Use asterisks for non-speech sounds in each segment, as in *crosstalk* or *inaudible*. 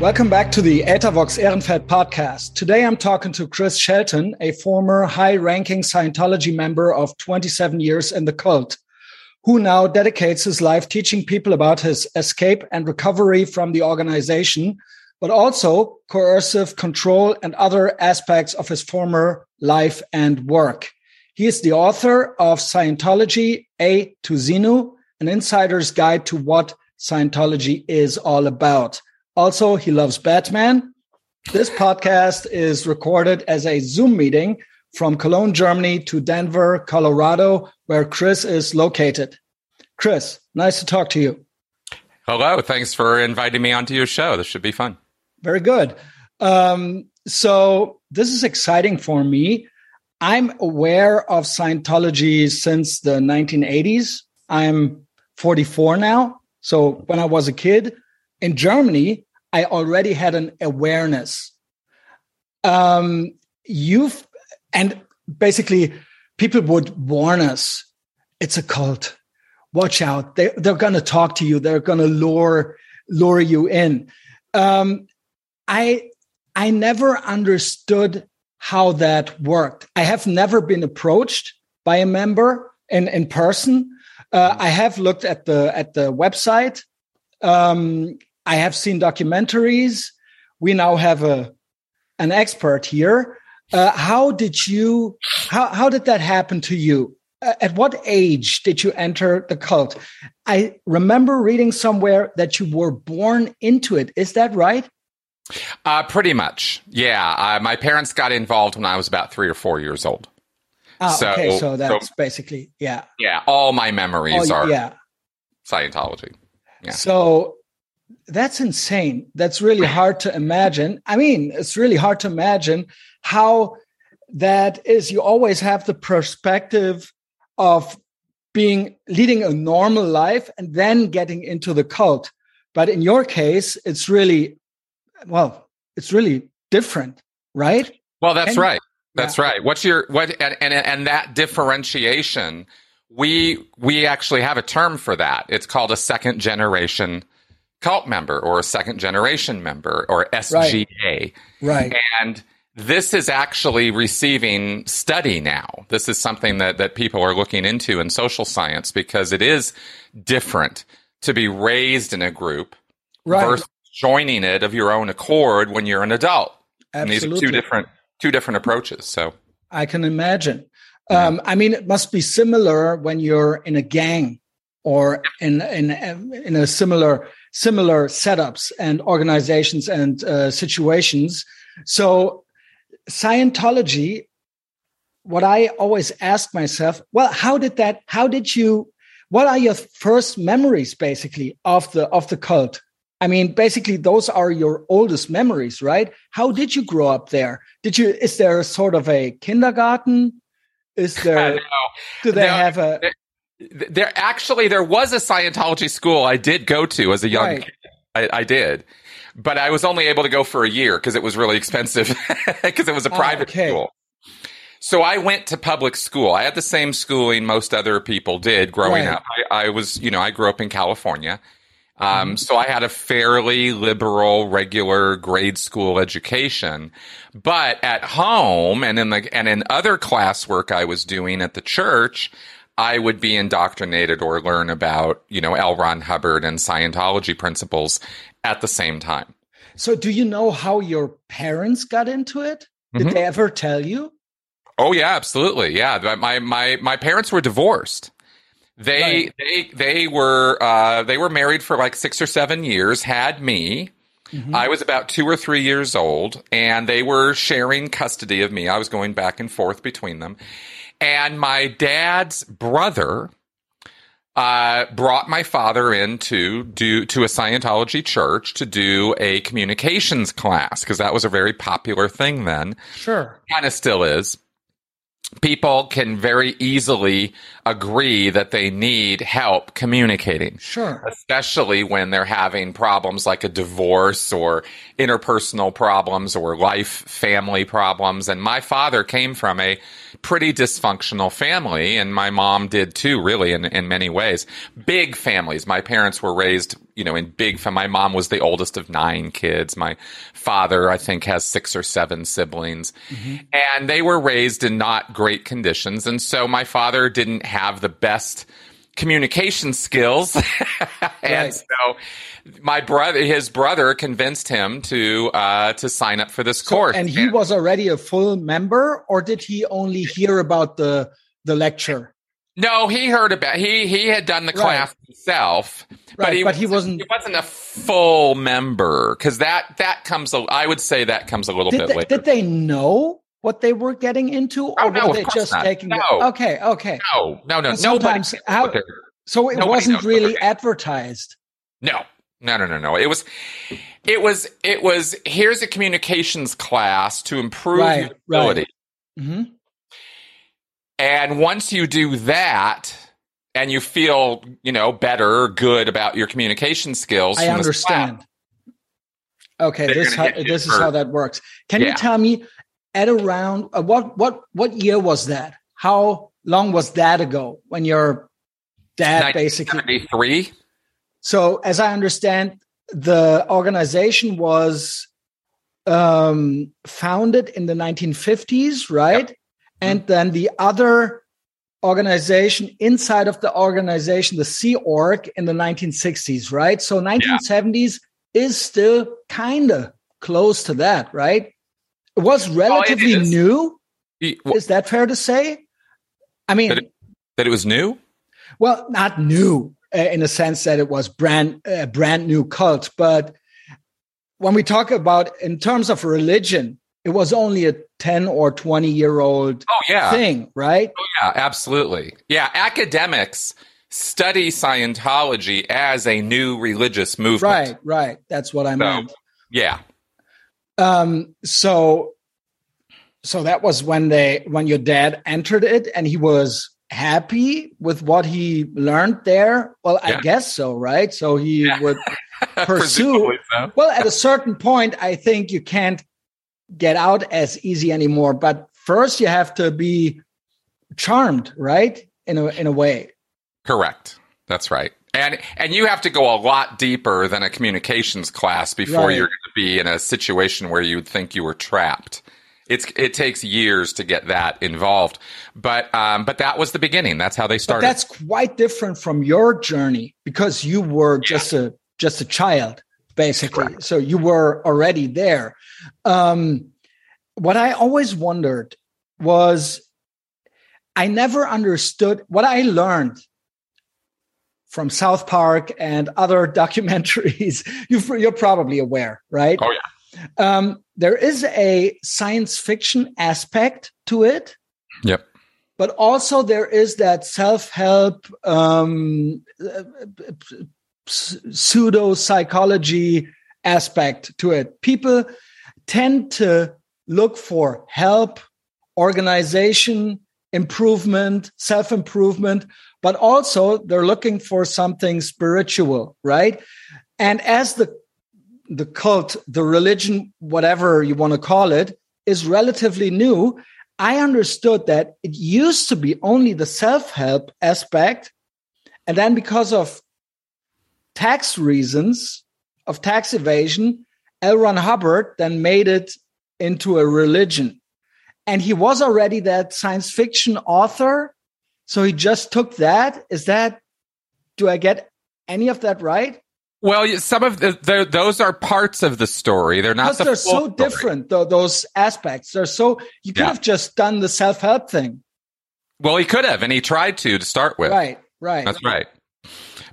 Welcome back to the Ethervox Ehrenfeld podcast. Today I'm talking to Chris Shelton, a former high ranking Scientology member of 27 years in the cult, who now dedicates his life teaching people about his escape and recovery from the organization, but also coercive control and other aspects of his former life and work. He is the author of Scientology A to Xenu, an insider's guide to what Scientology is all about. Also, he loves Batman. This podcast is recorded as a Zoom meeting from Cologne, Germany to Denver, Colorado, where Chris is located. Chris, nice to talk to you. Hello. Thanks for inviting me onto your show. This should be fun. Very good. Um, so, this is exciting for me. I'm aware of Scientology since the 1980s. I'm 44 now. So, when I was a kid in Germany, I already had an awareness. Um, you've, and basically, people would warn us it's a cult. Watch out. They, they're going to talk to you. They're going to lure, lure you in. Um, I, I never understood how that worked. I have never been approached by a member in, in person. Uh, I have looked at the at the website. Um, I have seen documentaries. We now have a an expert here. Uh, how did you? How how did that happen to you? Uh, at what age did you enter the cult? I remember reading somewhere that you were born into it. Is that right? Uh, pretty much. Yeah. Uh, my parents got involved when I was about three or four years old. Oh, so, okay. So that's so, basically, yeah. Yeah. All my memories oh, are yeah. Scientology. Yeah. So that's insane. That's really hard to imagine. I mean, it's really hard to imagine how that is. You always have the perspective of being leading a normal life and then getting into the cult. But in your case, it's really, well, it's really different, right? Well, that's and, right. That's yeah. right. What's your what and, and and that differentiation? We we actually have a term for that. It's called a second generation cult member or a second generation member or SGA. Right. right. And this is actually receiving study now. This is something that, that people are looking into in social science because it is different to be raised in a group right. versus joining it of your own accord when you're an adult. Absolutely. And these are two different two different approaches. So I can imagine. Um, I mean, it must be similar when you're in a gang or in in in a similar similar setups and organizations and uh, situations. So Scientology, what I always ask myself, well, how did that, how did you, what are your first memories basically of the, of the cult? I mean, basically those are your oldest memories, right? How did you grow up there? Did you, is there a sort of a kindergarten? Is *laughs* there, do they no, have a, there actually there was a Scientology school I did go to as a young right. kid. I, I, did, but I was only able to go for a year because it was really expensive *laughs* because it was a ah, private okay. school. So I went to public school. I had the same schooling most other people did growing right. up. I, I, was, you know, I grew up in California. Um, mm-hmm. so I had a fairly liberal, regular grade school education, but at home and in the, and in other classwork I was doing at the church, I would be indoctrinated or learn about, you know, L. Ron Hubbard and Scientology principles at the same time. So, do you know how your parents got into it? Did mm-hmm. they ever tell you? Oh yeah, absolutely. Yeah, my my my parents were divorced. They right. they they were uh, they were married for like six or seven years. Had me. Mm-hmm. I was about two or three years old, and they were sharing custody of me. I was going back and forth between them. And my dad's brother uh, brought my father in to do to a Scientology church to do a communications class because that was a very popular thing then. Sure, kind of still is. People can very easily agree that they need help communicating. Sure. Especially when they're having problems like a divorce or interpersonal problems or life family problems. And my father came from a pretty dysfunctional family, and my mom did too, really, in, in many ways. Big families. My parents were raised, you know, in big. Fam- my mom was the oldest of nine kids. My father, I think, has six or seven siblings, mm-hmm. and they were raised in not great conditions. And so my father didn't have the best communication skills. *laughs* and right. so my brother, his brother convinced him to, uh, to sign up for this so, course. And he was already a full member or did he only hear about the, the lecture? No, he heard about he he had done the class right. himself, but he but he wasn't he wasn't a full member because that that comes I would say that comes a little did bit they, later. Did they know what they were getting into, or oh, no, were they just not. taking? No. The, okay, okay. No, no, no. Sometimes how, so it wasn't really advertised. No, no, no, no, no. It was, it was, it was. Here's a communications class to improve right, your ability. Right. Mm-hmm. And once you do that, and you feel, you know, better, good about your communication skills. I understand. Class, okay, this how, this is how that works. Can yeah. you tell me at around uh, what what what year was that? How long was that ago when your dad basically three? So, as I understand, the organization was um, founded in the 1950s, right? Yep. And then the other organization inside of the organization, the Sea Org, in the 1960s, right? So 1970s yeah. is still kind of close to that, right? It was relatively oh, it new. is that fair to say? I mean, that it, that it was new. Well, not new in a sense that it was brand uh, brand new cult, but when we talk about in terms of religion, it was only a 10 or 20 year old oh, yeah. thing, right? Oh, yeah, absolutely. Yeah, academics study Scientology as a new religious movement. Right, right. That's what I so, meant. Yeah. Um, so so that was when they when your dad entered it and he was happy with what he learned there? Well, yeah. I guess so, right? So he yeah. would *laughs* pursue. so. Well, at a certain point, I think you can't get out as easy anymore. But first, you have to be charmed, right? In a in a way. Correct. That's right. And and you have to go a lot deeper than a communications class before right. you're going to be in a situation where you would think you were trapped it's it takes years to get that involved. But um, but that was the beginning. That's how they started. but that's quite different from your journey because you were yeah. just a just a child basically. Correct. so you were already there. Um, what i always wondered was i never understood what i learned from south park and other *laughs* documentaries. You are probably aware right? Oh yeah um, there is a science fiction aspect to it. Yep. But also there is that self help um, pseudo psychology aspect to it. People tend to look for help, organization, improvement, self improvement, but also they're looking for something spiritual, right? And as the the cult, the religion, whatever you want to call it, is relatively new. I understood that it used to be only the self help aspect. And then because of tax reasons, of tax evasion, L. Ron Hubbard then made it into a religion. And he was already that science fiction author. So he just took that. Is that, do I get any of that right? Well, some of the, those are parts of the story. They're not. Because the they're so story. different. Though those aspects, they're so. You could yeah. have just done the self help thing. Well, he could have, and he tried to to start with. Right. Right. That's right.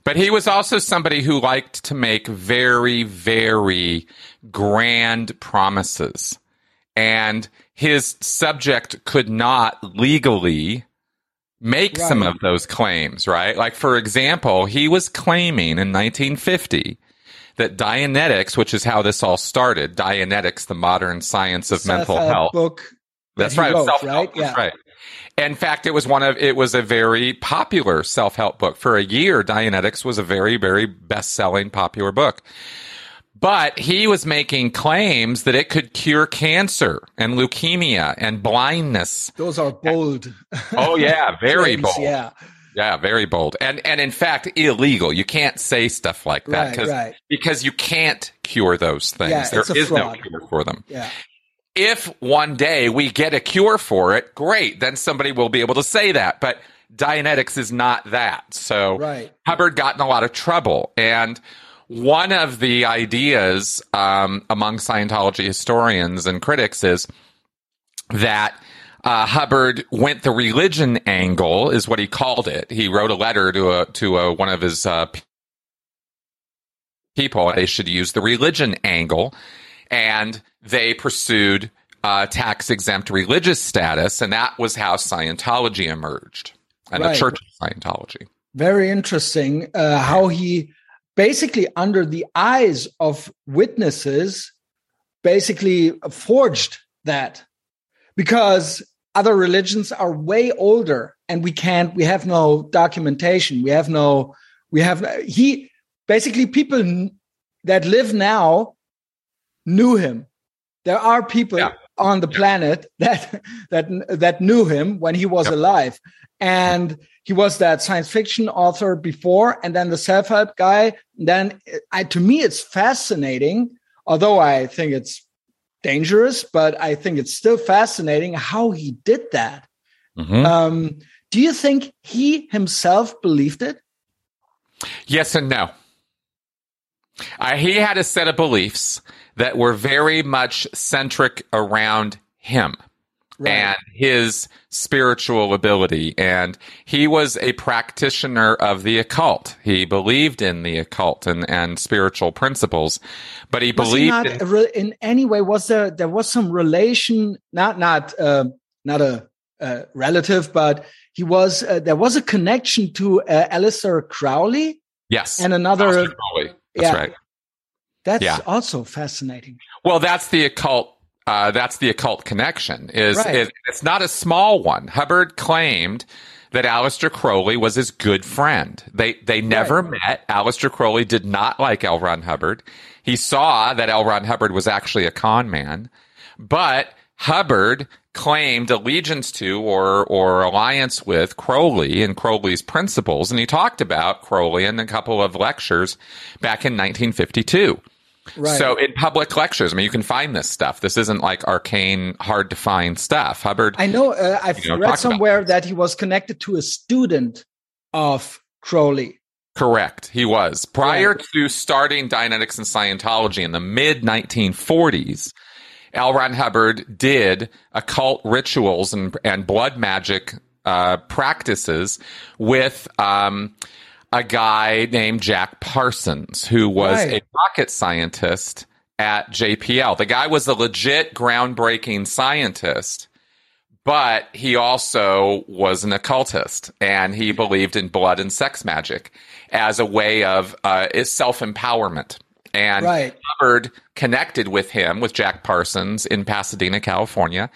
But he was also somebody who liked to make very, very grand promises, and his subject could not legally make right. some of those claims, right? Like, for example, he was claiming in 1950 that Dianetics, which is how this all started, Dianetics, the modern science of mental health book. That's right. Wrote, right. Yeah. That's right. In fact, it was one of it was a very popular self help book for a year. Dianetics was a very very best selling popular book. But he was making claims that it could cure cancer and leukemia and blindness. Those are bold. Oh yeah, *laughs* very bold. Yeah. Yeah, very bold. And and in fact illegal. You can't say stuff like that right, right. because you can't cure those things. Yeah, there is fraud. no cure for them. Yeah. If one day we get a cure for it, great. Then somebody will be able to say that. But Dianetics is not that. So right. Hubbard got in a lot of trouble. And one of the ideas um, among Scientology historians and critics is that uh, Hubbard went the religion angle, is what he called it. He wrote a letter to a to a, one of his uh, people. They should use the religion angle, and they pursued uh, tax exempt religious status, and that was how Scientology emerged and Right. the Church of Scientology. Very interesting uh, how he basically, under the eyes of witnesses, basically forged that because other religions are way older and we can't, we have no documentation. We have no, we have, he basically people that live now knew him. There are people Yeah. on the planet that that that knew him when he was Yep. alive, and he was that science fiction author before, and then the self help guy. Then, I, to me, it's fascinating. Although I think it's dangerous, but I think it's still fascinating how he did that. Mhm. Um, do you think he himself believed it? Yes and no. Uh, he had a set of beliefs that were very much centric around him and his spiritual ability. And he was a practitioner of the occult. He believed in the occult and, and spiritual principles, but he was he believed not in, re- in any way was there there was some relation not not uh, not a uh, relative but he was uh, there was a connection to uh, Aleister Crowley yes, and another Crowley. That's yeah. right. that's Yeah. also fascinating Well, that's the occult. Uh, that's the occult connection. Is, Right. it's not a small one. Hubbard claimed that Aleister Crowley was his good friend. They they never met. Aleister Crowley did not like L. Ron Hubbard. He saw that L. Ron Hubbard was actually a con man, but Hubbard claimed allegiance to or or alliance with Crowley and Crowley's principles, and he talked about Crowley in a couple of lectures back in 1952. Right So in public lectures, I mean, you can find this stuff. This isn't like arcane, hard to find stuff. Hubbard, I know uh, I've You know, read somewhere that he was connected to a student of Crowley correct, he was prior to starting Dianetics and Scientology in the mid 1940s. L. Ron Hubbard did occult rituals and and blood magic uh, practices with um, a guy named Jack Parsons, who was Right. a rocket scientist at JPL. The guy was a legit groundbreaking scientist, but he also was an occultist and he believed in blood and sex magic as a way of uh, self empowerment. And Right. Hubbard connected with him, with Jack Parsons in Pasadena, California,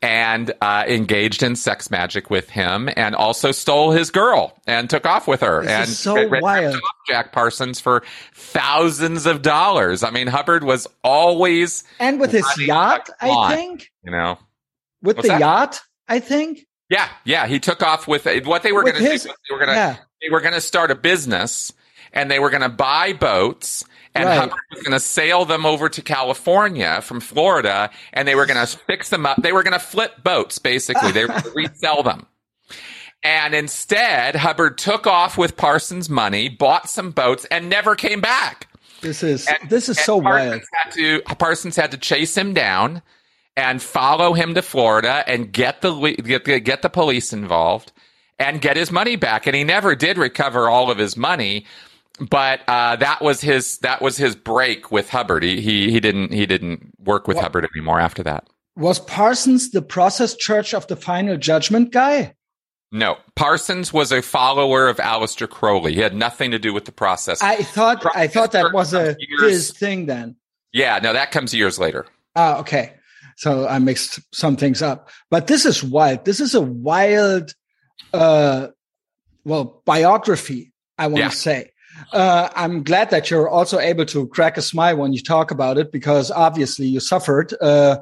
and uh, engaged in sex magic with him, and also stole his girl and took off with her. This and so wild. Jack Parsons for thousands of dollars. I mean, Hubbard was always, and with his yacht. I think you know, with What's the that? yacht I think yeah, yeah. He took off with what they were going to do. was They were going to yeah they were going to start a business and they were going to buy boats and Right. Hubbard was going to sail them over to California from Florida and they were going to fix them up. They were going to flip boats basically. They were going *laughs* to resell them. And instead, Hubbard took off with Parsons' money, bought some boats, and never came back. this is And- this is so Parsons wild Had to, Parsons had to chase him down and follow him to Florida and get the get, the- get the police involved and get his money back. And he never did recover all of his money. But uh, that was his that was his break with Hubbard. He he, he didn't he didn't work with What- Hubbard anymore after that. was Parsons the process church of the final judgment guy No, Parsons was a follower of Aleister Crowley. He had nothing to do with the process. I thought I thought that was a Years. his thing then. yeah, no, that comes years later. Ah, okay. So I mixed some things up. But this is wild. This is a wild uh well, biography, I want Yeah. to say. Uh, I'm glad that you're also able to crack a smile when you talk about it because obviously you suffered uh,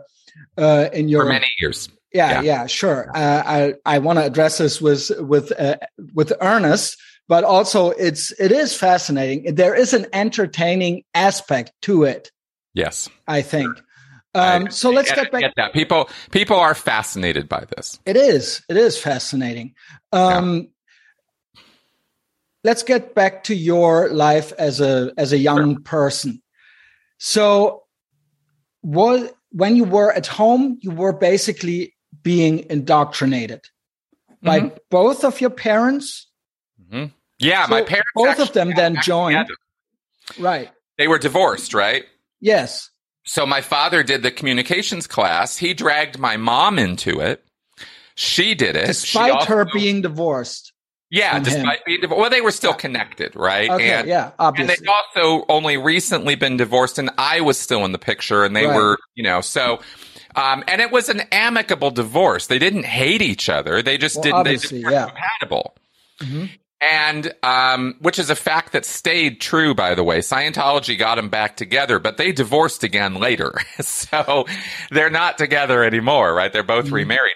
uh, in your for many years. Yeah, yeah, yeah sure. Uh, I I want to address this with with uh, with earnest, but also it's it is fascinating. There is an entertaining aspect to it. Yes, I think. Um, so let's get, get back. Get that people people are fascinated by this. It is. It is fascinating. Um, yeah. Let's get back to your life as a as a young person. So, what when you were at home, you were basically being indoctrinated mm-hmm. by both of your parents. Mm-hmm. Yeah, so my parents. Both of them then joined. Right. They were divorced, right? Yes. So my father did the communications class. He dragged my mom into it. She did it. Despite also, her being divorced. Yeah, despite him. being divorced. Well, they were still connected, right? Okay, and, yeah, obviously. And they also only recently been divorced, and I was still in the picture, and they right. were, you know, so. Um, and it was an amicable divorce. They didn't hate each other. They just well, didn't. They just weren't yeah. compatible. Mm-hmm and um, which is a fact that stayed true, by the way. Scientology got them back together, but they divorced again later, *laughs* so they're not together anymore, right? They're both mm-hmm. remarried.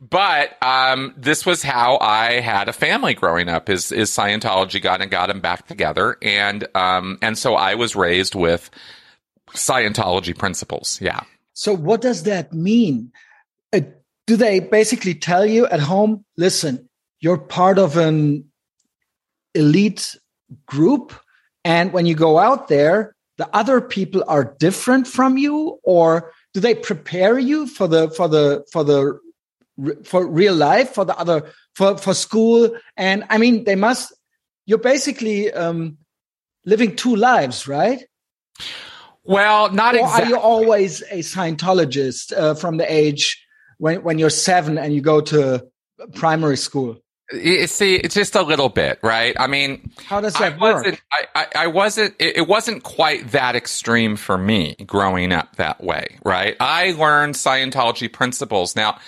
But um, this was how I had a family growing up. Is is Scientology got and got them back together, and um, and so I was raised with Scientology principles. Yeah. So what does that mean? Uh, do they basically tell you at home? Listen, you're part of an elite group and when you go out there the other people are different from you or do they prepare you for the for the for the for real life for the other for for school and i mean they must you're basically um living two lives right well not or exactly. are you always a scientologist uh, from the age when when you're 7 and you go to primary school you see, it's just a little bit, right? I mean, how does that I work? Wasn't, I, I, I wasn't. It, it wasn't quite that extreme for me growing up that way, right? I learned Scientology principles. Now,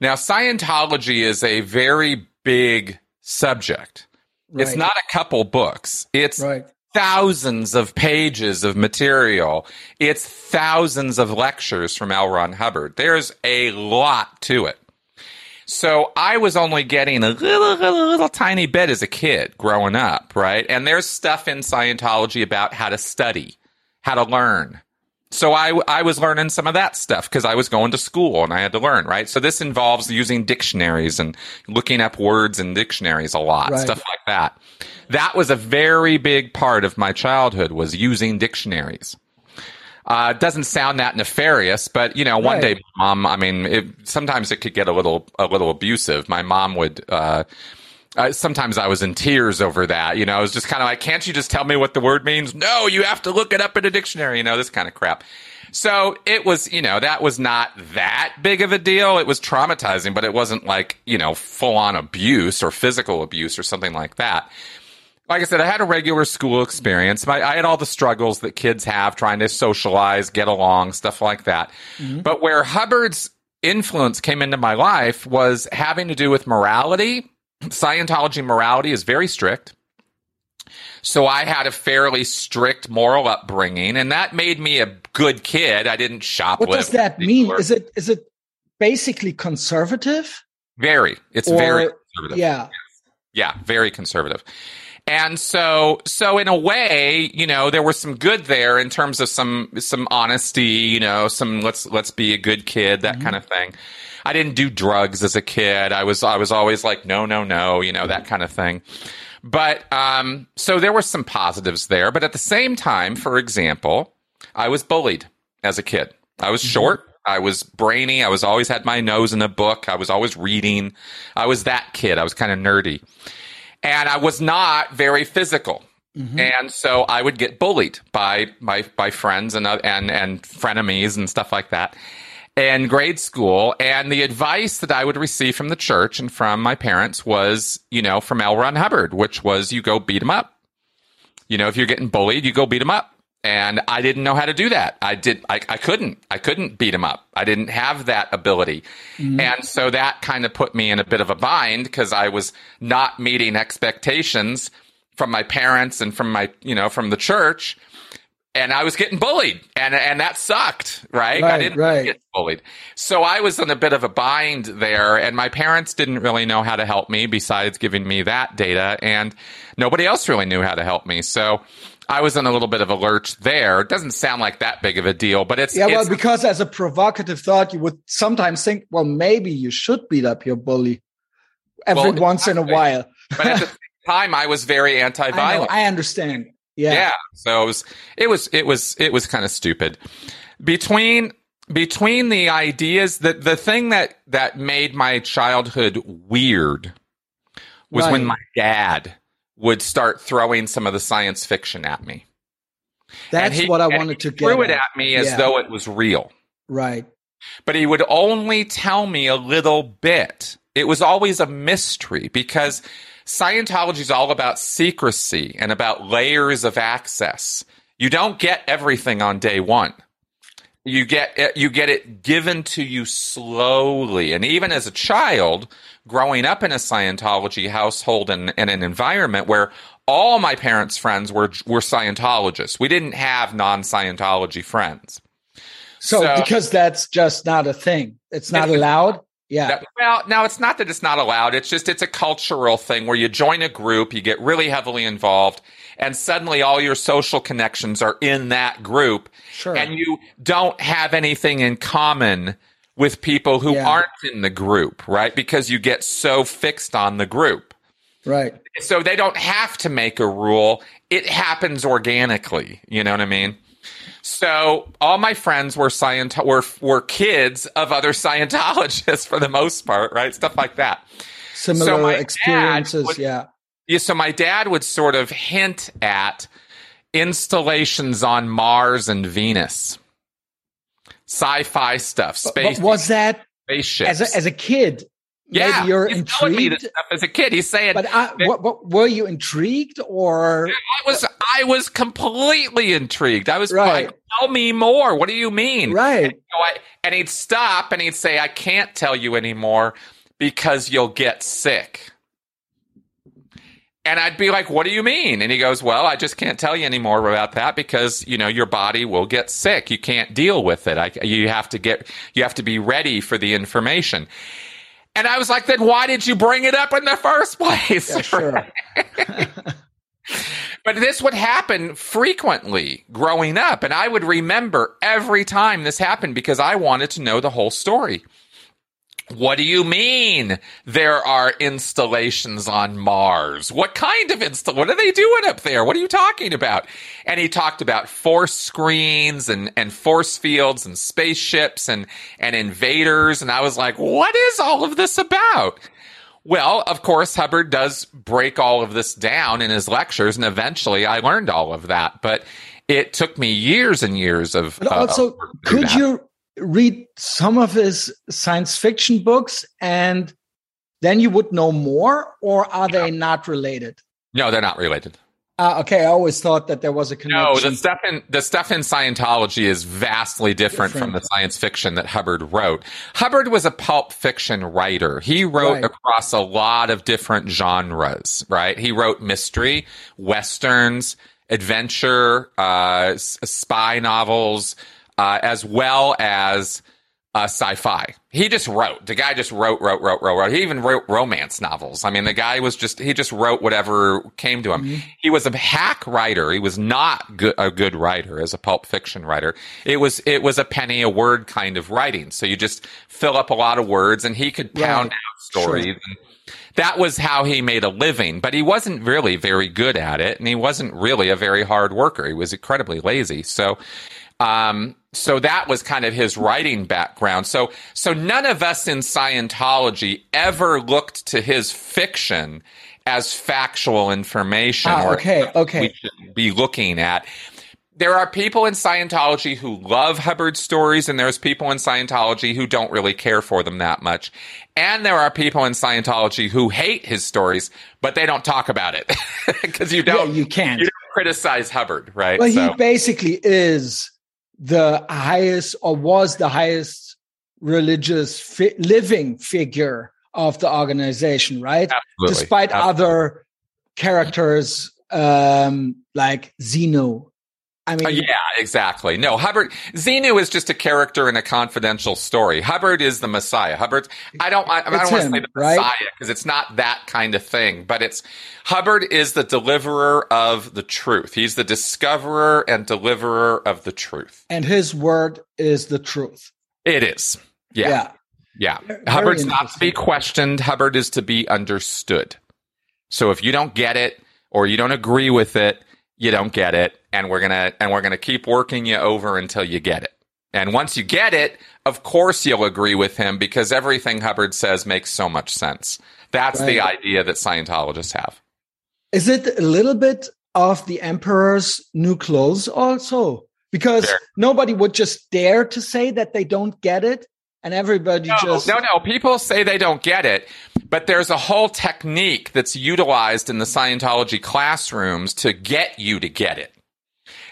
now Scientology is a very big subject. Right. It's not a couple books. It's right. thousands of pages of material. It's thousands of lectures from L. Ron Hubbard. There's a lot to it. So I was only getting a little, little, little tiny bit as a kid growing up, right? And there's stuff in Scientology about how to study, how to learn. So I, I was learning some of that stuff because I was going to school and I had to learn, right? So this involves using dictionaries and looking up words in dictionaries a lot, right. stuff like that. That was a very big part of my childhood was using dictionaries. Uh, doesn't sound that nefarious, but you know, one right. day, mom. I mean, it, sometimes it could get a little a little abusive. My mom would. Uh, sometimes I was in tears over that. You know, I was just kind of like, "Can't you just tell me what the word means?" No, you have to look it up in a dictionary. You know, this kind of crap. So it was, you know, that was not that big of a deal. It was traumatizing, but it wasn't like, you know, full on abuse or physical abuse or something like that like I said, I had a regular school experience. I, I, had all the struggles that kids have trying to socialize, get along, stuff like that. Mm-hmm. But where Hubbard's influence came into my life was having to do with morality. Scientology morality is very strict. So I had a fairly strict moral upbringing, and that made me a good kid. I didn't shoplift. What does that mean? Is it is it basically conservative? Very. It's or, very conservative. Yeah. Yeah, very conservative. And so, so in a way, you know, there was some good there in terms of some, some honesty, you know, some let's, let's be a good kid, that mm-hmm. kind of thing. I didn't do drugs as a kid. I was, I was always like, no, no, no, you know, that kind of thing. But, um, so there were some positives there. But at the same time, for example, I was bullied as a kid. I was mm-hmm. short. I was brainy. I was always had my nose in a book. I was always reading. I was that kid. I was kind of nerdy and I was not very physical. Mm-hmm. And so I would get bullied by my by friends and uh, and and frenemies and stuff like that in grade school. And the advice that I would receive from the church and from my parents was, you know, from L. Ron Hubbard, which was you go beat them up. You know, if you're getting bullied, you go beat them up and I didn't know how to do that. I did. I, I couldn't. I couldn't beat him up. I didn't have that ability, mm-hmm. and so that kind of put me in a bit of a bind because I was not meeting expectations from my parents and from my, you know, from the church. And I was getting bullied and, and that sucked, right? right I didn't right. get bullied. So I was in a bit of a bind there and my parents didn't really know how to help me besides giving me that data and nobody else really knew how to help me. So I was in a little bit of a lurch there. It doesn't sound like that big of a deal, but it's yeah. It's, well, because as a provocative thought, you would sometimes think, well, maybe you should beat up your bully every well, *laughs* once in a while. but at the *laughs* same time, I was very anti-violent. I, I understand. Yeah. Yeah. So it was, it was, it was, it was kind of stupid. Between between the ideas that the thing that that made my childhood weird was right. when my dad would start throwing some of the science fiction at me. That's he, what I wanted to get. Threw it at me as yeah. though it was real. Right. But he would only tell me a little bit. It was always a mystery because Scientology is all about secrecy and about layers of access. You don't get everything on day one. You get it, you get it given to you slowly, and even as a child, growing up in a Scientology household and, and an environment where all my parents' friends were were Scientologists. We didn't have non Scientology friends. So, so, because that's just not a thing, it's not allowed. Yeah. That, well, now it's not that it's not allowed. It's just it's a cultural thing where you join a group, you get really heavily involved, and suddenly all your social connections are in that group, sure. and you don't have anything in common with people who yeah. aren't in the group, right? Because you get so fixed on the group. Right. So they don't have to make a rule. It happens organically. You know what I mean? So all my friends were Scient- were were kids of other *laughs* Scientologists for the most part, right? Stuff like that. Similar so experiences, would, yeah. Yeah. So my dad would sort of hint at installations on Mars and Venus sci-fi stuff. Space. But was that spaceships as a, as a kid? Yeah, you're intrigued. as a kid, he's saying. But uh, I, what, what, were you intrigued or? I was. I was completely intrigued. I was right. Like, tell me more. What do you mean? Right. And, so I, and he'd stop and he'd say, "I can't tell you anymore because you'll get sick." And I'd be like, what do you mean? And he goes, well, I just can't tell you anymore about that because, you know, your body will get sick. You can't deal with it. I, you have to get, you have to be ready for the information. And I was like, then why did you bring it up in the first *laughs* place? Yeah, *laughs* sure. but this would happen frequently growing up. And I would remember every time this happened because I wanted to know the whole story. What do you mean there are installations on Mars? What kind of install? What are they doing up there? What are you talking about? And he talked about force screens and, and force fields and spaceships and, and invaders. And I was like, what is all of this about? Well, of course, Hubbard does break all of this down in his lectures. And eventually I learned all of that, but it took me years and years of. But also, uh, could you read some of his science fiction books and then you would know more, or are they not related? No, they're not related. Uh, okay, I always thought that there was a connection. No, the stuff in the stuff in Scientology is vastly different, different. from the science fiction that Hubbard wrote. Hubbard was a pulp fiction writer. He wrote right. across a lot of different genres. Right? He wrote mystery, westerns, adventure, uh, spy novels uh, as well as uh, sci-fi. He just wrote. The guy just wrote, wrote, wrote, wrote, wrote. He even wrote romance novels. I mean, the guy was just he just wrote whatever came to him. Mm-hmm. He was a hack writer. He was not good, a good writer as a pulp fiction writer. It was it was a penny a word kind of writing. So you just fill up a lot of words, and he could pound right. out stories. Sure. that was how he made a living, but he wasn't really very good at it, and he wasn't really a very hard worker. He was incredibly lazy. So um, so that was kind of his writing background. So, so none of us in Scientology ever looked to his fiction as factual information. Ah, okay, okay. We should be looking at. There are people in Scientology who love Hubbard stories, and there's people in Scientology who don't really care for them that much. And there are people in Scientology who hate his stories, but they don't talk about it *laughs* because you don't. Yeah, you can't. You don't criticize Hubbard, right? Well, so. he basically is the highest or was the highest religious fi- living figure of the organization, right? Absolutely. Despite Absolutely. other characters um, like Xenu I mean, uh, yeah, exactly. No, Hubbard Xenu is just a character in a confidential story. Hubbard is the Messiah. Hubbard, I don't, I, I don't want to say the right? Messiah because it's not that kind of thing, but it's Hubbard is the deliverer of the truth. He's the discoverer and deliverer of the truth. And his word is the truth. It is. Yeah. Yeah. yeah. Very Hubbard's not to be questioned. Hubbard is to be understood. So if you don't get it or you don't agree with it, you don't get it and we're going to and we're going to keep working you over until you get it. And once you get it, of course you'll agree with him because everything Hubbard says makes so much sense. That's right. the idea that Scientologists have. Is it a little bit of the emperor's new clothes also? Because sure. nobody would just dare to say that they don't get it and everybody no, just no no people say they don't get it but there's a whole technique that's utilized in the scientology classrooms to get you to get it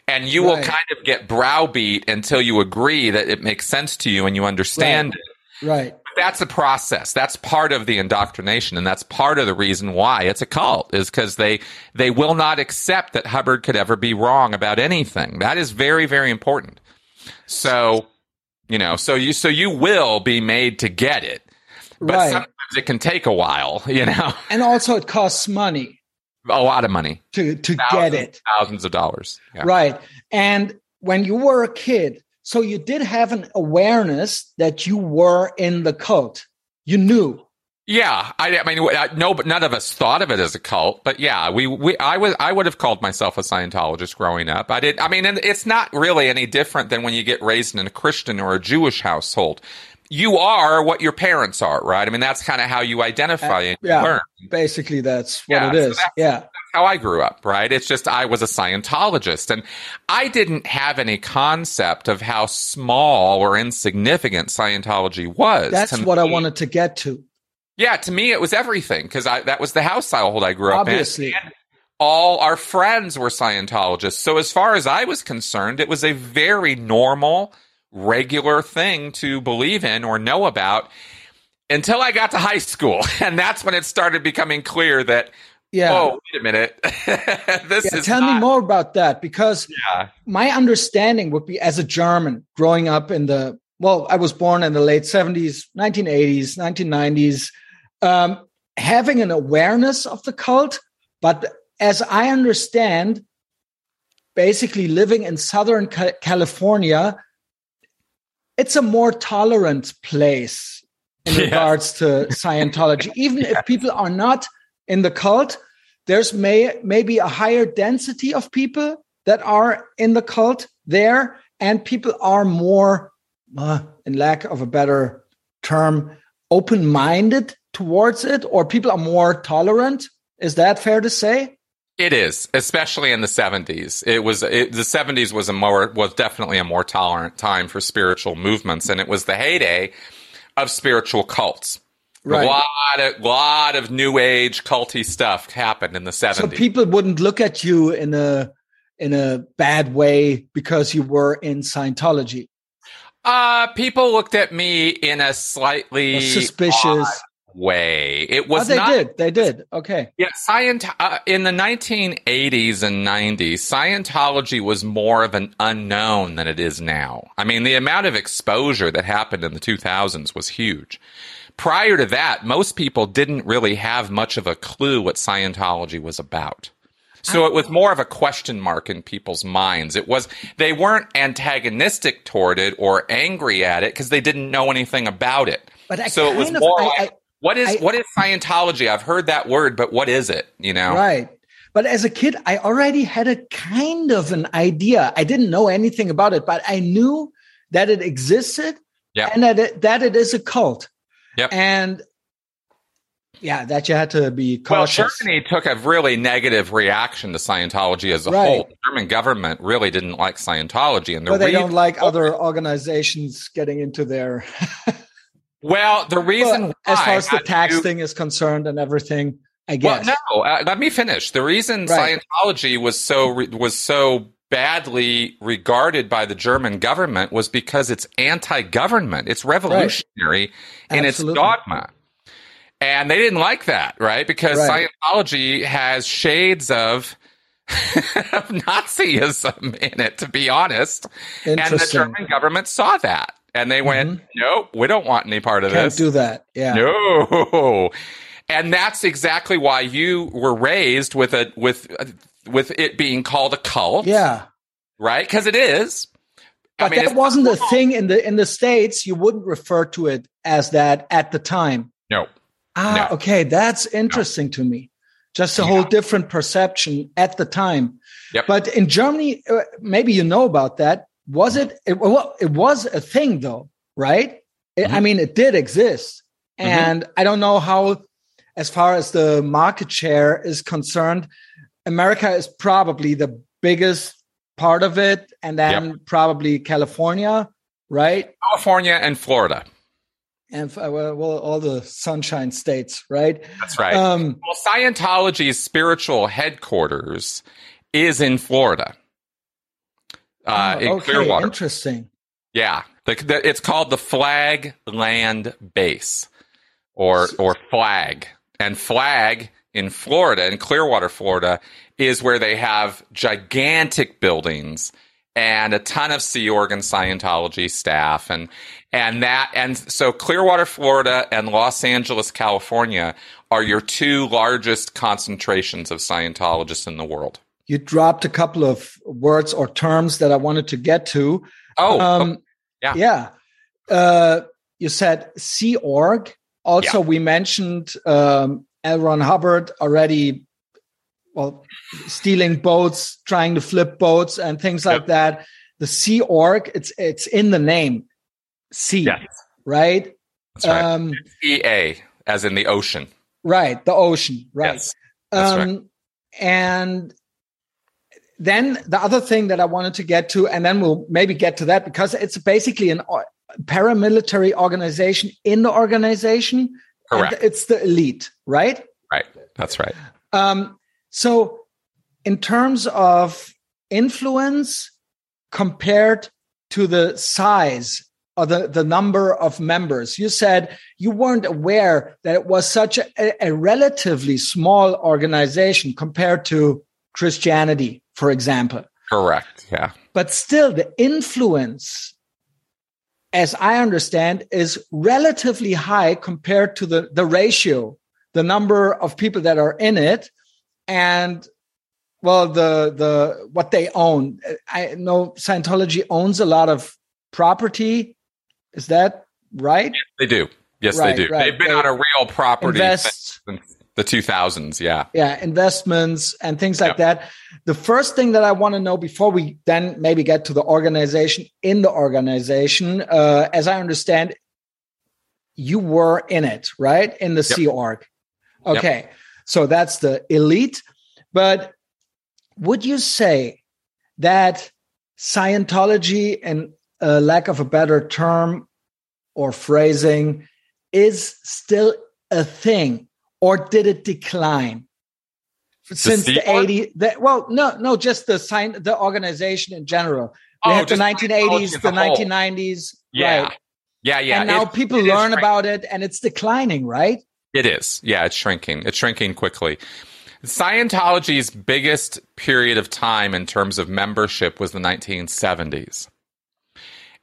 and you right. will kind of get browbeat until you agree that it makes sense to you and you understand right. it right that's a process that's part of the indoctrination and that's part of the reason why it's a cult is because they they will not accept that hubbard could ever be wrong about anything that is very very important so you know, so you so you will be made to get it. But right. sometimes it can take a while, you know. And also it costs money. A lot of money. To to thousands, get it. Thousands of dollars. Yeah. Right. And when you were a kid, so you did have an awareness that you were in the cult. You knew. Yeah, I, I mean, uh, no, but none of us thought of it as a cult. But yeah, we, we, I was, I would have called myself a Scientologist growing up. I did. I mean, and it's not really any different than when you get raised in a Christian or a Jewish household. You are what your parents are, right? I mean, that's kind of how you identify and yeah, learn. Basically, that's what yeah, it is. So that's, yeah. That's how I grew up, right? It's just I was a Scientologist and I didn't have any concept of how small or insignificant Scientology was. That's what me. I wanted to get to yeah, to me it was everything because that was the household I grew Obviously. up in. Obviously all our friends were Scientologists. So as far as I was concerned, it was a very normal, regular thing to believe in or know about until I got to high school. *laughs* And that's when it started becoming clear that yeah. Oh, wait a minute. *laughs* this yeah, is tell not- me more about that because yeah. my understanding would be as a German growing up in the well, I was born in the late 70s, 1980s, 1990s um, having an awareness of the cult. But as I understand, basically living in Southern California, it's a more tolerant place in yeah. regards to Scientology. *laughs* Even if people are not in the cult, there's may maybe a higher density of people that are in the cult there, and people are more, uh, in lack of a better term, open-minded towards it or people are more tolerant is that fair to say it is especially in the 70s it was it, the 70s was a more was definitely a more tolerant time for spiritual movements and it was the heyday of spiritual cults Right. A lot of lot of new age culty stuff happened in the 70s. So people wouldn't look at you in a in a bad way because you were in Scientology. Uh people looked at me in a slightly suspicious way. It was. Oh, they not, did. They did. Okay. Yeah, Scient- uh, in the 1980s and 90s, Scientology was more of an unknown than it is now. I mean, the amount of exposure that happened in the 2000s was huge. Prior to that, most people didn't really have much of a clue what Scientology was about. So it was more of a question mark in people's minds. It was they weren't antagonistic toward it or angry at it because they didn't know anything about it. But I so it was more of, like, I, what is I, what is Scientology? I've heard that word, but what is it? You know, right? But as a kid, I already had a kind of an idea. I didn't know anything about it, but I knew that it existed yep. and that it, that it is a cult. Yep. And yeah, that you had to be cautious. Well, Germany took a really negative reaction to Scientology as a right. whole. The German government really didn't like Scientology, and the well, they don't like other organizations getting into their *laughs* Well, the reason as far as the tax to, thing is concerned and everything, I guess. Well, no, uh, let me finish. The reason right. Scientology was so was so badly regarded by the German government was because it's anti-government. It's revolutionary right. in its dogma. And they didn't like that, right? Because right. Scientology has shades of *laughs* of Nazism in it, to be honest. And the German government saw that. And they went, mm-hmm. nope, we don't want any part of this. Can't this. do that. Yeah. No. And that's exactly why you were raised with a with with it being called a cult. Yeah. Right? Because it is. But I mean, that wasn't a thing in the in the states. You wouldn't refer to it as that at the time. No. Ah, no. okay, that's interesting no. to me. Just a yeah. whole different perception at the time. Yep. But in Germany, uh, maybe you know about that. Was it? it well, it was a thing, though, right? Mm-hmm. I mean, it did exist, mm-hmm. and I don't know how, as far as the market share is concerned, America is probably the biggest part of it, and then yep. probably California, right? California and Florida. And uh, well, all the sunshine states, right? That's right. Um, well, Scientology's spiritual headquarters is in Florida, uh, oh, in okay, Clearwater. Interesting. Yeah, the, the, it's called the Flag Land Base, or or Flag, and Flag in Florida, in Clearwater, Florida, is where they have gigantic buildings and a ton of Sea Org Scientology staff and and that and so Clearwater, Florida and Los Angeles, California are your two largest concentrations of Scientologists in the world. You dropped a couple of words or terms that I wanted to get to. Oh, um, yeah. Yeah. Uh, you said Sea Org. Also, yeah. we mentioned um, L. Ron Hubbard already well, stealing boats, trying to flip boats, and things like yep. that. The Sea Org, it's it's in the name, sea, yes. right? That's right. Um, EA, as in the ocean. Right, the ocean, right. Yes, that's um, right. And then the other thing that I wanted to get to, and then we'll maybe get to that because it's basically an paramilitary organization in the organization. Correct. it's the elite, right? Right. That's right. Um, so, in terms of influence compared to the size or the, the number of members, you said you weren't aware that it was such a, a relatively small organization compared to Christianity, for example. Correct. Yeah. But still, the influence, as I understand, is relatively high compared to the, the ratio, the number of people that are in it and well the the what they own i know scientology owns a lot of property is that right they do yes right, they do right. they've been they on a real property invest, since the 2000s yeah yeah investments and things like yep. that the first thing that i want to know before we then maybe get to the organization in the organization uh, as i understand you were in it right in the yep. sea org okay yep. So that's the elite. But would you say that Scientology, and a lack of a better term or phrasing, is still a thing, or did it decline? Since the, the 80s, well, no, no, just the sign, the organization in general. We oh, had the 1980s, the, 1990s, yeah, right? Yeah, yeah. And now it, people it learn about it, and it's declining, right? It is. Yeah, it's shrinking. It's shrinking quickly. Scientology's biggest period of time in terms of membership was the 1970s.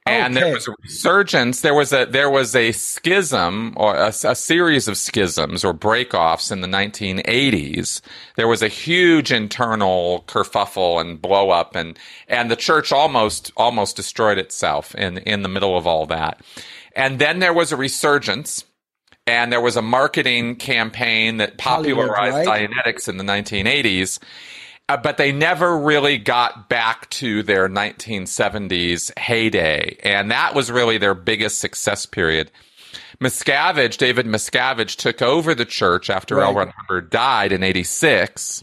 And okay. there was a resurgence. There was a there was a schism or a, a, series of schisms or breakoffs in the 1980s. There was a huge internal kerfuffle and blow up, and and the church almost almost destroyed itself in in the middle of all that. And then there was a resurgence and there was a marketing campaign that popularized right? Dianetics in the 1980s. Uh, but they never really got back to their 1970s heyday. And that was really their biggest success period. Miscavige, David Miscavige, took over the church after right. L. Ron Hubbard died in 86.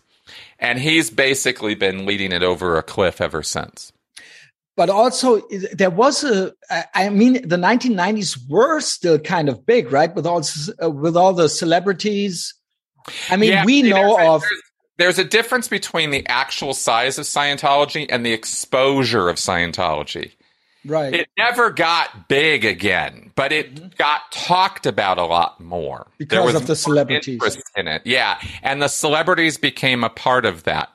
And he's basically been leading it over a cliff ever since but also there was a i mean the 1990s were still kind of big right with all uh, with all the celebrities i mean yeah, we know of there's, a difference between the actual size of scientology and the exposure of scientology Right. It never got big again, but it mm-hmm. got talked about a lot more because of the celebrities in it. Yeah, and the celebrities became a part of that.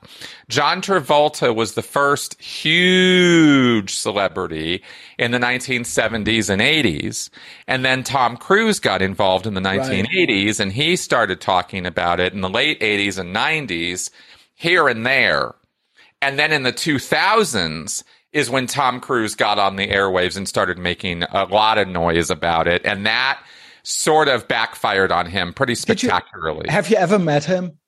John Travolta was the first huge celebrity in the 1970s and 80s, and then Tom Cruise got involved in the 1980s, right. and he started talking about it in the late 80s and 90s, here and there, and then in the 2000s is when Tom Cruise got on the airwaves and started making a lot of noise about it. And that sort of backfired on him pretty spectacularly. You, have you ever met him?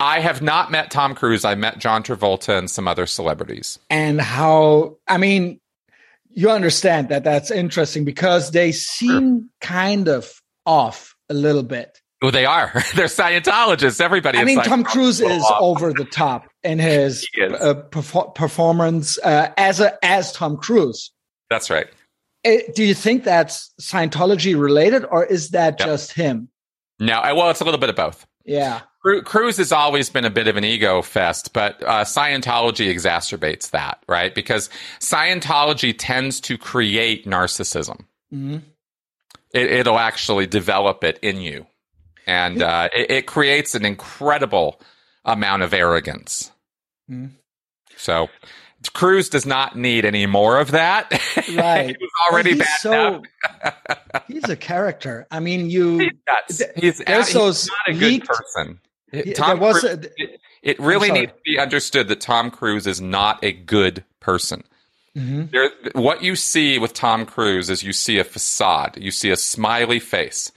I have not met Tom Cruise. I met John Travolta and some other celebrities. And how, I mean, you understand that that's interesting because they seem sure. kind of off a little bit. Well, they are. *laughs* They're Scientologists. Everybody. I mean, Tom Cruise is over the top in his *laughs* uh, perfor- performance uh, as a as Tom Cruise. That's right. It, uh, do you think that's Scientology related, or is that yep. just him? No, I, well, it's a little bit of both. Yeah. Cruise has always been a bit of an ego fest, but uh, Scientology exacerbates that, right? Because Scientology tends to create narcissism. Mm-hmm. It, will actually develop it in you and uh, it, it, creates an incredible amount of arrogance. Mm. So Cruise does not need any more of that. Right, *laughs* he was already bad. So, *laughs* he's a character. I mean, you. *laughs* He's, he's, he's not a leaked, good person. Tom was Cruise, a, it, it, really needs to be understood that Tom Cruise is not a good person. Mm-hmm. There, what you see with Tom Cruise is you see a facade. You see a smiley face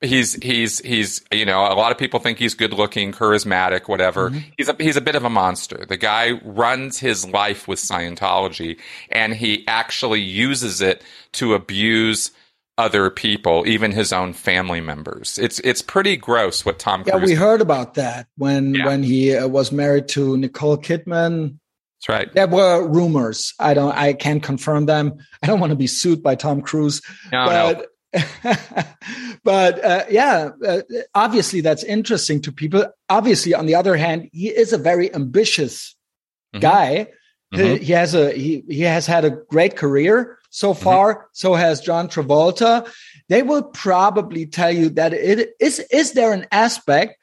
he's he's he's you know a lot of people think he's good looking charismatic whatever mm-hmm. he's a he's a bit of a monster the guy runs his life with scientology and he actually uses it to abuse other people even his own family members it's it's pretty gross what tom yeah we heard about that when yeah. when he uh, was married to nicole kidman that's right. There were rumors. I don't. I can't confirm them. I don't want to be sued by Tom Cruise. No, but, no. *laughs* but uh, yeah, uh, obviously that's interesting to people. Obviously, on the other hand, he is a very ambitious mm-hmm. guy. Mm-hmm. He, he, has a he he has had a great career so mm-hmm. far. Mm-hmm. So has John Travolta. They will probably tell you that it is. Is there an aspect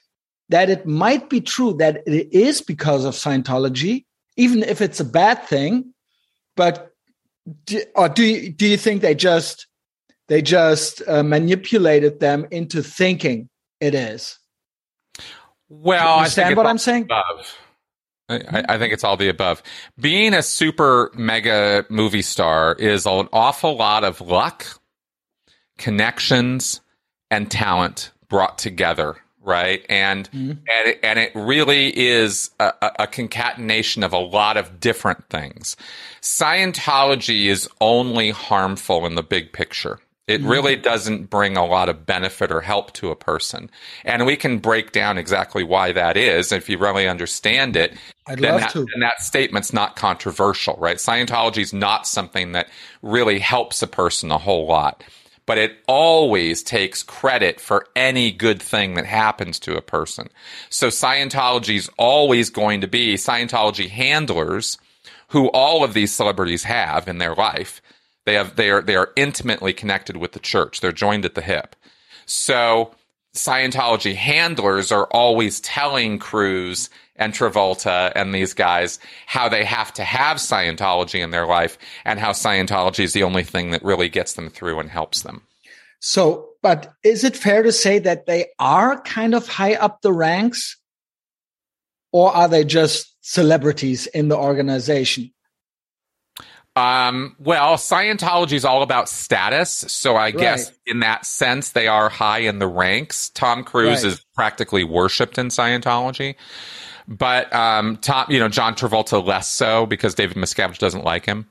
that it might be true that it is because of Scientology, even if it's a bad thing? But do, or do you, do you think they just they just uh, manipulated them into thinking it is. Well, understand what I'm saying? Above. I, I, think it's all the above. Being a super mega movie star is an awful lot of luck, connections, and talent brought together, right? And mm-hmm. and, it, and it really is a, a concatenation of a lot of different things. Scientology is only harmful in the big picture. It mm-hmm. really doesn't bring a lot of benefit or help to a person. And we can break down exactly why that is. If you really understand it, I'd then, love that, to. then that statement's not controversial, right? Scientology is not something that really helps a person a whole lot. But it always takes credit for any good thing that happens to a person. So Scientology is always going to be Scientology handlers who all of these celebrities have in their life they have they are they are intimately connected with the church. They're joined at the hip. So Scientology handlers are always telling Cruise and Travolta and these guys how they have to have Scientology in their life and how Scientology is the only thing that really gets them through and helps them. So, but is it fair to say that they are kind of high up the ranks? Or are they just celebrities in the organization? Um, well, Scientology is all about status. So I right. guess in that sense, they are high in the ranks. Tom Cruise right. is practically worshipped in Scientology. But um, Tom, you know, John Travolta less so because David Miscavige doesn't like him.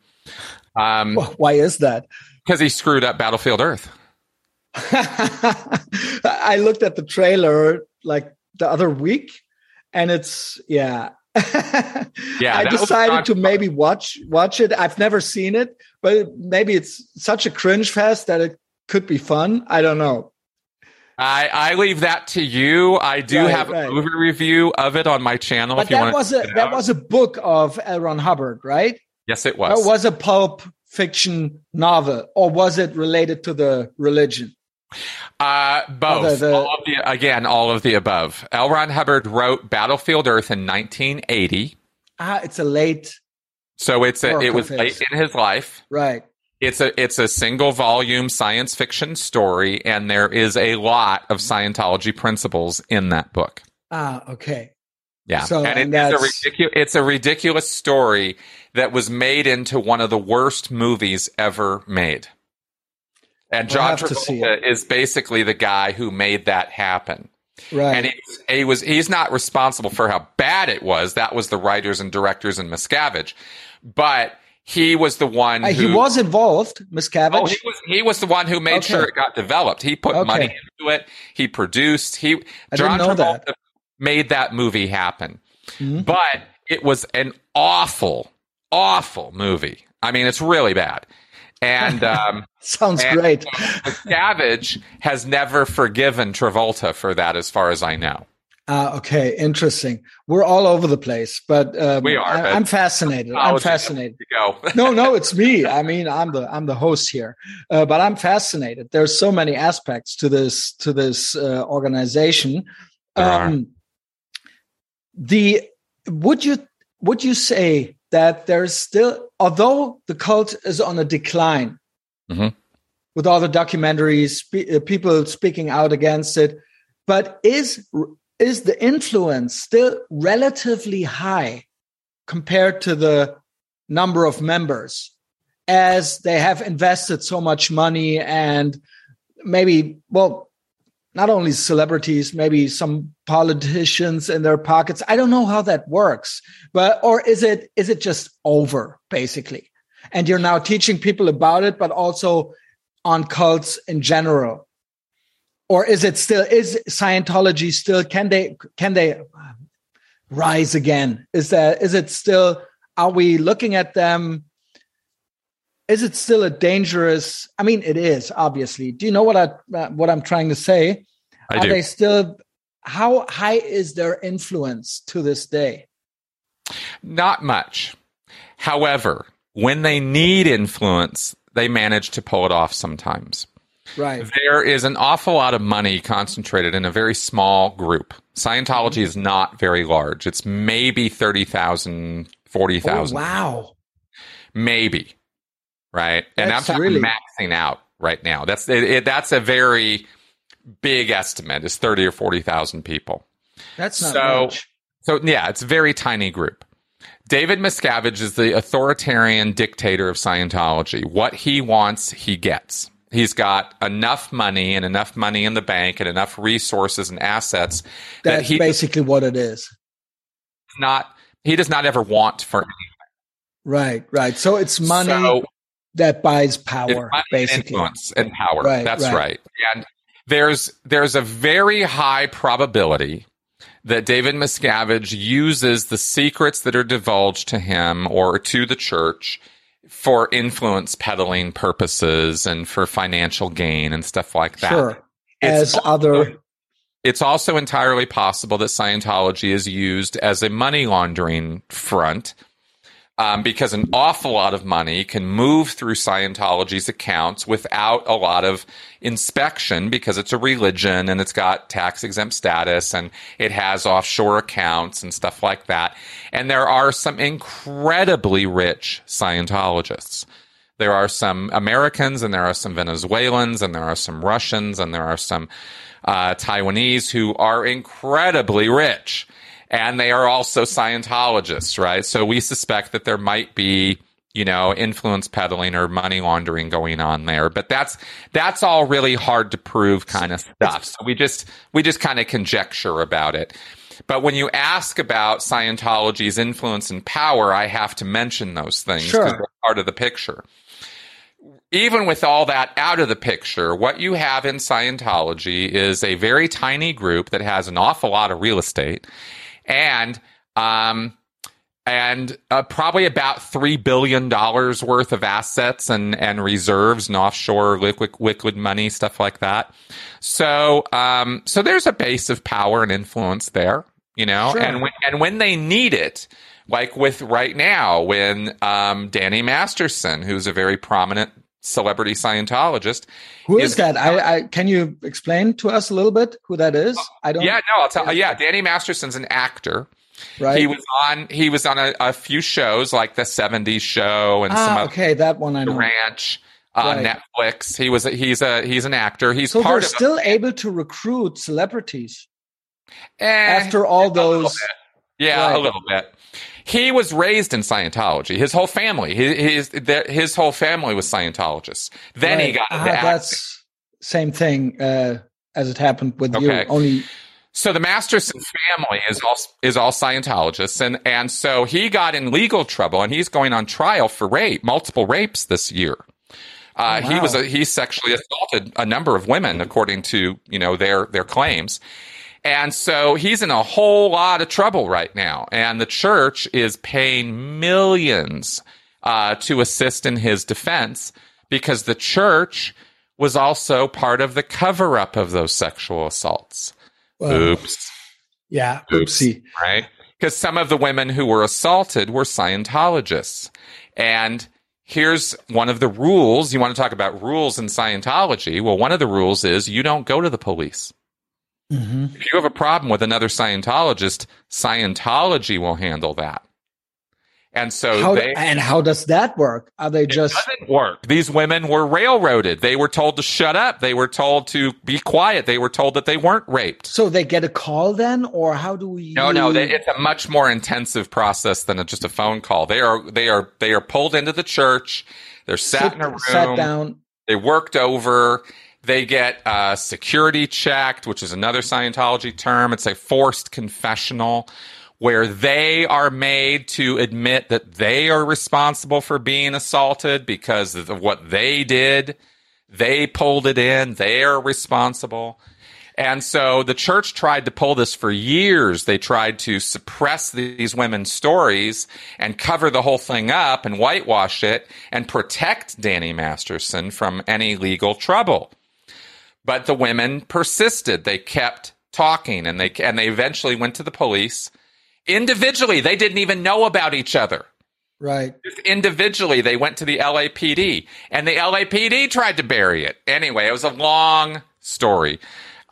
Um, Why is that? Because he screwed up Battlefield Earth. *laughs* I looked at the trailer like the other week, and it's yeah, *laughs* yeah, I decided to maybe watch watch it. I've never seen it, but maybe it's such a cringe fest that it could be fun. I don't know. I, I leave that to you. I do right, have right. a movie review of it on my channel. But that was a that was a book of L. Ron Hubbard, right? Yes, it was. It was a pulp fiction novel, or was it related to the religion? Uh, both. The, the, all the, again, all of the above. L. Ron Hubbard wrote Battlefield Earth in 1980. Ah, it's a late. So it's a, it was late in his life. Right. It's a it's a single volume science fiction story, and there is a lot of Scientology principles in that book. Ah, okay. Yeah, so, and, and it's, a ridiculous, it's a ridiculous story that was made into one of the worst movies ever made. And John Travolta is basically the guy who made that happen. Right. And he, he, was he's not responsible for how bad it was. That was the writers and directors and Miscavige. But he was the one uh, who, he was involved, Miscavige. Oh, he was he was the one who made okay. sure it got developed. He put okay. money into it. He produced. He I John Travolta that. made that movie happen. Mm-hmm. But it was an awful, awful movie. I mean, it's really bad. And *laughs* um, sounds and, great. Savage has never forgiven Travolta for that, as far as I know. Uh, okay, interesting. We're all over the place, but um, we are. I, am fascinated. I'm fascinated. Go. no, no, it's me. *laughs* I mean, I'm the I'm the host here, uh, but I'm fascinated. There's so many aspects to this to this uh, organization. Um, the would you would you say that there's still, although the cult is on a decline, mm-hmm. with all the documentaries, uh, people speaking out against it, but is is the influence still relatively high compared to the number of members as they have invested so much money and maybe well not only celebrities, maybe some politicians in their pockets. I don't know how that works, but or is it is it just over basically? And you're now teaching people about it, but also on cults in general. Or is it still is Scientology still can they can they rise again? Is that is it still are we looking at them is it still a dangerous i mean it is obviously. Do you know what i uh, what i'm trying to say? I are do. they still how high is their influence to this day? Not much. However when they need influence they manage to pull it off sometimes. Right. There is an awful lot of money concentrated in a very small group. Scientology is not very large. It's maybe 30,000 40,000 oh, wow. Maybe right? And that's I'm really... maxing out right now. That's it, it, that's a very big estimate. Is thirty or forty thousand people. That's not so, much. So yeah, it's a very tiny group. David Miscavige is the authoritarian dictator of Scientology. What he wants, he gets. He's got enough money and enough money in the bank and enough resources and assets. That's that he, basically what it is. Not he does not ever want for anything. Right, right. So it's money so, that buys power, basically. Influence and power. Right, That's right. right. And there's there's a very high probability that David Miscavige uses the secrets that are divulged to him or to the church for influence peddling purposes and for financial gain and stuff like that. Sure. It's As also, other it's also entirely possible that Scientology is used as a money laundering front um, because an awful lot of money can move through Scientology's accounts without a lot of inspection because it's a religion and it's got tax exempt status and it has offshore accounts and stuff like that. And there are some incredibly rich Scientologists. There are some Americans and there are some Venezuelans and there are some Russians and there are some uh, Taiwanese who are incredibly rich and they are also Scientologists, right? So we suspect that there might be you know, influence peddling or money laundering going on there. But that's that's all really hard to prove kind of stuff. So we just we just kind of conjecture about it. But when you ask about Scientology's influence and power, I have to mention those things because sure. they're part of the picture. Even with all that out of the picture, what you have in Scientology is a very tiny group that has an awful lot of real estate and um, and uh, probably about three billion dollars worth of assets and and reserves and offshore liquid liquid money stuff like that. So um, so there's a base of power and influence there, you know, sure. and when, and when they need it, like with right now when um, Danny Masterson, who's a very prominent celebrity Scientologist. Who is, is that? I, I, can you explain to us a little bit who that is? I don't. Yeah, no, I'll tell. Yeah, Danny Masterson's an actor. Right. He was on. He was on a, a few shows like the '70s Show and ah, some. Okay, that one I know. Ranch on right. Netflix. He was. A, he's a. He's an actor. He's so part they're still a, able to recruit celebrities eh, after all those. Yeah, right. a little bit. He was raised in Scientology. His whole family, his his, his whole family was Scientologists. Then right. he got into uh, That's same thing uh, as it happened with okay. you. Only so the Masterson family is all is all Scientologists, and and so he got in legal trouble, and he's going on trial for rape, multiple rapes this year. Uh, oh, wow. He was a, he sexually assaulted a number of women, according to you know their their claims, and so he's in a whole lot of trouble right now. And the church is paying millions uh, to assist in his defense because the church was also part of the cover up of those sexual assaults. Well, Oops. Yeah. Oopsie. Right? Because some of the women who were assaulted were Scientologists. And here's one of the rules. You want to talk about rules in Scientology? Well, one of the rules is you don't go to the police. Mm-hmm. If you have a problem with another Scientologist, Scientology will handle that. And so how, they, and how does that work? Are they just doesn't work? These women were railroaded. They were told to shut up. They were told to be quiet. They were told that they weren't raped. So they get a call then, or how do we? No, no. They, it's a much more intensive process than a, just a phone call. They are they are they are pulled into the church. They're sat Sit, in a room. Sat down. They worked over. They get uh, security checked, which is another Scientology term. It's a forced confessional where they are made to admit that they are responsible for being assaulted because of what they did. They pulled it in. They are responsible. And so the church tried to pull this for years. They tried to suppress these women's stories and cover the whole thing up and whitewash it and protect Danny Masterson from any legal trouble. But the women persisted. They kept talking and they and they eventually went to the police. Individually, they didn't even know about each other. Right. Just individually, they went to the LAPD and the LAPD tried to bury it. Anyway, it was a long story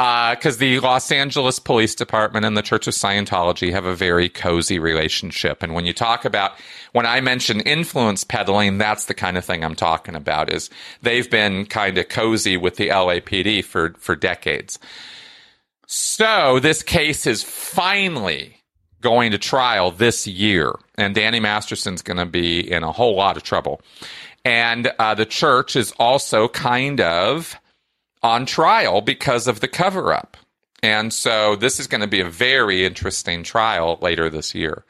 because uh, the Los Angeles Police Department and the Church of Scientology have a very cozy relationship. And when you talk about, when I mention influence peddling, that's the kind of thing I'm talking about. Is they've been kind of cozy with the LAPD for for decades. So this case is finally going to trial this year, and Danny Masterson's going to be in a whole lot of trouble. And uh, the church is also kind of on trial because of the cover up. And so this is going to be a very interesting trial later this year.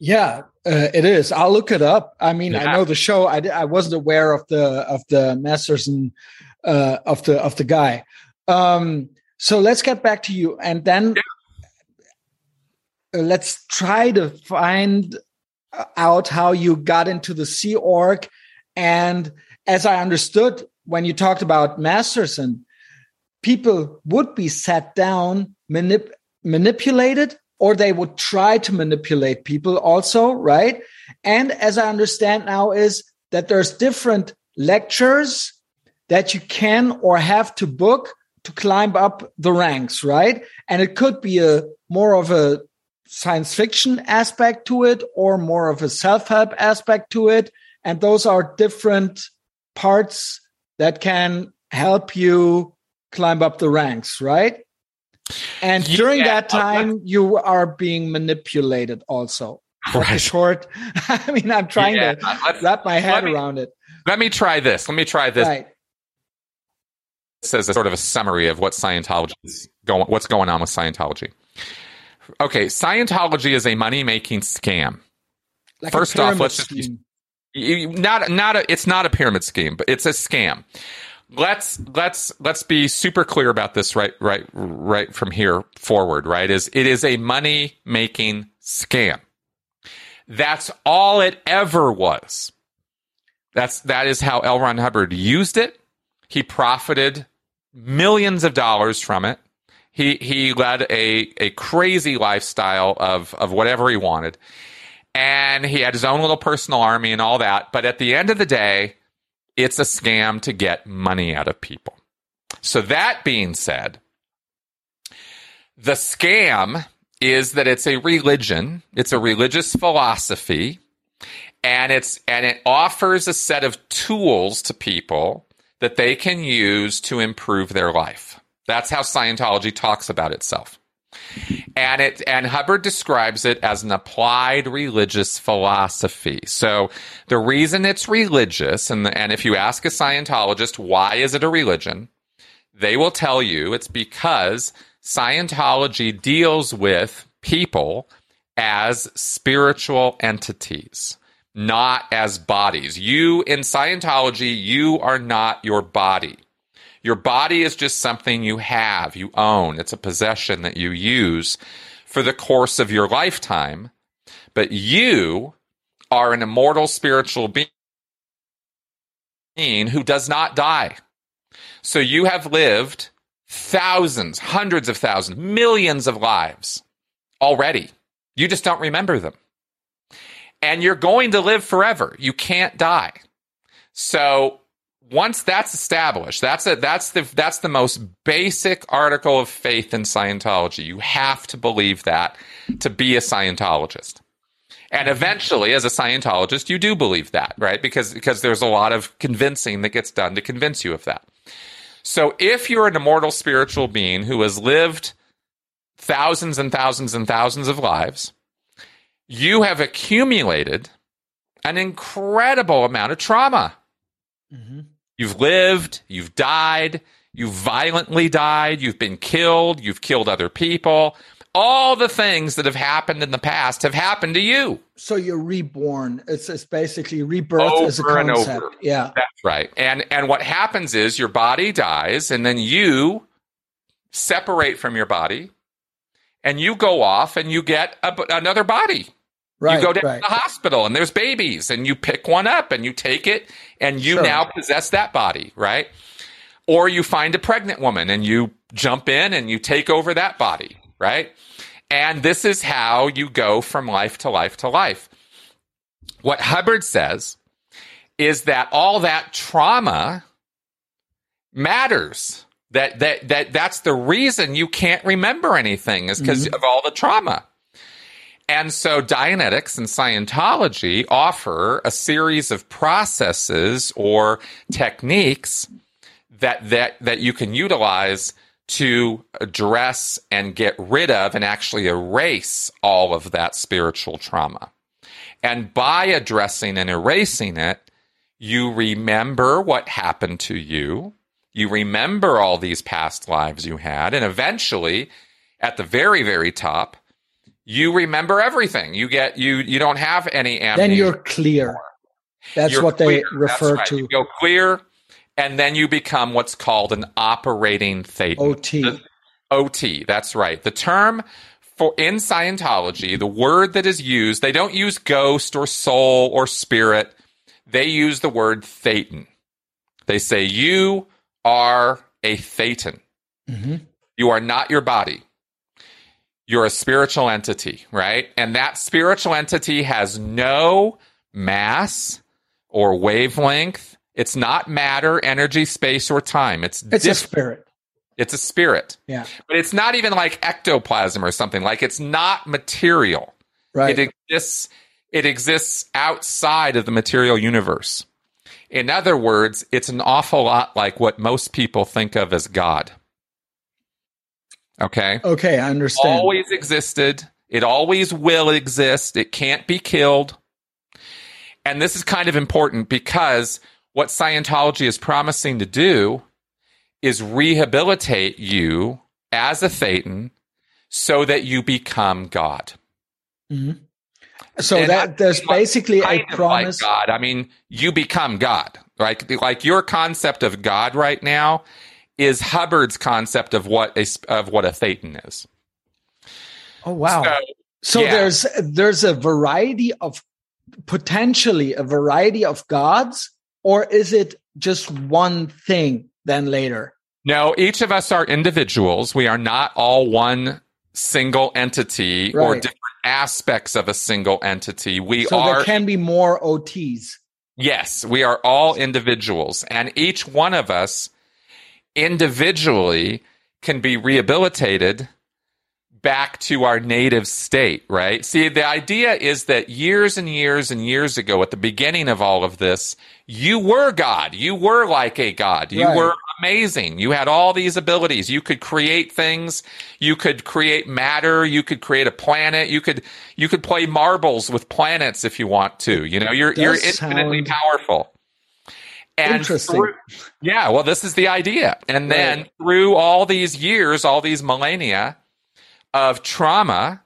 Yeah, uh, it is. I'll look it up. I mean, yeah. I know the show. I, I wasn't aware of the of the Masterson uh, of the of the guy. Um, so let's get back to you, and then yeah. uh, let's try to find out how you got into the Sea Org. And as I understood, when you talked about Masterson, people would be sat down, manip- manipulated, or they would try to manipulate people also, right? And as I understand now, is that there's different lectures that you can or have to book to climb up the ranks, right? And it could be a more of a science fiction aspect to it or more of a self-help aspect to it. And those are different parts that can help you climb up the ranks, right? And yeah, during that uh, time, you are being manipulated also. Right. short. *laughs* I mean, I'm trying yeah, to wrap my head me, around it. Let me try this. Let me try this. Right. This is a sort of a summary of what Scientology is going, what's going on with Scientology. Okay, Scientology is a money making scam. Like First off, let's just not not a, it's not a pyramid scheme, but it's a scam. Let's let's let's be super clear about this right right right from here forward, right? Is it is a money making scam. That's all it ever was. That's that is how L. Ron Hubbard used it. He profited millions of dollars from it. He he led a a crazy lifestyle of of whatever he wanted, and he had his own little personal army and all that. But at the end of the day, it's a scam to get money out of people. So that being said, the scam is that it's a religion, it's a religious philosophy, and it's and it offers a set of tools to people that they can use to improve their life. That's how Scientology talks about itself. And it and Hubbard describes it as an applied religious philosophy. So the reason it's religious, and and if you ask a Scientologist why is it a religion, they will tell you it's because Scientology deals with people as spiritual entities, not as bodies. You in Scientology, you are not your body. Your body is just something you have, you own. It's a possession that you use for the course of your lifetime. But you are an immortal spiritual being who does not die. So you have lived thousands, hundreds of thousands, millions of lives already. You just don't remember them. And you're going to live forever. You can't die. So once that's established, that's a, that's the that's the most basic article of faith in Scientology. You have to believe that to be a Scientologist. And eventually, as a Scientologist, you do believe that, right? Because because there's a lot of convincing that gets done to convince you of that. So if you're an immortal spiritual being who has lived thousands and thousands and thousands of lives, you have accumulated an incredible amount of trauma. Mm-hmm. You've lived, you've died, you've violently died, you've been killed, you've killed other people. All the things that have happened in the past have happened to you. So you're reborn. It's, it's basically rebirth over as a concept. Yeah. That's right. And and what happens is your body dies and then you separate from your body and you go off and you get a, another body. Right, you go down right. to the hospital and there's babies and you pick one up and you take it and you sure. now possess that body, right? Or you find a pregnant woman and you jump in and you take over that body, right? And this is how you go from life to life to life. What Hubbard says is that all that trauma matters. That that that that's the reason you can't remember anything is because mm-hmm. of all the trauma. And so Dianetics and Scientology offer a series of processes or techniques that, that, that you can utilize to address and get rid of and actually erase all of that spiritual trauma. And by addressing and erasing it, you remember what happened to you. You remember all these past lives you had. And eventually, at the very, very top, you remember everything. You get you you don't have any amnesia. Then you're clear. That's you're what clear. they refer right. to. You go clear, and then you become what's called an operating thetan. OT. The, OT. That's right. The term for in Scientology, the word that is used, they don't use ghost or soul or spirit. They use the word thetan. They say you are a thetan. Mm-hmm. You are not your body you're a spiritual entity, right? And that spiritual entity has no mass or wavelength. It's not matter, energy, space, or time. It's it's different. a spirit. It's a spirit. Yeah. But it's not even like ectoplasm or something. Like it's not material. Right. It exists it exists outside of the material universe. In other words, it's an awful lot like what most people think of as God. Okay. Okay, I understand. Always existed. It always will exist. It can't be killed. And this is kind of important because what Scientology is promising to do is rehabilitate you as a Thetan so that you become God. Mm-hmm. So and that there's basically a promise. Like God. I mean, you become God. Like, like your concept of God right now is Hubbard's concept of what a of what a thetan is. Oh wow! So, so yeah. there's there's a variety of potentially a variety of gods, or is it just one thing? Then later, No, each of us are individuals. We are not all one single entity right. or different aspects of a single entity. We so are. there can be more OTs. Yes, we are all individuals, and each one of us individually can be rehabilitated back to our native state, right? See, the idea is that years and years and years ago, at the beginning of all of this, you were God. You were like a God. You right. were amazing. You had all these abilities. You could create things. You could create matter. You could create a planet. You could, you could play marbles with planets if you want to. You know, you're, you're infinitely sound... powerful. And Interesting. Through, yeah, well, this is the idea. And then right. through all these years, all these millennia, of trauma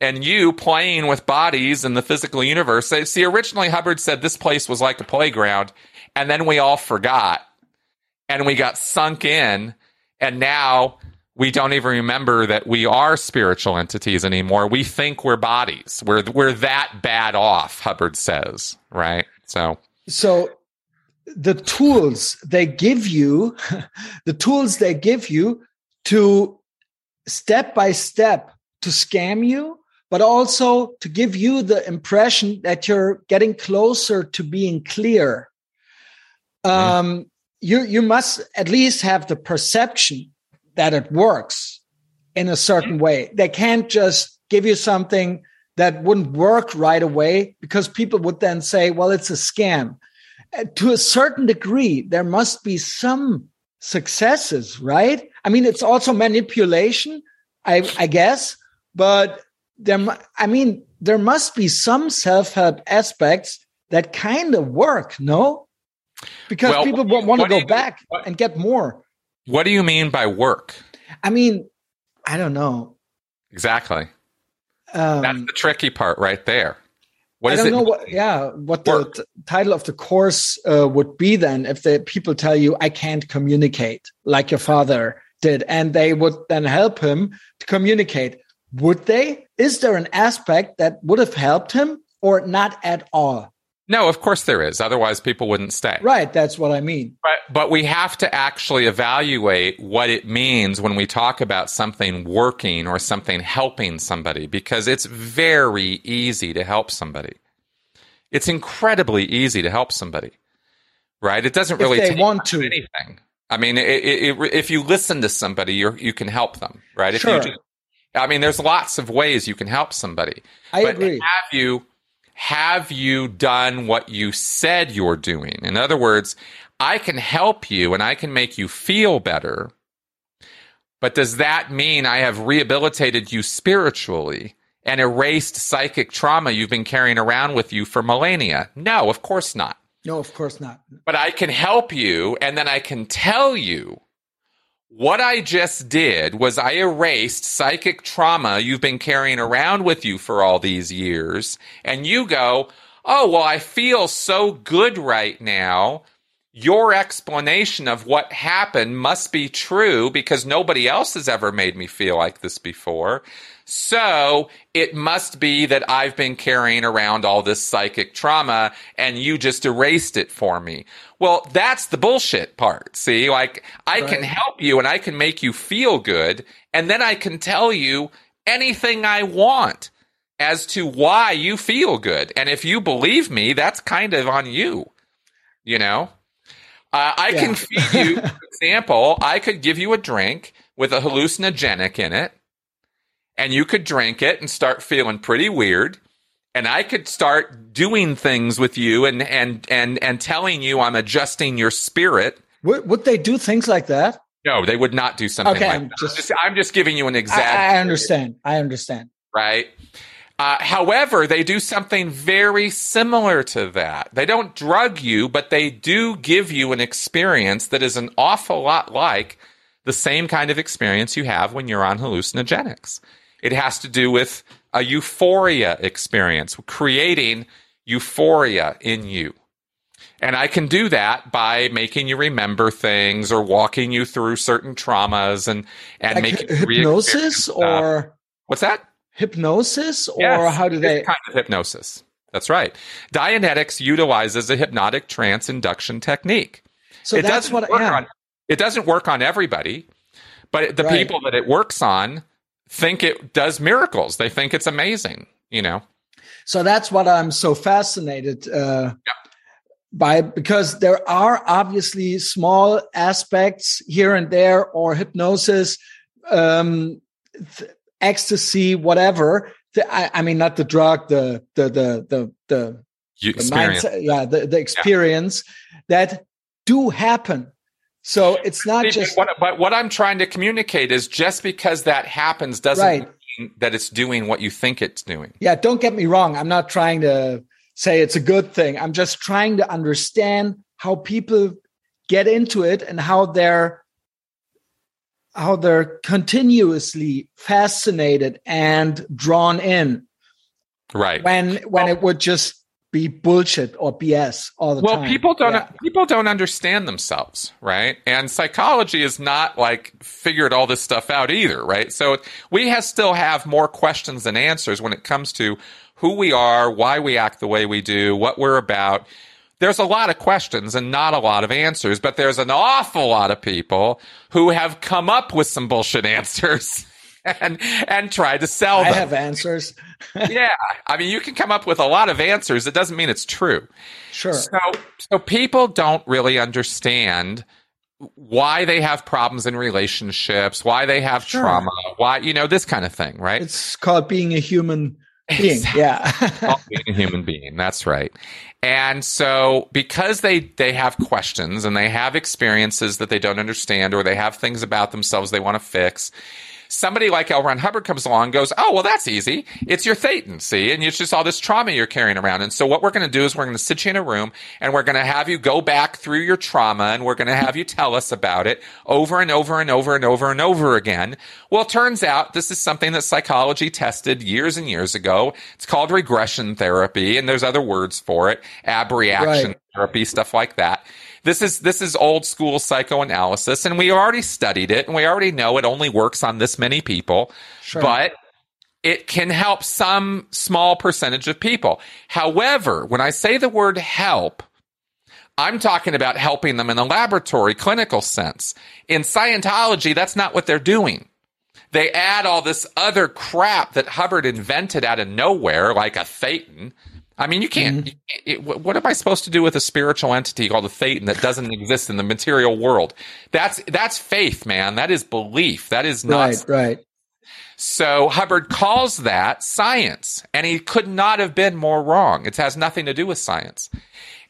and you playing with bodies in the physical universe. See, originally Hubbard said this place was like a playground, and then we all forgot and we got sunk in, and now we don't even remember that we are spiritual entities anymore. We think we're bodies. We're we're that bad off, Hubbard says, right? So So the tools they give you, *laughs* the tools they give you to step by step to scam you, but also to give you the impression that you're getting closer to being clear. Um, you, you must at least have the perception that it works in a certain way. They can't just give you something that wouldn't work right away because people would then say, well, it's a scam. Uh, to a certain degree, there must be some successes, right? I mean, it's also manipulation, I, I guess, but there, I mean, there must be some self-help aspects that kind of work, no? Because well, people want to go back what, and get more. What do you mean by work? I mean, I don't know. Exactly. Um, That's the tricky part right there. What I don't know what, yeah, what work. the title of the course uh, would be then if the people tell you, I can't communicate like your father did, and they would then help him to communicate. Would they? Is there an aspect that would have helped him or not at all? No, of course there is. Otherwise, people wouldn't stay. Right. That's what I mean. But, but we have to actually evaluate what it means when we talk about something working or something helping somebody because it's very easy to help somebody. It's incredibly easy to help somebody, right? It doesn't really they want to anything. I mean, it, it, it, if you listen to somebody, you you can help them, right? Sure. If you just, I mean, there's lots of ways you can help somebody. I but agree. Have you have you done what you said you're doing? In other words, I can help you and I can make you feel better. But does that mean I have rehabilitated you spiritually and erased psychic trauma you've been carrying around with you for millennia? No, of course not. No, of course not. But I can help you and then I can tell you what I just did was I erased psychic trauma you've been carrying around with you for all these years. And you go, Oh, well, I feel so good right now. Your explanation of what happened must be true because nobody else has ever made me feel like this before. So it must be that I've been carrying around all this psychic trauma and you just erased it for me. Well, that's the bullshit part. See, like I right. can help you and I can make you feel good. And then I can tell you anything I want as to why you feel good. And if you believe me, that's kind of on you, you know? Uh, I yeah. can feed you, *laughs* for example, I could give you a drink with a hallucinogenic in it and you could drink it and start feeling pretty weird and I could start doing things with you and and and and telling you I'm adjusting your spirit. Would, would they do things like that? No, they would not do something okay, like I'm that. Just, just, I'm just giving you an example. I, I understand. I understand. Right. Uh, however, they do something very similar to that. They don't drug you, but they do give you an experience that is an awful lot like the same kind of experience you have when you're on hallucinogenics. It has to do with a euphoria experience, creating euphoria in you. And I can do that by making you remember things or walking you through certain traumas and, and like making hypnosis or what's that? Hypnosis or yes, how do they kind of hypnosis? That's right. Dianetics utilizes a hypnotic trance induction technique. So it that's what yeah. on, It doesn't work on everybody, but the right. people that it works on think it does miracles. They think it's amazing, you know. So that's what I'm so fascinated uh, yeah. by because there are obviously small aspects here and there or hypnosis, um, ecstasy, whatever. The, I, I, mean, not the drug, the the the the the, the mindset, yeah, the, the experience yeah. that do happen so it's not just. What, but what I'm trying to communicate is just because that happens doesn't right. mean that it's doing what you think it's doing. Yeah, don't get me wrong. I'm not trying to say it's a good thing. I'm just trying to understand how people get into it and how they're how they're continuously fascinated and drawn in. Right. When when well, it would just be bullshit or BS all the well, time. Well, people don't yeah. people don't understand themselves, right? And psychology is not like figured all this stuff out either, right? So we have still have more questions than answers when it comes to who we are, why we act the way we do, what we're about. There's a lot of questions and not a lot of answers, but there's an awful lot of people who have come up with some bullshit *laughs* answers. *laughs* and and try to sell them. I have answers. *laughs* yeah, I mean, you can come up with a lot of answers. It doesn't mean it's true. Sure. So so people don't really understand why they have problems in relationships, why they have sure. trauma, why you know this kind of thing, right? It's called being a human being. Exactly. Yeah. *laughs* being a human being. That's right. And so because they they have questions and they have experiences that they don't understand or they have things about themselves they want to fix, somebody like L. Ron Hubbard comes along and goes, oh, well, that's easy. It's your thetan, see? And it's just all this trauma you're carrying around. And so what we're going to do is we're going to sit you in a room and we're going to have you go back through your trauma and we're going to have you tell us about it over and over and over and over and over again. Well, it turns out this is something that psychology tested years and years ago. It's called regression therapy and there's other words for it, abreaction right. therapy, stuff like that. This is this is old school psychoanalysis, and we already studied it, and we already know it only works on this many people. Sure. But it can help some small percentage of people. However, when I say the word help, I'm talking about helping them in a laboratory clinical sense. In Scientology, that's not what they're doing. They add all this other crap that Hubbard invented out of nowhere, like a Thetan, I mean, you can't. Mm-hmm. It, what am I supposed to do with a spiritual entity called a thetan that doesn't exist in the material world? That's that's faith, man. That is belief. That is not right. Right. So Hubbard calls that science, and he could not have been more wrong. It has nothing to do with science.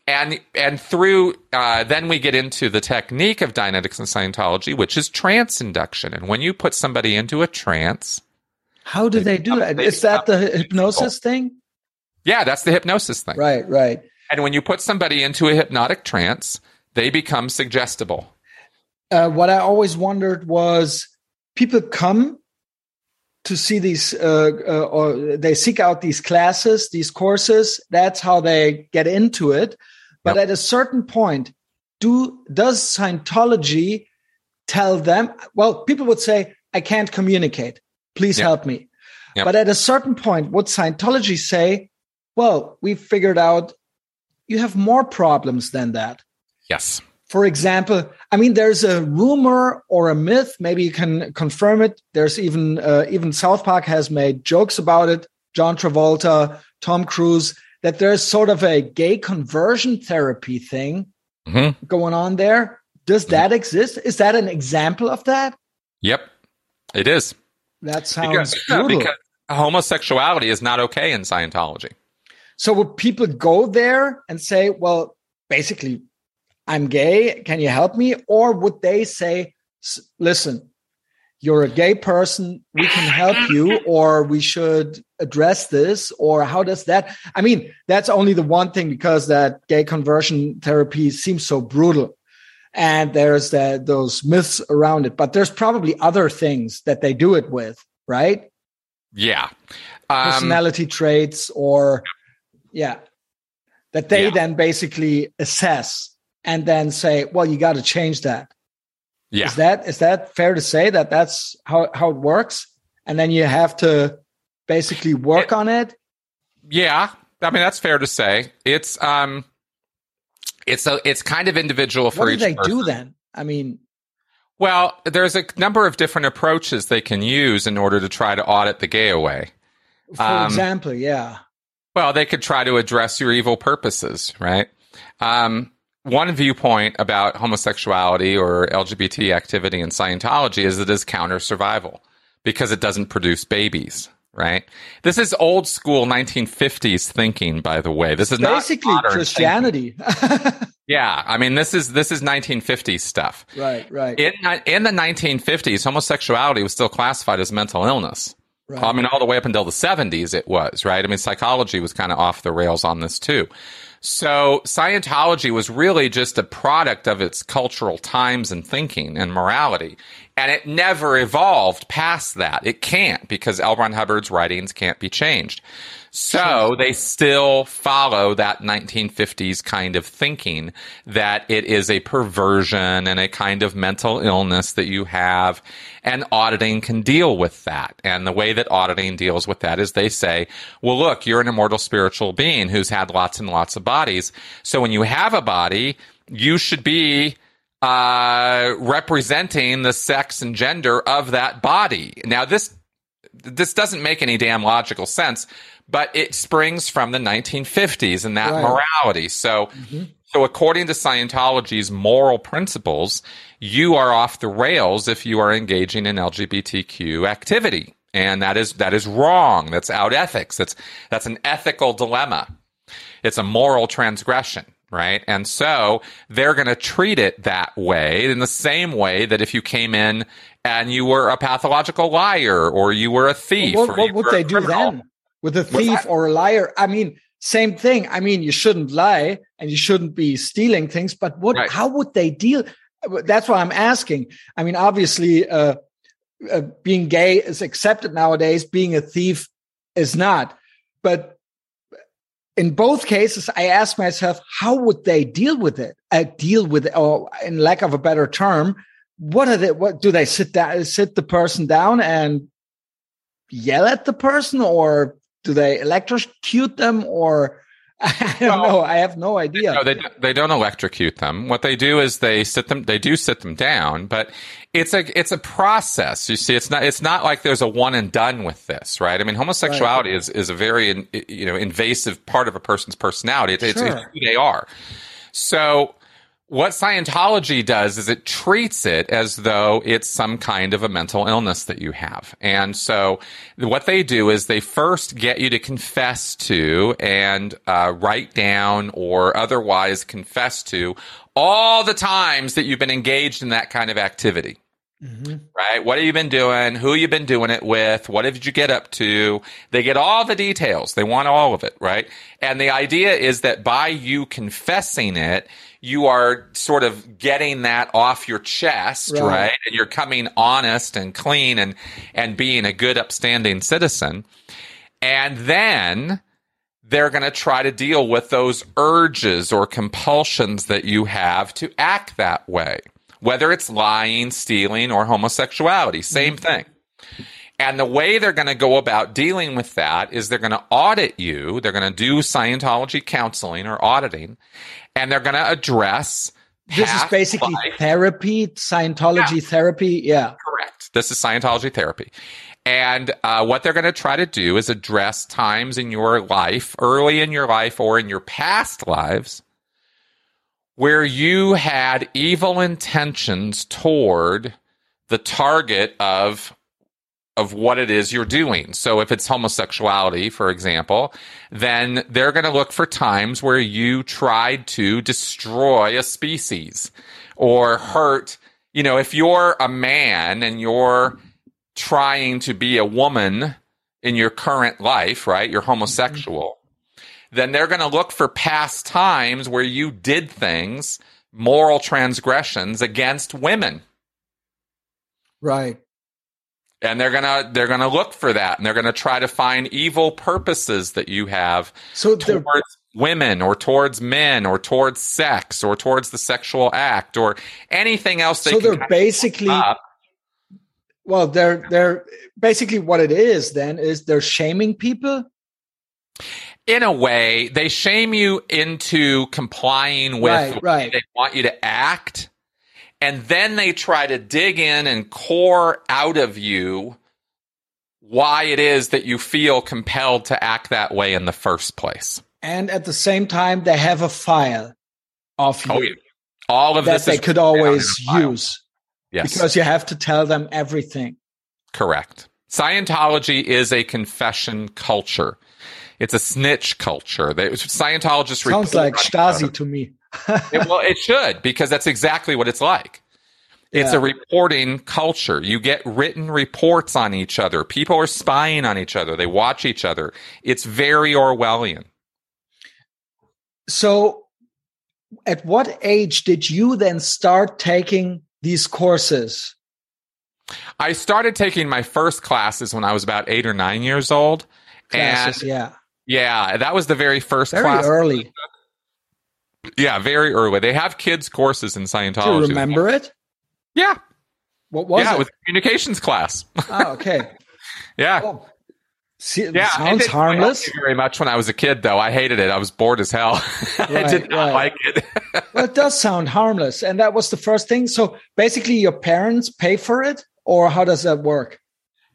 And and through uh, then we get into the technique of Dianetics and Scientology, which is trance induction. And when you put somebody into a trance, how do they, they do that? Is that the hypnosis thing? Yeah, that's the hypnosis thing. Right, right. And when you put somebody into a hypnotic trance, they become suggestible. Uh, what I always wondered was people come to see these uh, uh, or they seek out these classes these courses that's how they get into it but yep. at a certain point do does scientology tell them well people would say i can't communicate please yep. help me yep. but at a certain point would scientology say well, we figured out you have more problems than that. Yes. For example, I mean, there's a rumor or a myth. Maybe you can confirm it. There's even uh, even South Park has made jokes about it. John Travolta, Tom Cruise, that there's sort of a gay conversion therapy thing mm-hmm. going on there. Does that mm-hmm. exist? Is that an example of that? Yep, it is. That sounds because, brutal. because homosexuality is not okay in Scientology. So would people go there and say, well, basically, I'm gay. Can you help me? Or would they say, listen, you're a gay person. We can help you, or we should address this, or how does that? I mean, that's only the one thing because that gay conversion therapy seems so brutal. And there's that those myths around it, but there's probably other things that they do it with, right? Yeah. Um, Personality traits or yeah. That they yeah. then basically assess and then say, well, you got to change that. Yeah. Is that is that fair to say that that's how how it works? And then you have to basically work it, on it? Yeah. I mean that's fair to say. It's um it's a it's kind of individual for what each do they person. do then? I mean Well, there's a number of different approaches they can use in order to try to audit the gay away. For um, example, yeah. Well, they could try to address your evil purposes, right? Um, one viewpoint about homosexuality or LGBT activity in Scientology is it is counter survival because it doesn't produce babies, right? This is old school 1950s thinking, by the way. This is basically Christianity. *laughs* yeah, I mean this is this is 1950s stuff. Right, right. In in the 1950s, homosexuality was still classified as mental illness. Right. I mean, all the way up until the 70s, it was right. I mean, psychology was kind of off the rails on this too. So Scientology was really just a product of its cultural times and thinking and morality. And it never evolved past that. It can't because L. Ron Hubbard's writings can't be changed. So they still follow that 1950s kind of thinking that it is a perversion and a kind of mental illness that you have. And auditing can deal with that. And the way that auditing deals with that is they say, well, look, you're an immortal spiritual being who's had lots and lots of bodies. So when you have a body, you should be uh, representing the sex and gender of that body. Now, this this doesn't make any damn logical sense, but it springs from the 1950s and that right. morality. So, mm-hmm. so according to Scientology's moral principles, you are off the rails if you are engaging in LGBTQ activity. And that is, that is wrong. That's out ethics. That's, that's an ethical dilemma. It's a moral transgression right? And so they're going to treat it that way in the same way that if you came in and you were a pathological liar or you were a thief. Well, what, what would they do then? with a thief or a liar. I mean, same thing. I mean, you shouldn't lie and you shouldn't be stealing things, but what, right. how would they deal? That's why I'm asking. I mean, obviously, uh, uh, being gay is accepted nowadays. Being a thief is not. But in both cases, I ask myself, how would they deal with it? Uh, deal with it, or in lack of a better term, what are they? What do they sit down, sit the person down and yell at the person, or do they electrocute them or I don't know. I have no idea. No, they they don't electrocute them. What they do is they sit them. They do sit them down, but it's a it's a process. You see, it's not it's not like there's a one and done with this, right? I mean, homosexuality right. is is a very you know invasive part of a person's personality. It's, sure. it's, it's who they are. So what Scientology does is it treats it as though it's some kind of a mental illness that you have. And so what they do is they first get you to confess to and uh, write down or otherwise confess to all the times that you've been engaged in that kind of activity. Mm-hmm. Right? What have you been doing? Who you been doing it with? What did you get up to? They get all the details. They want all of it, right? And the idea is that by you confessing it, you are sort of getting that off your chest, right. right? And you're coming honest and clean and, and being a good, upstanding citizen. And then they're going to try to deal with those urges or compulsions that you have to act that way, whether it's lying, stealing, or homosexuality. Same mm-hmm. thing. And the way they're going to go about dealing with that is they're going to audit you. They're going to do Scientology counseling or auditing, and they're going to address. This is basically life. therapy, Scientology yeah. therapy. Yeah. Correct. This is Scientology therapy. And uh, what they're going to try to do is address times in your life, early in your life or in your past lives, where you had evil intentions toward the target of of what it is you're doing. So if it's homosexuality, for example, then they're going to look for times where you tried to destroy a species or hurt. You know, if you're a man and you're trying to be a woman in your current life, right? You're mm-hmm. homosexual. Then they're going to look for past times where you did things, moral transgressions against women. Right. And they're gonna they're gonna look for that and they're gonna try to find evil purposes that you have so towards women or towards men or towards sex or towards the sexual act or anything else they so they're basically well they're they're basically what it is then is they're shaming people in a way they shame you into complying with right, right. they want you to act And then they try to dig in and core out of you why it is that you feel compelled to act that way in the first place. And at the same time, they have a file of oh, you. Oh, yeah. All of that they could always use. Yes. Because you have to tell them everything. Correct. Scientology is a confession culture. It's a snitch culture. They, Scientologists sounds like Stasi to me. it, well, it should because that's exactly what it's like. It's yeah. a reporting culture. You get written reports on each other. People are spying on each other. They watch each other. It's very Orwellian. So, at what age did you then start taking these courses? I started taking my first classes when I was about eight or nine years old. Classes, and yeah. Yeah, that was the very first very class. early. Yeah, very early. They have kids courses in Scientology. Do you remember it? Yeah. What was yeah, it? with communications class. Oh, okay. *laughs* yeah. Oh. See, yeah, sounds harmless. Very much when I was a kid, though. I hated it. I was bored as hell. *laughs* Right, I did not right. like it. *laughs* well, it does sound harmless, and that was the first thing. So basically, your parents pay for it, or how does that work?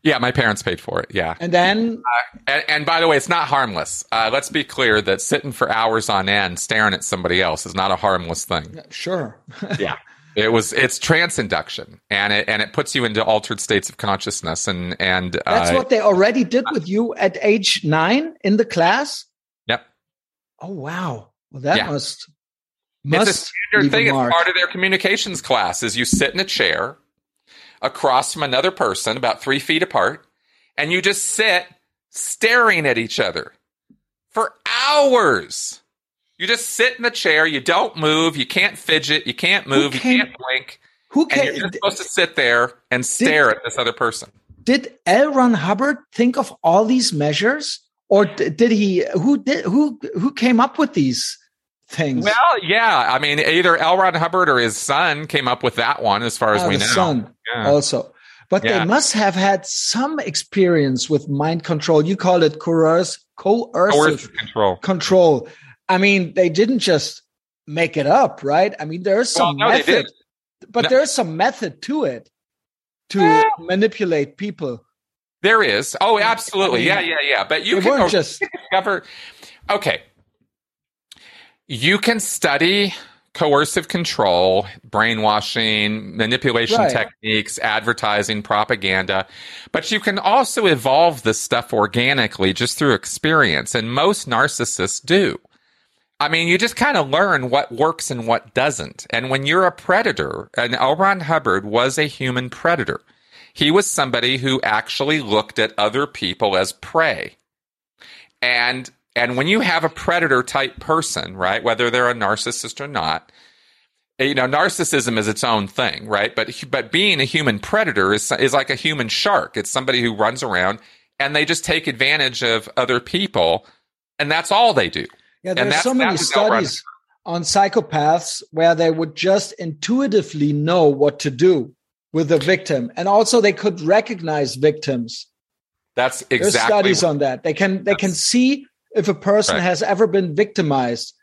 Yeah, my parents paid for it. Yeah, and then, uh, and, and, by the way, it's not harmless. Uh, let's be clear that sitting for hours on end staring at somebody else is not a harmless thing. Sure. *laughs* yeah, it was. It's trance induction, and it and it puts you into altered states of consciousness, and and that's uh, what they already did with you at age nine in the class. Yep. Oh wow! Well, that yeah. must must it's a standard thing. It's part of their communications class. Is you sit in a chair across from another person, about three feet apart, and you just sit staring at each other for hours. You just sit in the chair, you don't move, you can't fidget, you can't move, you can't blink. Who can, you're supposed to sit there and stare did, at this other person. Did L. Ron Hubbard think of all these measures? Or did he who did who who came up with these things. Well, yeah. I mean, either L. Ron Hubbard or his son came up with that one, as far as uh, we know. Son yeah. also. But yeah. they must have had some experience with mind control. You call it coerce, coercive, coercive control. Control. I mean, they didn't just make it up, right? I mean, there's some well, no, method, but no. there's some method to it to yeah. manipulate people. There is. Oh, absolutely. Yeah, yeah, yeah. But you can just discover. Okay, you can study coercive control, brainwashing, manipulation right. techniques, advertising, propaganda, but you can also evolve this stuff organically just through experience. And most narcissists do. I mean, you just kind of learn what works and what doesn't. And when you're a predator, and L. Ron Hubbard was a human predator, he was somebody who actually looked at other people as prey. And and when you have a predator type person, right, whether they're a narcissist or not, you know, narcissism is its own thing, right? But but being a human predator is is like a human shark. It's somebody who runs around and they just take advantage of other people, and that's all they do. Yeah, there's so many studies on psychopaths where they would just intuitively know what to do with the victim, and also they could recognize victims. That's exactly. There's studies on that. They can they can see if a person right. has ever been victimized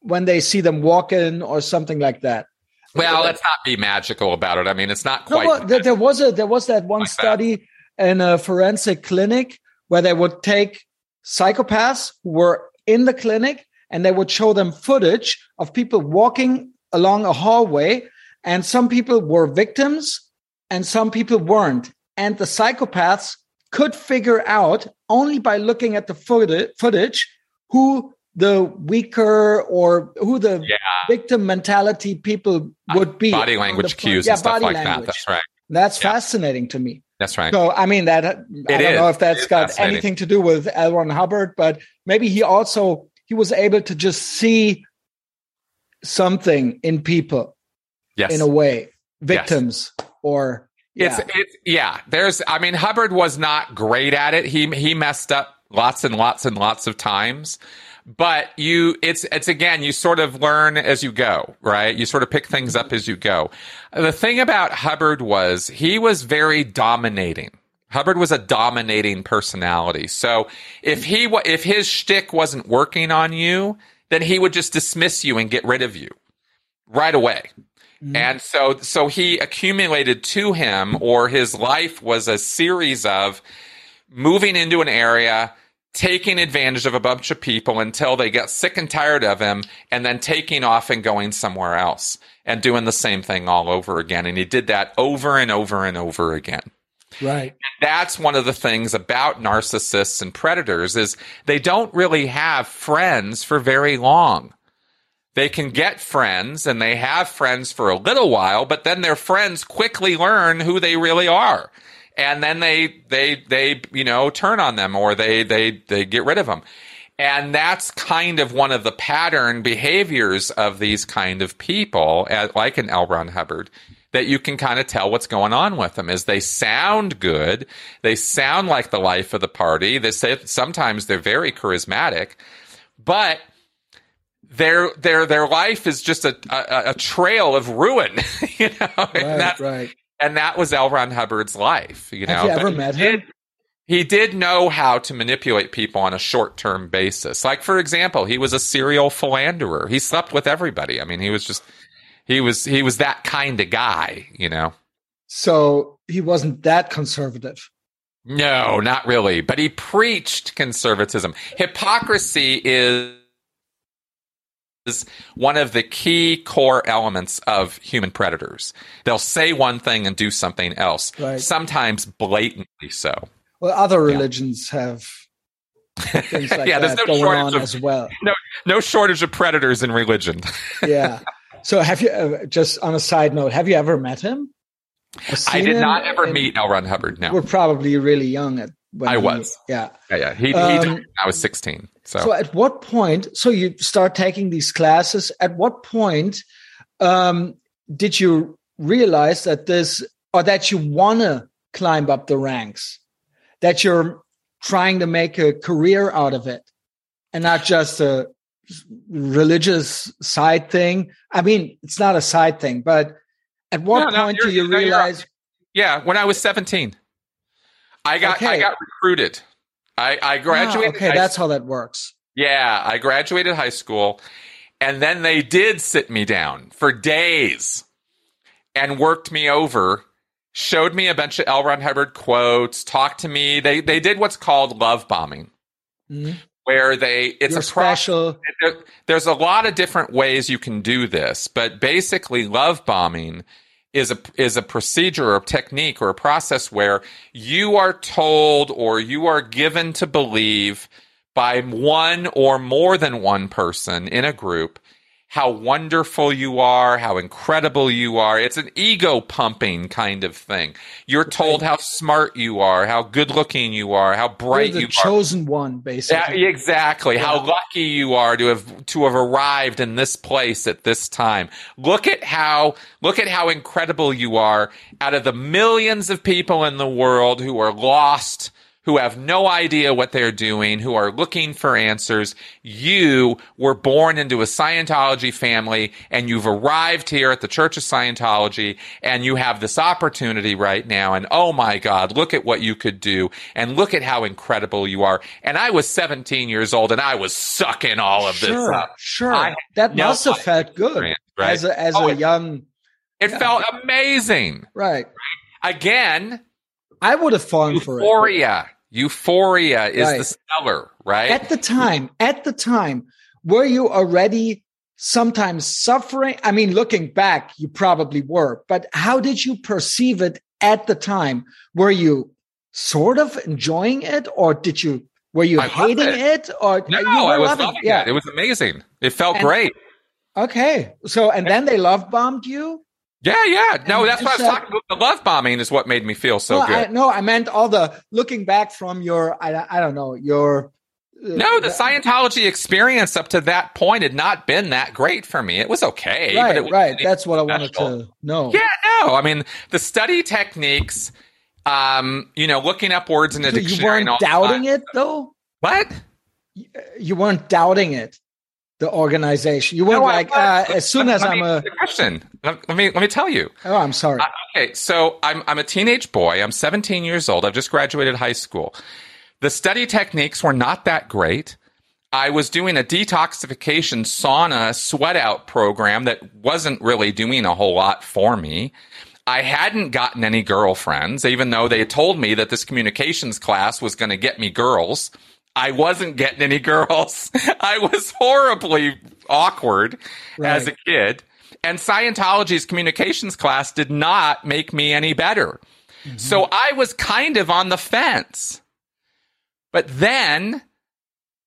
when they see them walk in or something like that. Well, let's not be magical about it. I mean, it's not quite. No, well, there, was a there was that one like study that. in a forensic clinic where they would take psychopaths who were in the clinic and they would show them footage of people walking along a hallway, and some people were victims and some people weren't, and the psychopaths could figure out only by looking at the footage who the weaker or who the yeah. victim mentality people would be. Body language cues yeah, and stuff like language. that. That's right. That's yeah. fascinating to me. That's right. So, I mean, that it I don't is. know if that's got anything to do with L. Ron Hubbard, but maybe he also he was able to just see something in people. Yes. In a way, victims yes. or yeah. It's it's yeah. There's I mean Hubbard was not great at it. He he messed up lots and lots and lots of times. But you it's it's again you sort of learn as you go, right? You sort of pick things up as you go. The thing about Hubbard was he was very dominating. Hubbard was a dominating personality. So if he if his shtick wasn't working on you, then he would just dismiss you and get rid of you right away. Mm-hmm. And so, so he accumulated to him, or his life was a series of moving into an area, taking advantage of a bunch of people until they get sick and tired of him, and then taking off and going somewhere else and doing the same thing all over again. And he did that over and over and over again. Right. And that's one of the things about narcissists and predators is they don't really have friends for very long they can get friends and they have friends for a little while, but then their friends quickly learn who they really are. And then they, they, they, you know, turn on them or they, they, they get rid of them. And that's kind of one of the pattern behaviors of these kind of people, like an L. Ron Hubbard, that you can kind of tell what's going on with them is they sound good. They sound like the life of the party. They say sometimes they're very charismatic, but their their their life is just a a, a trail of ruin, *laughs* you know. Right, and that, right. And that was L. Ron Hubbard's life, you know. Have you ever met him? Did, he did know how to manipulate people on a short term basis. Like for example, he was a serial philanderer. He slept with everybody. I mean, he was just he was he was that kind of guy, you know. So he wasn't that conservative. No, not really. But he preached conservatism. Hypocrisy is is one of the key core elements of human predators. They'll say one thing and do something else, right. sometimes blatantly so. Well, other religions yeah. have things *laughs* like yeah, that no going on of, as well. *laughs* No, no shortage of predators in religion. *laughs* yeah. So, have you uh, just on a side note? Have you ever met him? I did not ever meet L. Ron Hubbard. No, we're probably really young at. I he, was. Yeah. Yeah. Yeah. He, um, he I was sixteen. So. so at what point? So you start taking these classes. At what point um, did you realize that this or that you want to climb up the ranks? That you're trying to make a career out of it, and not just a religious side thing. I mean, it's not a side thing, but at what no, point no, do you realize? Yeah, when I was 17. I got okay. I got recruited. I, I graduated. Ah, okay, that's how that works. Yeah, I graduated high school, and then they did sit me down for days and worked me over, showed me a bunch of L. Ron Hubbard quotes, talked to me. They they did what's called love bombing, mm-hmm. where they it's You're a special. There, there's a lot of different ways you can do this, but basically, love bombing is a is a procedure or technique or a process where you are told or you are given to believe by one or more than one person in a group how wonderful you are, how incredible you are. It's an ego pumping kind of thing. You're told how smart you are, how good looking you are, how bright you are. chosen one, basically. Yeah, exactly. Yeah. How lucky you are to have to have arrived in this place at this time. Look at how look at how incredible you are out of the millions of people in the world who are lost who have no idea what they're doing, who are looking for answers. You were born into a Scientology family and you've arrived here at the Church of Scientology and you have this opportunity right now. And oh my God, look at what you could do and look at how incredible you are. And I was 17 years old and I was sucking all of sure, this up. Sure. That no must have felt good right? as a, as oh, a young. It yeah. felt amazing. Right. Again, I would have fallen Euphoria. for it. Euphoria. Euphoria is right. the seller, right? At the time, at the time, were you already sometimes suffering? I mean, looking back, you probably were, but how did you perceive it at the time? Were you sort of enjoying it or did you, were you I hating it. it. or no, I was loving, loving yeah. it. It was amazing. It felt and, great. Okay. So, and then they love bombed you? Yeah, yeah. No, that's what I was talking about. The love bombing is what made me feel so no, good. I, no, I meant all the looking back from your, I, I don't know, your. Uh, no, the Scientology experience up to that point had not been that great for me. It was okay. Right, it was right. That's what I wanted to know. Yeah, no. I mean, the study techniques, um, you know, looking up words in the so dictionary. You weren't doubting it, though? What? You weren't doubting it the organization. You weren't no, like uh, as soon as I'm a question. Let me let me tell you. Oh, I'm sorry. Uh, okay, so I'm I'm a teenage boy. I'm 17 years old. I've just graduated high school. The study techniques were not that great. I was doing a detoxification sauna sweat out program that wasn't really doing a whole lot for me. I hadn't gotten any girlfriends, even though they told me that this communications class was going to get me girls. I wasn't getting any girls. *laughs* I was horribly awkward right. as a kid. And Scientology's communications class did not make me any better. Mm-hmm. So I was kind of on the fence. But then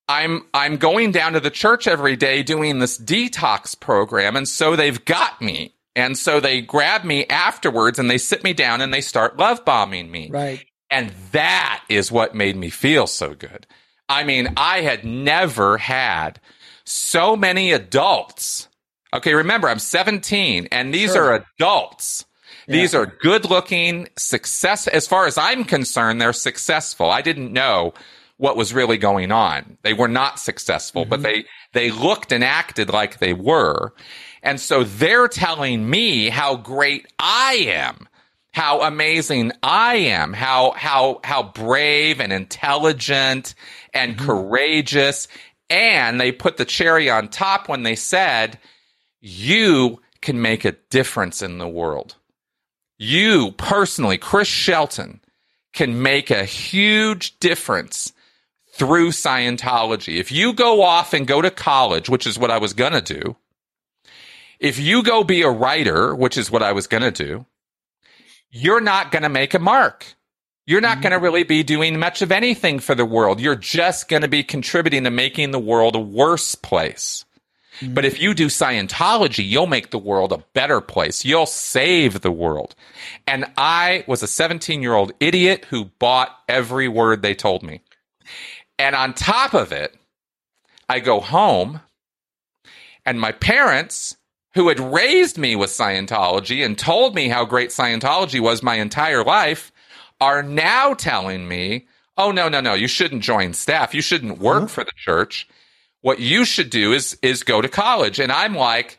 I'm I'm going down to the church every day doing this detox program and so they've got me. And so they grab me afterwards and they sit me down and they start love bombing me. Right. And that is what made me feel so good. I mean, I had never had so many adults. Okay, remember, I'm 17 and these sure. are adults. Yeah. These are good looking, success. As far as I'm concerned, they're successful. I didn't know what was really going on. They were not successful, mm-hmm. but they, they looked and acted like they were. And so they're telling me how great I am, how amazing I am, how, how, how brave and intelligent and mm-hmm. courageous. And they put the cherry on top when they said, you can make a difference in the world. You personally, Chris Shelton, can make a huge difference through Scientology. If you go off and go to college, which is what I was going to do, if you go be a writer, which is what I was going to do, you're not going to make a mark. You're not going to really be doing much of anything for the world. You're just going to be contributing to making the world a worse place. But if you do Scientology, you'll make the world a better place. You'll save the world. And I was a 17 year old idiot who bought every word they told me. And on top of it, I go home and my parents who had raised me with Scientology and told me how great Scientology was my entire life are now telling me, oh, no, no, no, you shouldn't join staff. You shouldn't work mm-hmm. for the church. What you should do is, is go to college. And I'm like,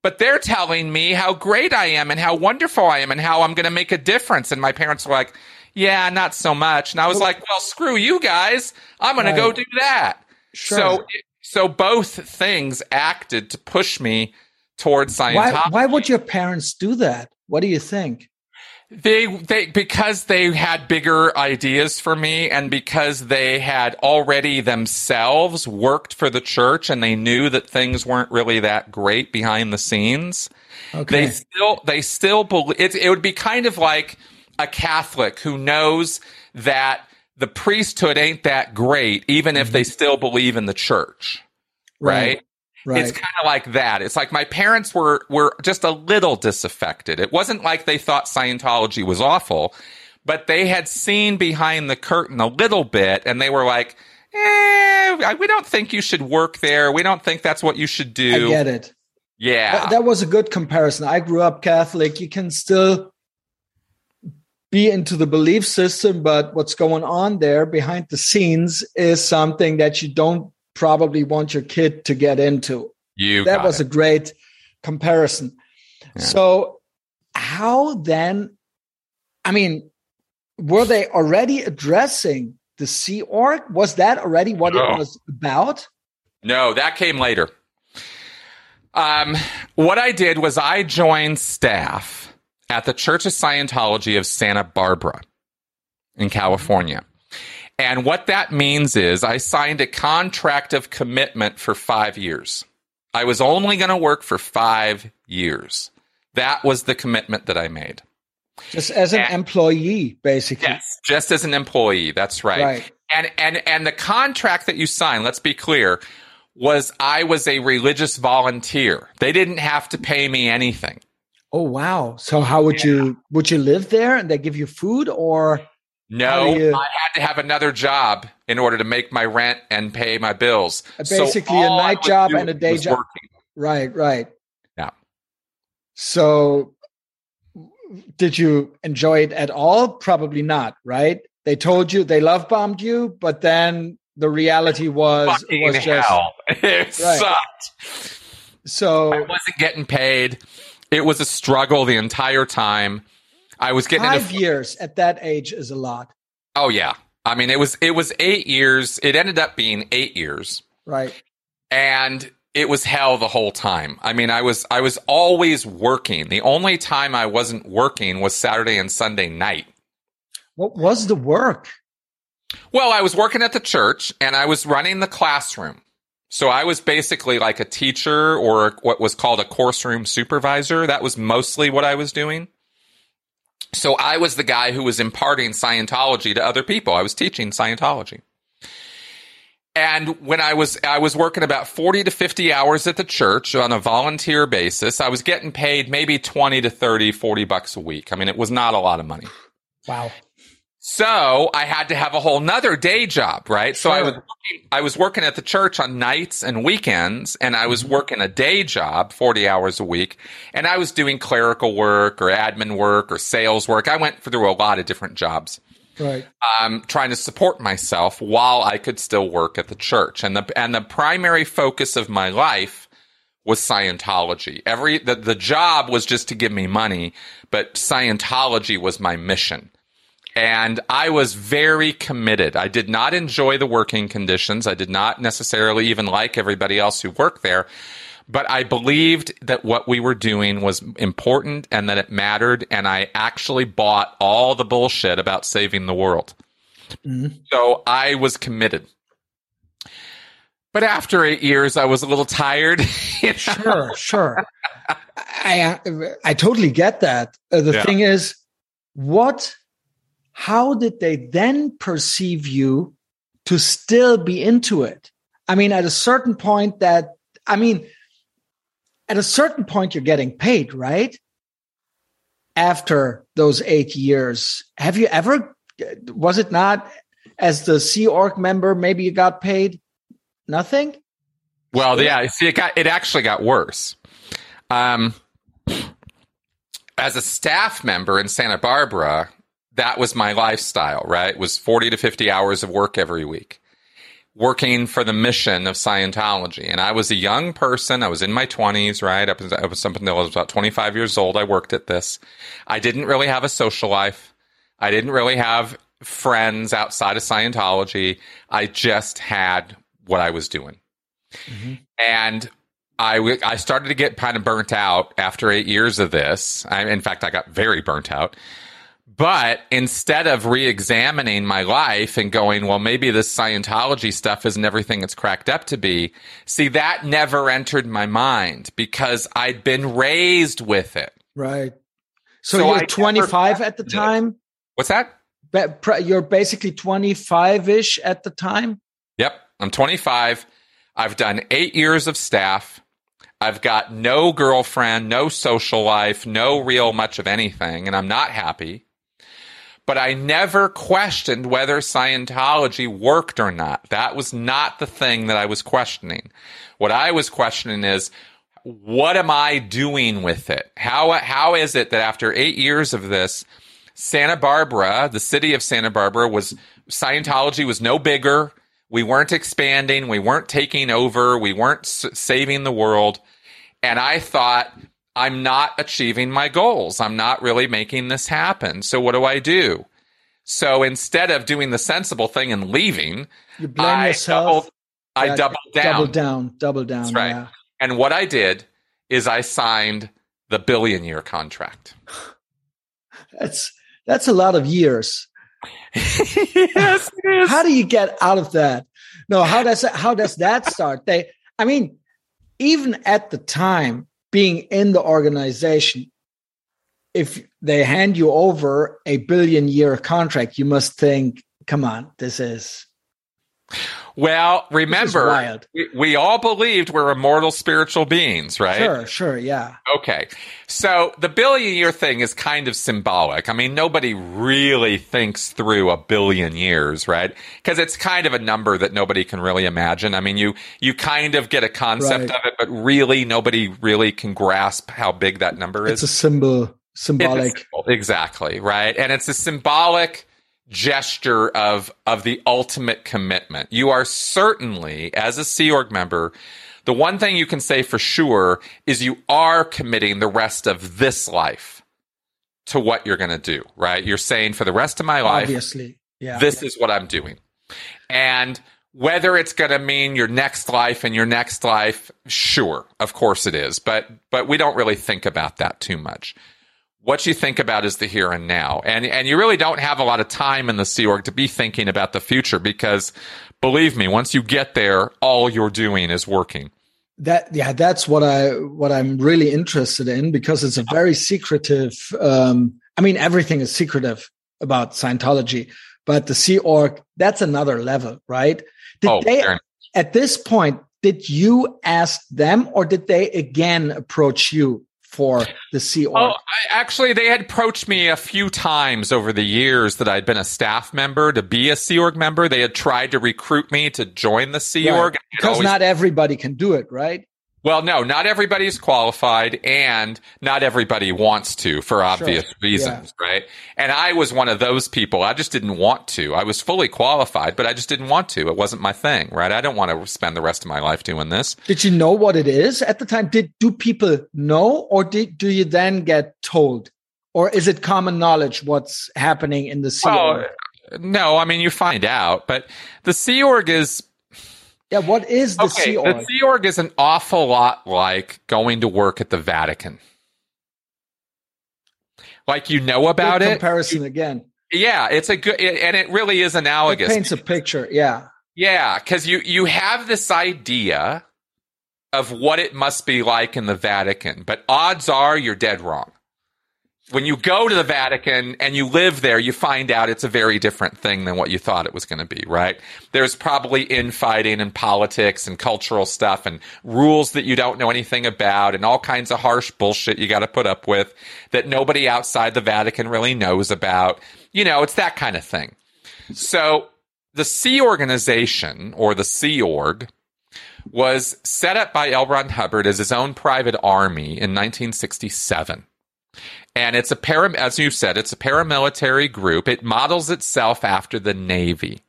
but they're telling me how great I am and how wonderful I am and how I'm going to make a difference. And my parents were like, yeah, not so much. And I was like, well, screw you guys. I'm going right. to go do that. Sure. So, so both things acted to push me towards Scientology. Why, why would your parents do that? What do you think? They, they, because they had bigger ideas for me and because they had already themselves worked for the church and they knew that things weren't really that great behind the scenes. Okay. They still, they still believe it, it would be kind of like a Catholic who knows that the priesthood ain't that great, even if mm-hmm. they still believe in the church. right? right? Right. It's kind of like that. It's like my parents were were just a little disaffected. It wasn't like they thought Scientology was awful, but they had seen behind the curtain a little bit, and they were like, "Eh, we don't think you should work there. We don't think that's what you should do." I get it. Yeah, that, that was a good comparison. I grew up Catholic. You can still be into the belief system, but what's going on there behind the scenes is something that you don't probably want your kid to get into. You that was it. a great comparison. Yeah. So how then I mean were they already addressing the Sea Org? Was that already what no. it was about? No, that came later. Um, what I did was I joined staff at the Church of Scientology of Santa Barbara in California. And what that means is I signed a contract of commitment for five years. I was only going to work for five years. That was the commitment that I made. Just as an and, employee, basically. Yes, just as an employee. That's right. right. And and and the contract that you signed, let's be clear, was I was a religious volunteer. They didn't have to pay me anything. Oh wow. So how would yeah. you would you live there and they give you food or no, you, I had to have another job in order to make my rent and pay my bills. Uh, basically, so a night job and a day job. Working. Right, right. Yeah. So, did you enjoy it at all? Probably not. Right? They told you they love bombed you, but then the reality was it was just hell. *laughs* it right. sucked. So I wasn't getting paid. It was a struggle the entire time. I was getting five into, years at that age is a lot. Oh yeah, I mean it was it was eight years. It ended up being eight years. Right. And it was hell the whole time. I mean, I was I was always working. The only time I wasn't working was Saturday and Sunday night. What was the work? Well, I was working at the church and I was running the classroom. So I was basically like a teacher or what was called a course room supervisor. That was mostly what I was doing. So I was the guy who was imparting Scientology to other people. I was teaching Scientology. And when I was I was working about 40 to 50 hours at the church on a volunteer basis, I was getting paid maybe 20 to 30, 40 bucks a week. I mean, it was not a lot of money. Wow. So I had to have a whole nother day job, right? So I was working, I was working at the church on nights and weekends, and I was mm-hmm. working a day job, forty hours a week, and I was doing clerical work or admin work or sales work. I went through a lot of different jobs, right? Um, trying to support myself while I could still work at the church, and the and the primary focus of my life was Scientology. Every the, the job was just to give me money, but Scientology was my mission and I was very committed. I did not enjoy the working conditions. I did not necessarily even like everybody else who worked there, but I believed that what we were doing was important and that it mattered. And I actually bought all the bullshit about saving the world. Mm-hmm. So I was committed. But after eight years, I was a little tired. *laughs* You know? Sure, sure. I I totally get that. Uh, the yeah. thing is, what how did they then perceive you to still be into it? I mean, at a certain point that, I mean, at a certain point, you're getting paid, right? After those eight years, have you ever, was it not as the Sea Org member, maybe you got paid nothing? Well, yeah, see, it got, it actually got worse. Um, as a staff member in Santa Barbara, that was my lifestyle, right? It was 40 to 50 hours of work every week, working for the mission of Scientology. And I was a young person. I was in my 20s, right? Up, I was something that was about 25 years old. I worked at this. I didn't really have a social life. I didn't really have friends outside of Scientology. I just had what I was doing. Mm-hmm. And I, I started to get kind of burnt out after eight years of this. I, in fact, I got very burnt out. But instead of re examining my life and going, well, maybe this Scientology stuff isn't everything it's cracked up to be, see, that never entered my mind because I'd been raised with it. Right. So, so you're 25 at the time? What's that? You're basically 25 ish at the time? Yep. I'm 25. I've done eight years of staff. I've got no girlfriend, no social life, no real much of anything, and I'm not happy but I never questioned whether Scientology worked or not. That was not the thing that I was questioning. What I was questioning is, what am I doing with it? How, how is it that after eight years of this, Santa Barbara, the city of Santa Barbara was, Scientology was no bigger. We weren't expanding. We weren't taking over. We weren't s- saving the world. And I thought, I'm not achieving my goals. I'm not really making this happen. So what do I do? So instead of doing the sensible thing and leaving, you blame I yourself. Doubled, I yeah, doubled down. Double down. Double down. That's right. Yeah. And what I did is I signed the billion year contract. *laughs* That's that's a lot of years. *laughs* yes, How do you get out of that? No, how does that, how does that start? They, I mean, even at the time, being in the organization, if they hand you over a billion year contract, you must think, come on, this is. Well, remember, we, we, all believed we're immortal spiritual beings, right? Sure, sure, yeah. Okay. So the billion year thing is kind of symbolic. I mean, nobody really thinks through a billion years, right? Because it's kind of a number that nobody can really imagine. I mean, you, you kind of get a concept right. of it, but really nobody really can grasp how big that number is. It's a symbol, symbolic. A symbol, exactly, right? And it's a symbolic gesture of of the ultimate commitment. You are certainly, as a Sea Org member, the one thing you can say for sure is you are committing the rest of this life to what you're going to do. Right? You're saying for the rest of my life, obviously, yeah, this yeah. is what I'm doing, and whether it's going to mean your next life and your next life, sure, of course it is. But but we don't really think about that too much. What you think about is the here and now, and and you really don't have a lot of time in the Sea Org to be thinking about the future because, believe me, once you get there, all you're doing is working. That yeah, that's what I what I'm really interested in because it's a very secretive. Um, I mean, everything is secretive about Scientology, but the Sea Org that's another level, right? Did oh, they at this point? Did you ask them, or did they again approach you for the Sea oh, Org? Oh, I, actually, they had approached me a few times over the years that I'd been a staff member to be a Sea Org member. They had tried to recruit me to join the Sea right. Org because always- not everybody can do it, right? Well, no, not everybody's qualified and not everybody wants to for obvious sure. reasons, yeah. right? And I was one of those people. I just didn't want to. I was fully qualified, but I just didn't want to. It wasn't my thing, right? I don't want to spend the rest of my life doing this. Did you know what it is at the time? Did do people know or did, do you then get told? Or is it common knowledge what's happening in the Sea well, Org? No, I mean you find out, but the Sea Org is yeah, what is the okay, Sea Org? The Sea Org is an awful lot like going to work at the Vatican. Like you know about good it. Comparison again. Yeah, it's a good, and it really is analogous. It paints a picture. Yeah. Yeah, because you you have this idea of what it must be like in the Vatican, but odds are you're dead wrong when you go to the Vatican and you live there, you find out it's a very different thing than what you thought it was going to be, right? There's probably infighting and politics and cultural stuff and rules that you don't know anything about and all kinds of harsh bullshit you got to put up with that nobody outside the Vatican really knows about. You know, it's that kind of thing. So the Sea Organization or the Sea Org was set up by L. Ron Hubbard as his own private army in 1967 and it's a para, as you said, it's a paramilitary group. It models itself after the Navy.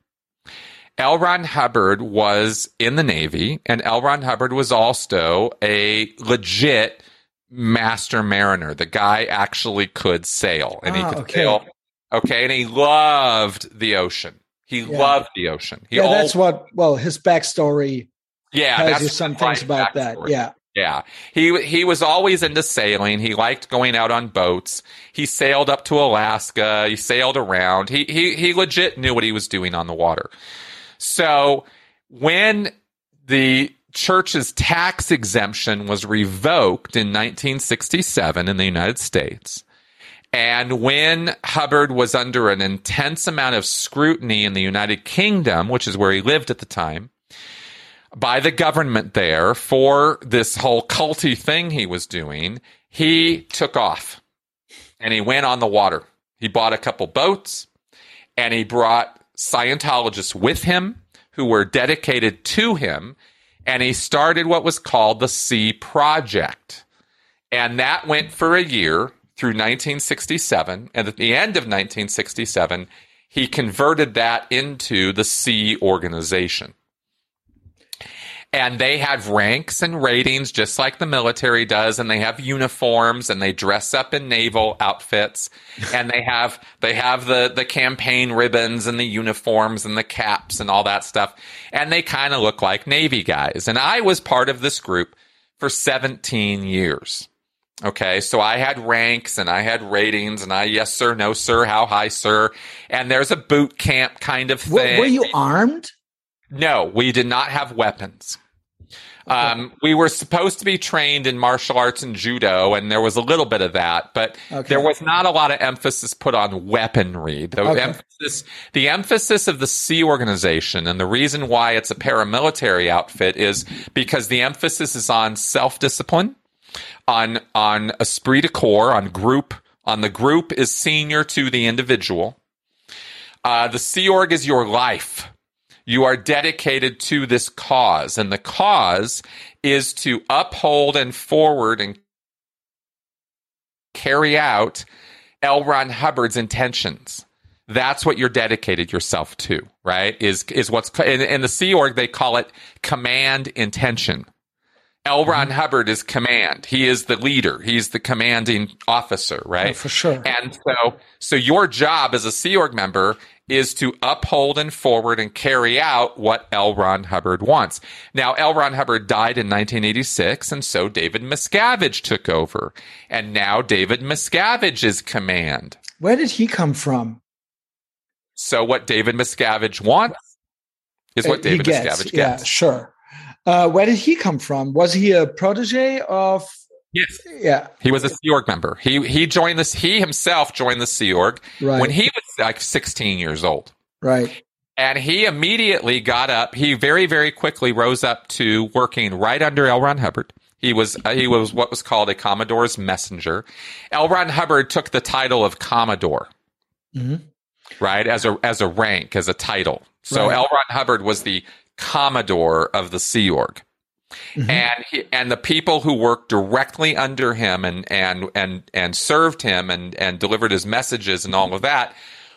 L. Ron Hubbard was in the Navy, and L. Ron Hubbard was also a legit master mariner. The guy actually could sail, and he ah, could okay. sail. Okay, and he loved the ocean. He yeah. loved the ocean. He yeah, that's what. Well, his backstory. Yeah, tells you some things about backstory. that. Yeah, yeah. He he was always into sailing. He liked going out on boats. He sailed up to Alaska. He sailed around. He he he legit knew what he was doing on the water. So when the church's tax exemption was revoked in 1967 in the United States, and when Hubbard was under an intense amount of scrutiny in the United Kingdom, which is where he lived at the time, by the government there for this whole culty thing he was doing, he took off and he went on the water. He bought a couple boats and he brought Scientologists with him who were dedicated to him. And he started what was called the Sea Project. And that went for a year through 1967. And at the end of 1967, he converted that into the Sea Organization and they have ranks and ratings just like the military does and they have uniforms and they dress up in naval outfits and they have they have the the campaign ribbons and the uniforms and the caps and all that stuff and they kind of look like navy guys and I was part of this group for 17 years Okay, so I had ranks and I had ratings and I yes sir, no sir, how high sir, and there's a boot camp kind of thing. Were, were you armed? No, we did not have weapons. Um, we were supposed to be trained in martial arts and judo, and there was a little bit of that, but okay. there was not a lot of emphasis put on weaponry. The okay. emphasis, the emphasis of the Sea Organization, and the reason why it's a paramilitary outfit is because the emphasis is on self discipline, on on esprit de corps, on group. On the group is senior to the individual. Uh, the Sea Org is your life. You are dedicated to this cause, and the cause is to uphold and forward and carry out L. Ron Hubbard's intentions. That's what you're dedicated yourself to, right? Is is what's in, in the Sea Org they call it command intention. L. Ron mm-hmm. Hubbard is command. He is the leader. He's the commanding officer, right? Oh, for sure. And so, so your job as a Sea Org member is to uphold and forward and carry out what L. Ron Hubbard wants. Now, L. Ron Hubbard died in 1986, and so David Miscavige took over. And now David Miscavige is command. Where did he come from? So, what David Miscavige wants is what uh, David gets, Miscavige gets. Yeah, sure. Uh, where did he come from? Was he a protege of? Yes. Yeah. He was a Sea Org member. He he joined this. He himself joined the Sea Org right. when he was like 16 years old. Right. And he immediately got up. He very very quickly rose up to working right under L. Ron Hubbard. He was uh, he was what was called a Commodore's messenger. L. Ron Hubbard took the title of Commodore, mm-hmm. right as a as a rank as a title. So right. L. Ron Hubbard was the commodore of the Sea Org. Mm-hmm. And he, and the people who worked directly under him and and and and served him and and delivered his messages and all of that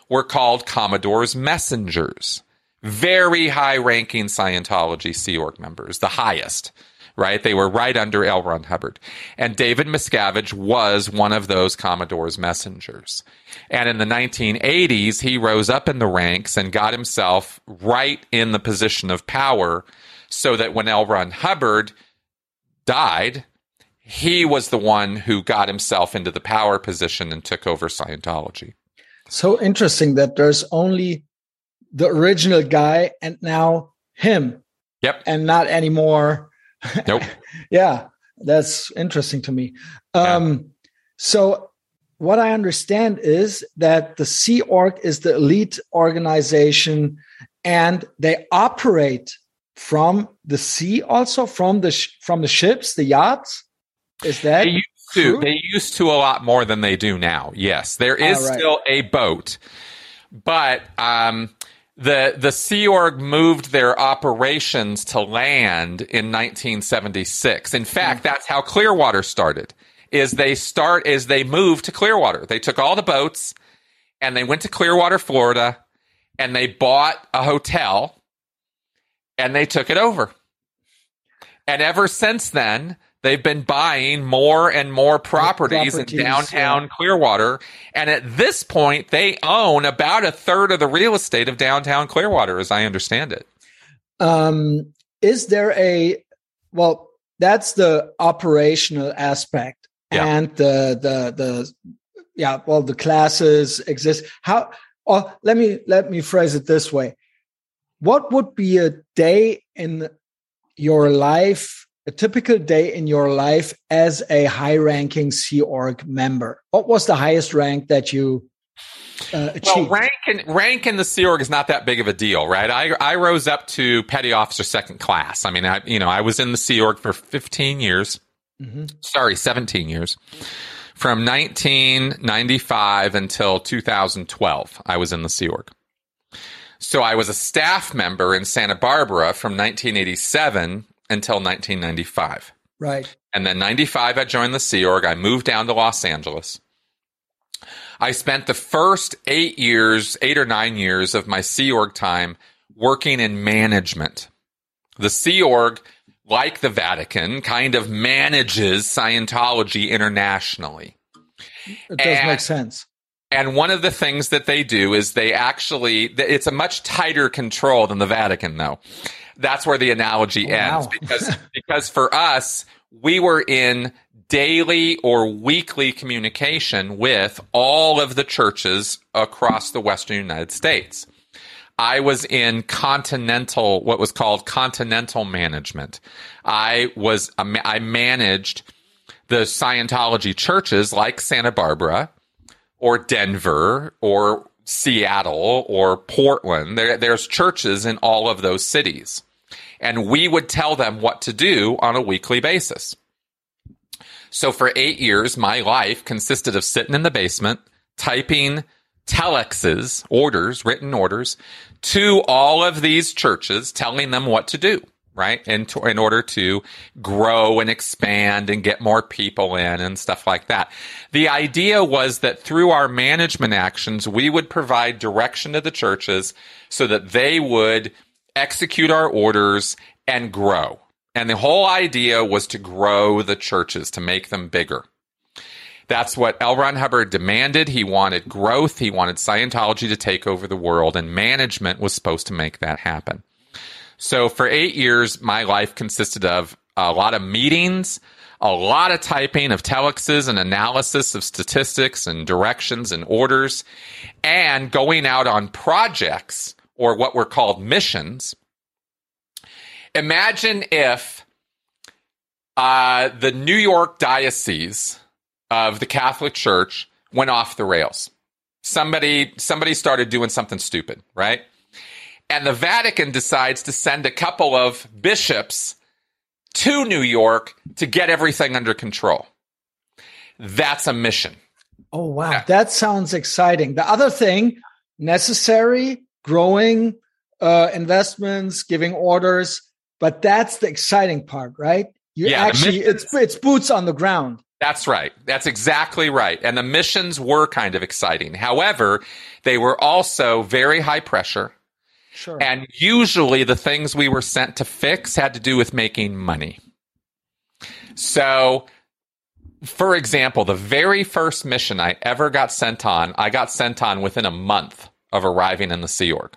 were called Commodore's messengers. Very high ranking Scientology Sea Org members, the highest, right? They were right under L. Ron Hubbard. And David Miscavige was one of those Commodore's messengers. And in the 1980s, he rose up in the ranks and got himself right in the position of power so that when L. Ron Hubbard died, he was the one who got himself into the power position and took over Scientology. So interesting that there's only the original guy and now him. Yep. And not anymore. Nope. *laughs* yeah. That's interesting to me. Um, yeah. So what I understand is that the Sea Org is the elite organization and they operate from the sea also from the sh- from the ships the yachts is that they used to they used to a lot more than they do now yes there is right. still a boat but um, the the Sea Org moved their operations to land in 1976 in fact mm. that's how Clearwater started is they start is they move to Clearwater. They took all the boats and they went to Clearwater, Florida, and they bought a hotel and they took it over. And ever since then, they've been buying more and more properties, properties in downtown yeah. Clearwater. And at this point, they own about a third of the real estate of downtown Clearwater, as I understand it. Um, is there a, well, that's the operational aspect yeah. and the the the yeah well the classes exist how or let me let me phrase it this way what would be a day in your life a typical day in your life as a high ranking sea org member what was the highest rank that you uh, well, rank in, rank in the Sea Org is not that big of a deal, right? I, I rose up to petty officer second class. I mean, I, you know, I was in the Sea Org for 15 years. Mm-hmm. Sorry, 17 years. From 1995 until 2012, I was in the Sea Org. So I was a staff member in Santa Barbara from 1987 until 1995. Right. And then 95, I joined the Sea Org. I moved down to Los Angeles. I spent the first eight years, eight or nine years of my Sea Org time working in management. The Sea Org like the Vatican, kind of manages Scientology internationally. It does and, make sense. And one of the things that they do is they actually, it's a much tighter control than the Vatican, though. That's where the analogy ends because, because for us, we were in daily or weekly communication with all of the churches across the Western United States. I was in continental, what was called continental management. I was, I managed the Scientology churches like Santa Barbara or Denver or Seattle or Portland. There, there's churches in all of those cities. And we would tell them what to do on a weekly basis. So for eight years, my life consisted of sitting in the basement, typing telexes, orders, written orders to all of these churches telling them what to do, right? In, to, in order to grow and expand and get more people in and stuff like that. The idea was that through our management actions, we would provide direction to the churches so that they would execute our orders and grow And the whole idea was to grow the churches, to make them bigger. That's what L. Ron Hubbard demanded. He wanted growth. He wanted Scientology to take over the world, and management was supposed to make that happen. So for eight years, my life consisted of a lot of meetings, a lot of typing of telexes and analysis of statistics and directions and orders, and going out on projects or what were called missions. Imagine if uh, the New York Diocese of the Catholic Church went off the rails. Somebody somebody started doing something stupid, right? And the Vatican decides to send a couple of bishops to New York to get everything under control. That's a mission. Oh wow, yeah. that sounds exciting. The other thing, necessary, growing uh, investments, giving orders, but that's the exciting part, right? You yeah, actually, it's it's boots on the ground. That's right. That's exactly right. And the missions were kind of exciting. However, they were also very high pressure. Sure. And usually the things we were sent to fix had to do with making money. So, for example, the very first mission I ever got sent on, I got sent on within a month of arriving in the Sea Org.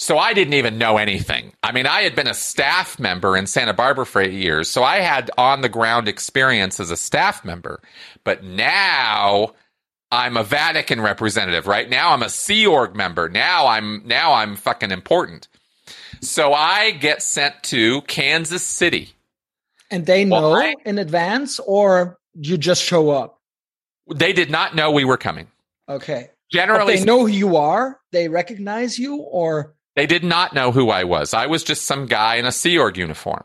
So I didn't even know anything. I mean, I had been a staff member in Santa Barbara for eight years, so I had on the ground experience as a staff member. But now I'm a Vatican representative, right? Now I'm a Sea Org member. Now I'm now I'm fucking important. So I get sent to Kansas City. And they know well, I, in advance or you just show up? They did not know we were coming. Okay. Generally but they know who you are, they recognize you or they did not know who I was. I was just some guy in a Sea Org uniform.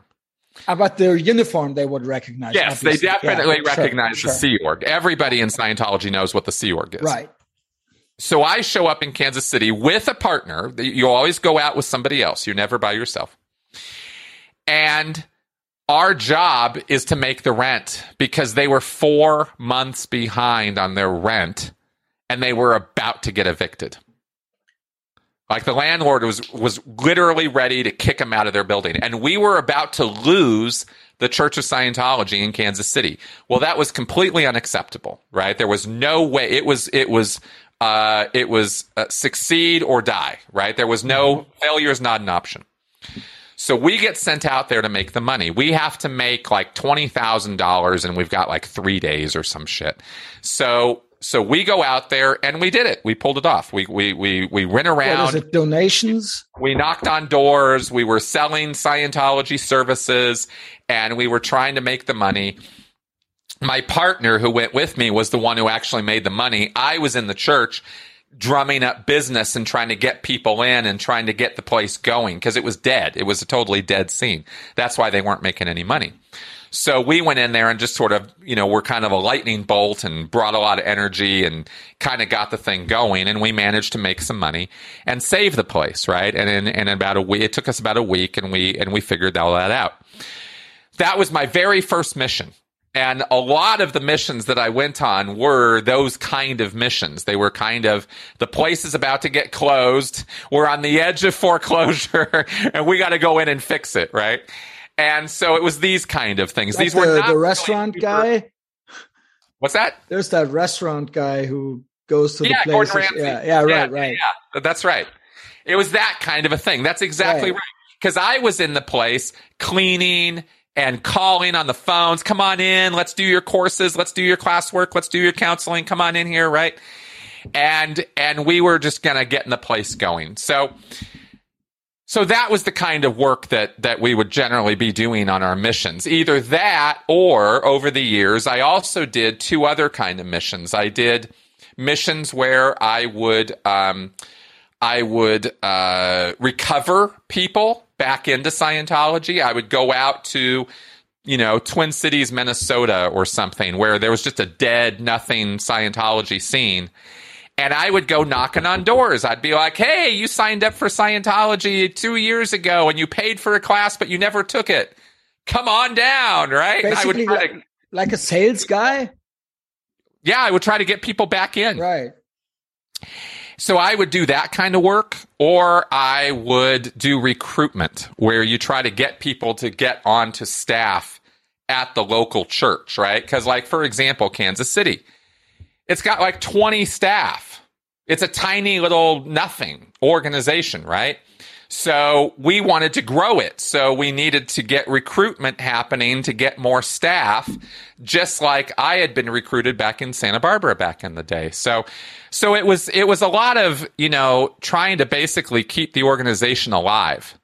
About their uniform, they would recognize. Yes, obviously. they definitely yeah, recognize sure, the sure. Sea Org. Everybody in Scientology knows what the Sea Org is. Right. So I show up in Kansas City with a partner. You always go out with somebody else. You're never by yourself. And our job is to make the rent because they were four months behind on their rent and they were about to get evicted. Like the landlord was was literally ready to kick them out of their building, and we were about to lose the Church of Scientology in Kansas City. Well, that was completely unacceptable, right? There was no way. It was it was uh, it was uh, succeed or die, right? There was no mm-hmm. failure is not an option. So we get sent out there to make the money. We have to make like twenty thousand dollars, and we've got like three days or some shit. So so we go out there and we did it. We pulled it off. We we we we went around. What is it? Donations. We knocked on doors. We were selling Scientology services, and we were trying to make the money. My partner, who went with me, was the one who actually made the money. I was in the church drumming up business and trying to get people in and trying to get the place going because it was dead. It was a totally dead scene. That's why they weren't making any money. So we went in there and just sort of, you know, we're kind of a lightning bolt and brought a lot of energy and kind of got the thing going. And we managed to make some money and save the place, right? And in, in about a week, it took us about a week and we, and we figured all that out. That was my very first mission. And a lot of the missions that I went on were those kind of missions. They were kind of the place is about to get closed. We're on the edge of foreclosure *laughs* and we got to go in and fix it, right? And so it was these kind of things. Like these the, were the restaurant guy. What's that? There's that restaurant guy who goes to yeah, the places. Yeah, yeah, right, yeah, right. Yeah, that's right. It was that kind of a thing. That's exactly right. Because right. I was in the place cleaning and calling on the phones. Come on in. Let's do your courses. Let's do your classwork. Let's do your counseling. Come on in here, right? And and we were just gonna get in the place going. So so that was the kind of work that, that we would generally be doing on our missions. Either that or over the years, I also did two other kind of missions. I did missions where I would, um, I would, uh, recover people back into Scientology. I would go out to, you know, Twin Cities, Minnesota or something where there was just a dead, nothing Scientology scene and I would go knocking on doors. I'd be like, "Hey, you signed up for Scientology two years ago, and you paid for a class, but you never took it. Come on down, right?" Basically, like, to, like a sales guy. Yeah, I would try to get people back in. Right. So I would do that kind of work, or I would do recruitment where you try to get people to get onto staff at the local church, right? Because, like, for example, Kansas City, it's got like 20 staff. It's a tiny little nothing organization, right? So we wanted to grow it. So we needed to get recruitment happening to get more staff, just like I had been recruited back in Santa Barbara back in the day. So, so it was, it was a lot of, you know, trying to basically keep the organization alive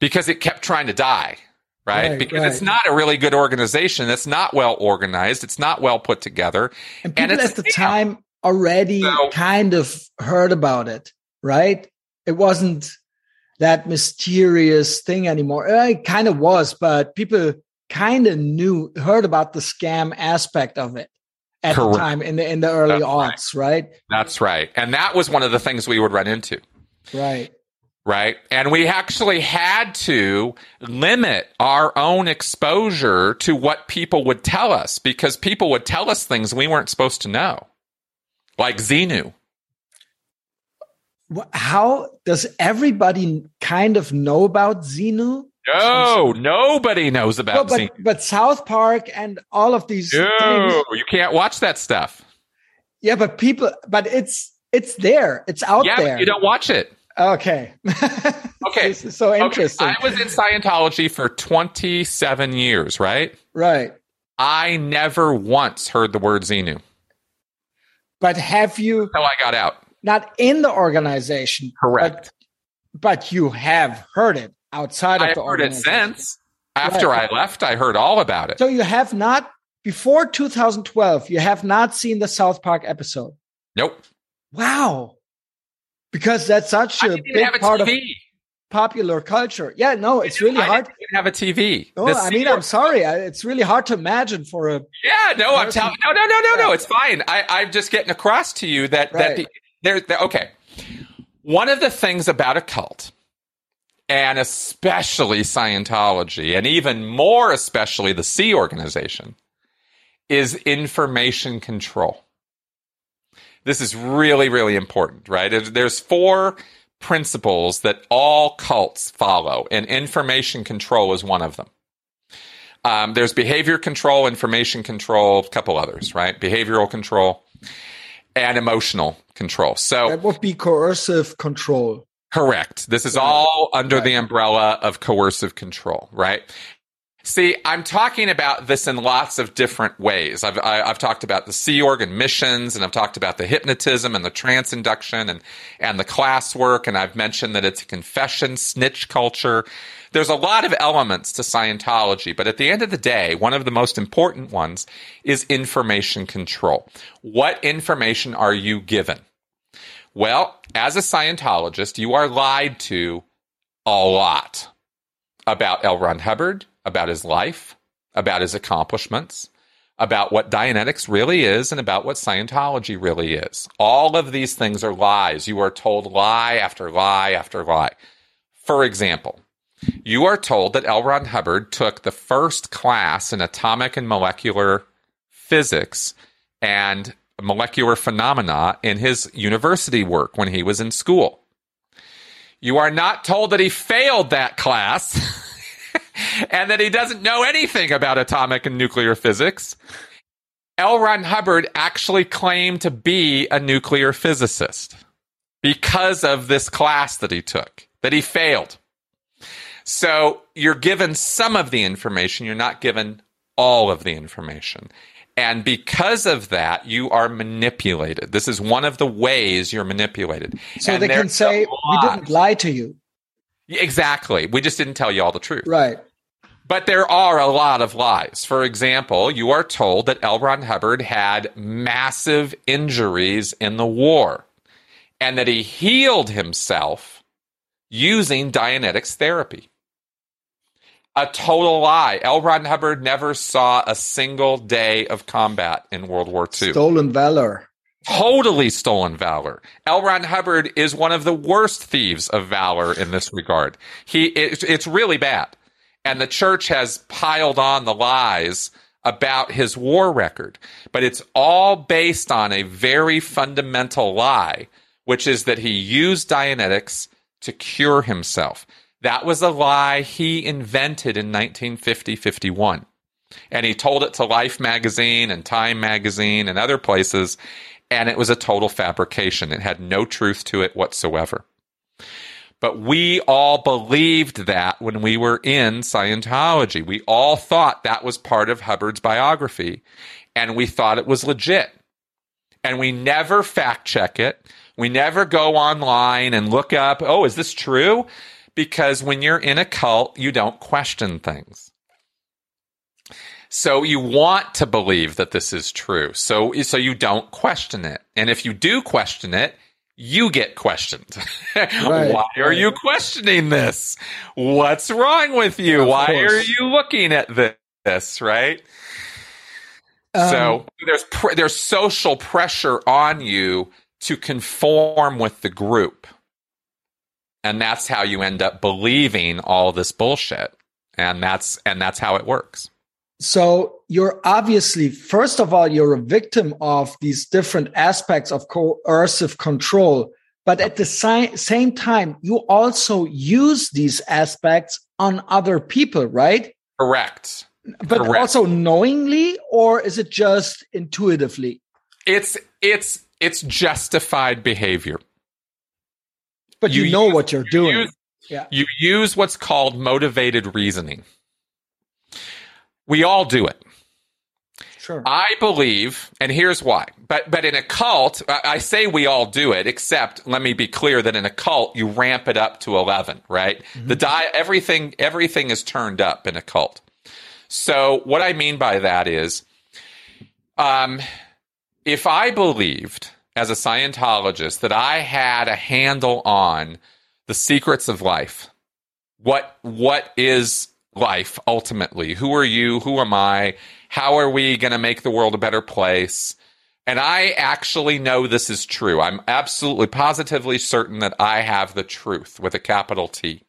because it kept trying to die. Right? right because right. it's not a really good organization. It's not well organized. It's not well put together. And people and at the time already so, kind of heard about it, right? It wasn't that mysterious thing anymore. Uh, it kind of was, but people kind of knew, heard about the scam aspect of it at Correct. the time in the in the early That's aughts, right. right? That's right, and that was one of the things we would run into. Right. Right. And we actually had to limit our own exposure to what people would tell us because people would tell us things we weren't supposed to know, like Xenu how does everybody kind of know about Xenu? No, nobody knows about but, Xenu. But South Park and all of these. No, things, you can't watch that stuff. Yeah, but people, but it's it's there. It's out yeah, there. you don't watch it. Okay. *laughs* okay. so interesting. Okay. I was in Scientology for 27 years, right? Right. I never once heard the word Xenu. But have you? Until I got out not in the organization. Correct. But, but you have heard it outside of I the heard it since. After right. I left, I heard all about it. So you have not before 2012, you have not seen the South Park episode. Nope. Wow. Because that's such a big a part of popular culture. Yeah, no, it's really I hard. have a TV. No, I mean, I'm sorry. It's really hard to imagine for a. Yeah, no, I'm telling. No, no, no, no, no. It's fine. I, I'm just getting across to you that right. that there, there, okay. One of the things about a cult, and especially Scientology, and even more especially the Sea Organization, is information control. This is really, really important, right? There's four principles that all cults follow, and information control is one of them. Um, there's behavior control, information control, a couple others, right? Behavioral control and emotional control. So that would be coercive control. Correct. This is all under the umbrella of coercive control, right? See, I'm talking about this in lots of different ways. I've, I, have i have talked about the Sea Org and missions, and I've talked about the hypnotism and the trance induction and, and the class work, and I've mentioned that it's a confession snitch culture. There's a lot of elements to Scientology, but at the end of the day, one of the most important ones is information control. What information are you given? Well, as a Scientologist, you are lied to a lot about L. Ron Hubbard, about his life, about his accomplishments, about what Dianetics really is, and about what Scientology really is. All of these things are lies. You are told lie after lie after lie. For example, you are told that L. Ron Hubbard took the first class in atomic and molecular physics and molecular phenomena in his university work when he was in school. You are not told that he failed that class *laughs* and that he doesn't know anything about atomic and nuclear physics. L. Ron Hubbard actually claimed to be a nuclear physicist because of this class that he took, that he failed. So you're given some of the information, you're not given all of the information. And because of that, you are manipulated. This is one of the ways you're manipulated. So and they can say, we didn't lie to you. Exactly. We just didn't tell you all the truth. Right. But there are a lot of lies. For example, you are told that L. Ron Hubbard had massive injuries in the war and that he healed himself using Dianetics therapy a total lie. L. Ron Hubbard never saw a single day of combat in World War II. Stolen valor. Totally stolen valor. L. Ron Hubbard is one of the worst thieves of valor in this regard. He, it, it's really bad. And the church has piled on the lies about his war record. But it's all based on a very fundamental lie, which is that he used Dianetics to cure himself. That was a lie he invented in 1950 51. And he told it to Life magazine and Time magazine and other places, and it was a total fabrication. It had no truth to it whatsoever. But we all believed that when we were in Scientology. We all thought that was part of Hubbard's biography, and we thought it was legit. And we never fact check it. We never go online and look up, oh, is this true? Because when you're in a cult, you don't question things. So you want to believe that this is true. So, so you don't question it. And if you do question it, you get questioned. *laughs* Right, Why are right. you questioning this? What's wrong with you? Of Why course. are you looking at this? Right? Um, so there's pr- there's social pressure on you to conform with the group. And that's how you end up believing all this bullshit. And that's and that's how it works. So you're obviously, first of all, you're a victim of these different aspects of coercive control. But at the si- same time, you also use these aspects on other people, right? Correct. But Correct. also knowingly, or is it just intuitively? It's it's it's justified behavior. But you, you know use, what you're doing. Use, yeah. You use what's called motivated reasoning. We all do it. Sure. I believe, and here's why. But but in a cult, I say we all do it. Except, let me be clear that in a cult, you ramp it up to eleven. Right? Mm-hmm. The die, everything everything is turned up in a cult. So what I mean by that is, um, if I believed as a Scientologist that I had a handle on the secrets of life, what what is life ultimately. Who are you? Who am I? How are we going to make the world a better place? And I actually know this is true. I'm absolutely positively certain that I have the truth with a capital T.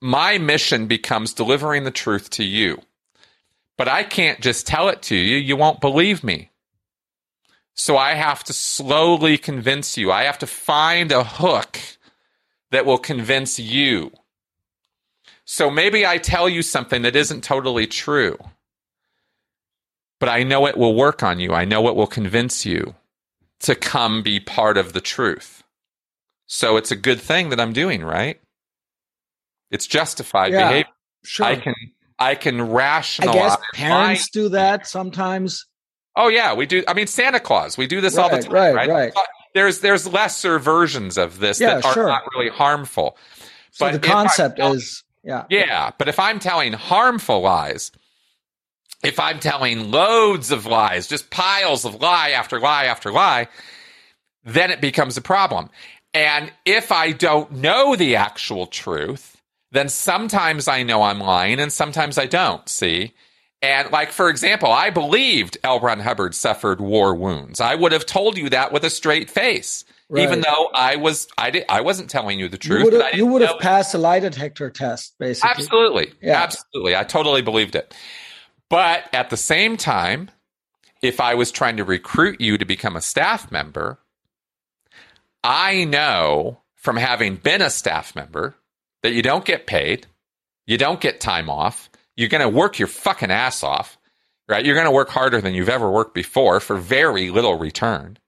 My mission becomes delivering the truth to you. But I can't just tell it to you. You won't believe me. So I have to slowly convince you. I have to find a hook that will convince you so maybe I tell you something that isn't totally true, but I know it will work on you. I know it will convince you to come be part of the truth. So it's a good thing that I'm doing, right? It's justified yeah, behavior. Sure. I can I can rationalize. I guess parents my, do that sometimes. Oh yeah, we do. I mean, Santa Claus, we do this right, all the time, right? Right. right. There's there's lesser versions of this yeah, that are sure. not really harmful. So but the concept is yeah. Yeah. But if I'm telling harmful lies, if I'm telling loads of lies, just piles of lie after lie after lie, then it becomes a problem. And if I don't know the actual truth, then sometimes I know I'm lying and sometimes I don't, see? And like, for example, I believed L. Ron Hubbard suffered war wounds. I would have told you that with a straight face. Right. Even though I was, I did, I wasn't telling you the truth. You would have passed a lie detector test, basically. Absolutely, yeah. absolutely. I totally believed it. But at the same time, if I was trying to recruit you to become a staff member, I know from having been a staff member that you don't get paid, you don't get time off, you're going to work your fucking ass off, right? You're going to work harder than you've ever worked before for very little return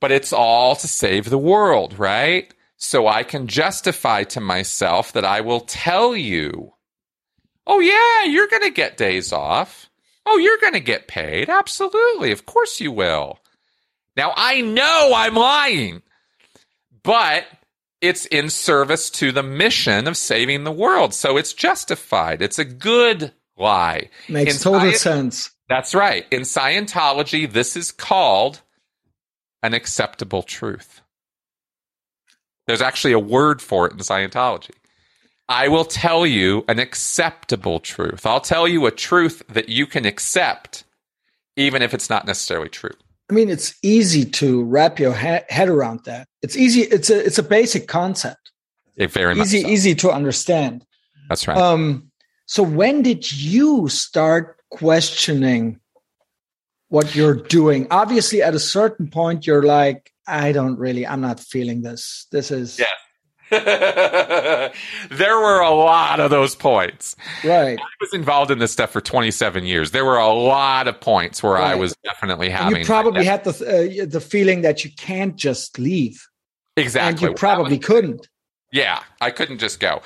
but it's all to save the world, right? So I can justify to myself that I will tell you, oh, yeah, you're going to get days off. Oh, you're going to get paid. Absolutely. Of course you will. Now, I know I'm lying, but it's in service to the mission of saving the world. So it's justified. It's a good lie. Makes in total sense. That's right. In Scientology, this is called an acceptable truth. There's actually a word for it in Scientology. I will tell you an acceptable truth. I'll tell you a truth that you can accept, even if it's not necessarily true. I mean, it's easy to wrap your he- head around that. It's easy. It's a it's a basic concept. It very easy so. easy to understand. That's right. Um, so when did you start questioning what you're doing. Obviously, at a certain point, you're like, I don't really, I'm not feeling this. This is. Yeah. *laughs* there were a lot of those points. Right. I was involved in this stuff for 27 years. There were a lot of points where right. I was definitely having. And you probably had the uh, the feeling that you can't just leave. Exactly. And you probably was, couldn't. Yeah, I couldn't just go.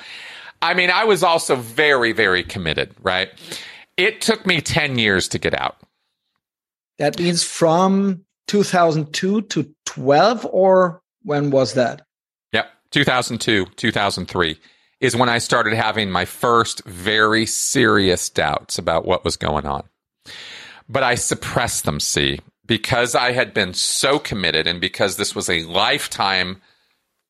I mean, I was also very, very committed. Right. It took me 10 years to get out. That means from 2002 to 12, or when was that? 2002, 2003 is when I started having my first very serious doubts about what was going on. But I suppressed them, see, because I had been so committed and because this was a lifetime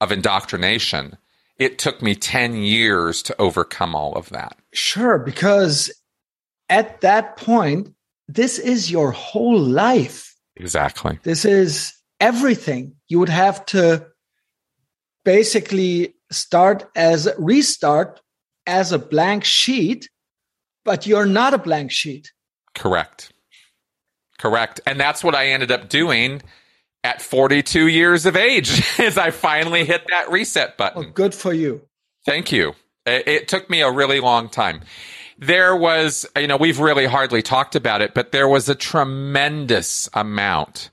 of indoctrination. It took me 10 years to overcome all of that. Sure, because at that point, this is your whole life. Exactly. This is everything. You would have to basically start as restart as a blank sheet, but you're not a blank sheet. Correct. Correct. And that's what I ended up doing at 42 years of age *laughs* as I finally hit that reset button. Well, good for you. Thank you. It, it took me a really long time. There was, you know, we've really hardly talked about it, but there was a tremendous amount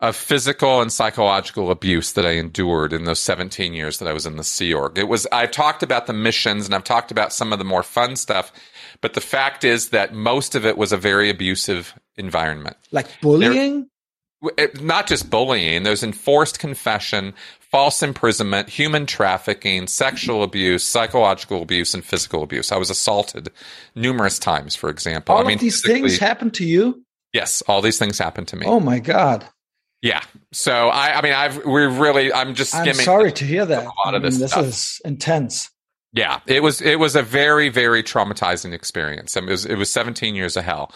of physical and psychological abuse that I endured in those 17 years that I was in the Sea Org. It was, I've talked about the missions and I've talked about some of the more fun stuff, but the fact is that most of it was a very abusive environment. Like bullying? There, not just bullying, there's enforced confession, false imprisonment, human trafficking, sexual abuse, psychological abuse, and physical abuse. I was assaulted numerous times, for example. All I mean, of these things happened to you? Yes, all these things happened to me. Oh my God. Yeah. So I, I mean, I've we're really I'm just skimming. I'm sorry to hear that. A lot I of this. This stuff. is intense. Yeah, it was it was a very very traumatizing experience. I mean, it was it was 17 years of hell.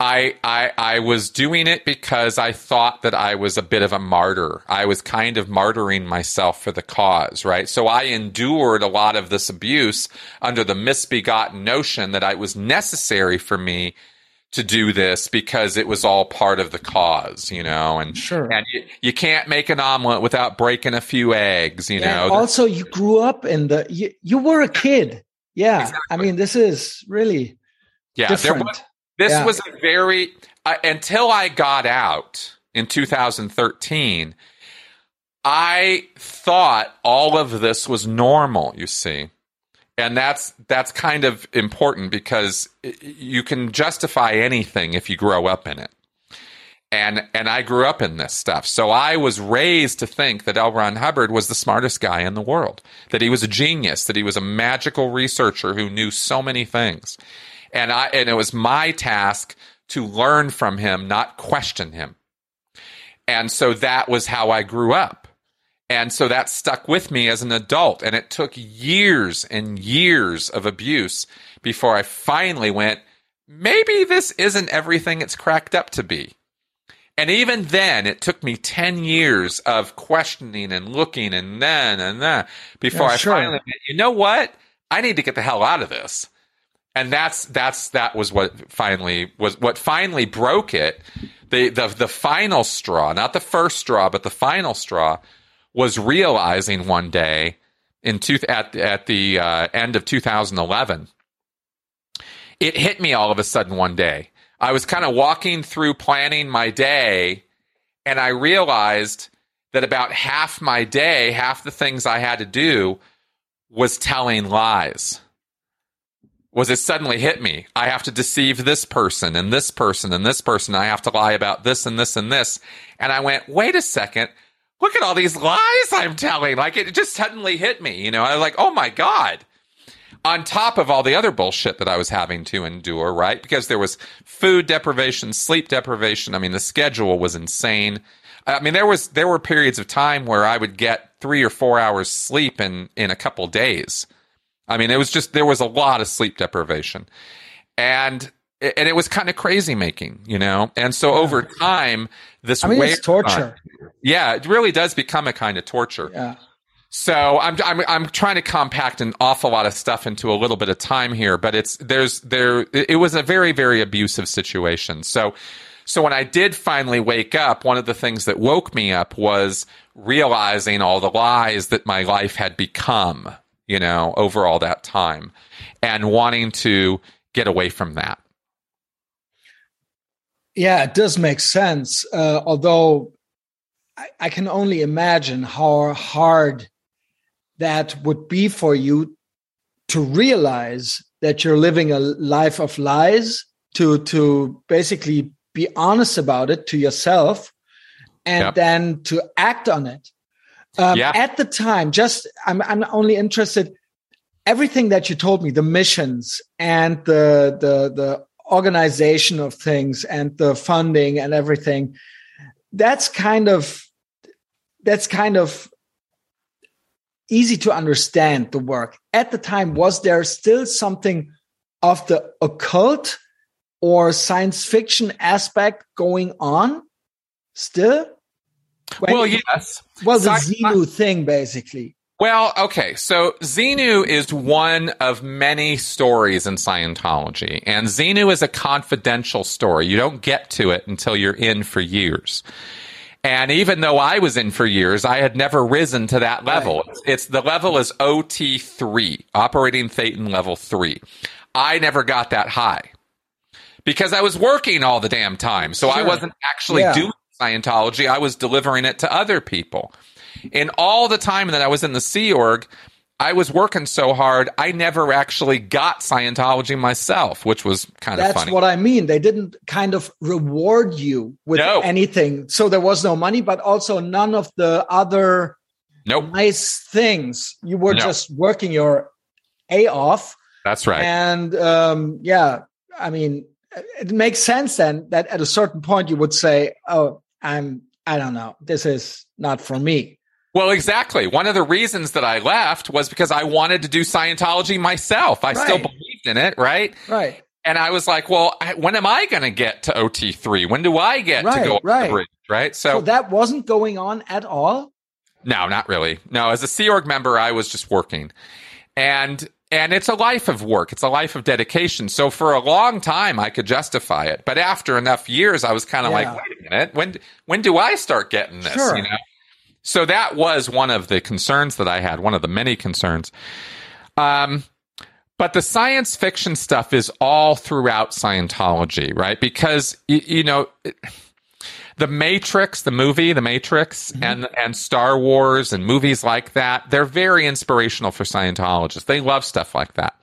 I, I I was doing it because I thought that I was a bit of a martyr. I was kind of martyring myself for the cause, right? So I endured a lot of this abuse under the misbegotten notion that it was necessary for me to do this because it was all part of the cause, you know, and sure. and you, you can't make an omelet without breaking a few eggs, you know. also, you grew up in the you, you were a kid, yeah. Exactly. I mean, this is really yeah. Different. Was, this yeah. was a very uh, until I got out in 2013. I thought all of this was normal. You see, and that's that's kind of important because you can justify anything if you grow up in it and and I grew up in this stuff. So I was raised to think that L. Ron Hubbard was the smartest guy in the world, that he was a genius, that he was a magical researcher who knew so many things. And I and it was my task to learn from him, not question him. And so that was how I grew up. And so that stuck with me as an adult. And it took years and years of abuse before I finally went, maybe this isn't everything it's cracked up to be. And even then, it took me 10 years of questioning and looking and then and then before yeah, I sure. finally went, you know what? I need to get the hell out of this. And that's, that's, that was what finally was, what finally broke it. The, the, the final straw, not the first straw, but the final straw was realizing one day in two, at at the uh, end of 2011, it hit me all of a sudden one day. I was kind of walking through planning my day, and I realized that about half my day, half the things I had to do, was telling lies. Was it suddenly hit me? I have to deceive this person and this person and this person. I have to lie about this and this and this. And I went, wait a second look at all these lies I'm telling. Like it just suddenly hit me, you know. I was like, oh my God. On top of all the other bullshit that I was having to endure, right? Because there was food deprivation, sleep deprivation. I mean, the schedule was insane. I mean, there was there were periods of time where I would get three or four hours sleep in in a couple days. I mean, it was just there was a lot of sleep deprivation, and and it was kind of crazy making, you know. And so over time, this I mean, it's torture. yeah, it really does become a kind of torture. Yeah. So I'm, I'm I'm trying to compact an awful lot of stuff into a little bit of time here, but it's there's there it was a very very abusive situation. So So when I did finally wake up, one of the things that woke me up was realizing all the lies that my life had become, you know, over all that time and wanting to get away from that. Yeah, it does make sense. Uh, although I, I can only imagine how hard that would be for you to realize that you're living a life of lies to to basically be honest about it to yourself and yep. then to act on it um, yeah. at the time just I'm, I'm only interested everything that you told me the missions and the the the organization of things and the funding and everything that's kind of that's kind of easy to understand the work. At the time, was there still something of the occult or science fiction aspect going on still? When, well, yes. Well, the Xenu thing, basically. Well, okay. So Xenu is one of many stories in Scientology, and Xenu is a confidential story. You don't get to it until you're in for years. And even though I was in for years, I had never risen to that level. Right. It's the level is OT3, operating Thetan level three. I never got that high because I was working all the damn time. So sure. I wasn't actually yeah. doing Scientology. I was delivering it to other people. In all the time that I was in the Sea Org, I was working so hard, I never actually got Scientology myself, which was kind of funny. That's what I mean. They didn't kind of reward you with no. anything. So there was no money, but also none of the other nope. nice things. You were just working your A off. That's right. And um, yeah, I mean, it makes sense then that at a certain point you would say, oh, I'm, I don't know, this is not for me. Well, exactly. One of the reasons that I left was because I wanted to do Scientology myself. I right. still believed in it, right? Right. And I was like, well, when am I going to get to OT3? When do I get right, to go right. bridge, right? So, so, that wasn't going on at all? No, not really. No, as a Sea Org member, I was just working. And and it's a life of work. It's a life of dedication. So for a long time, I could justify it. But after enough years, I was kind of yeah. like, wait a minute, when when do I start getting this? Sure. You know? So that was one of the concerns that I had, one of the many concerns. Um, but the science fiction stuff is all throughout Scientology, right? Because, you, you know, the Matrix, the movie, The Matrix, mm-hmm. and and Star Wars and movies like that, they're very inspirational for Scientologists. They love stuff like that.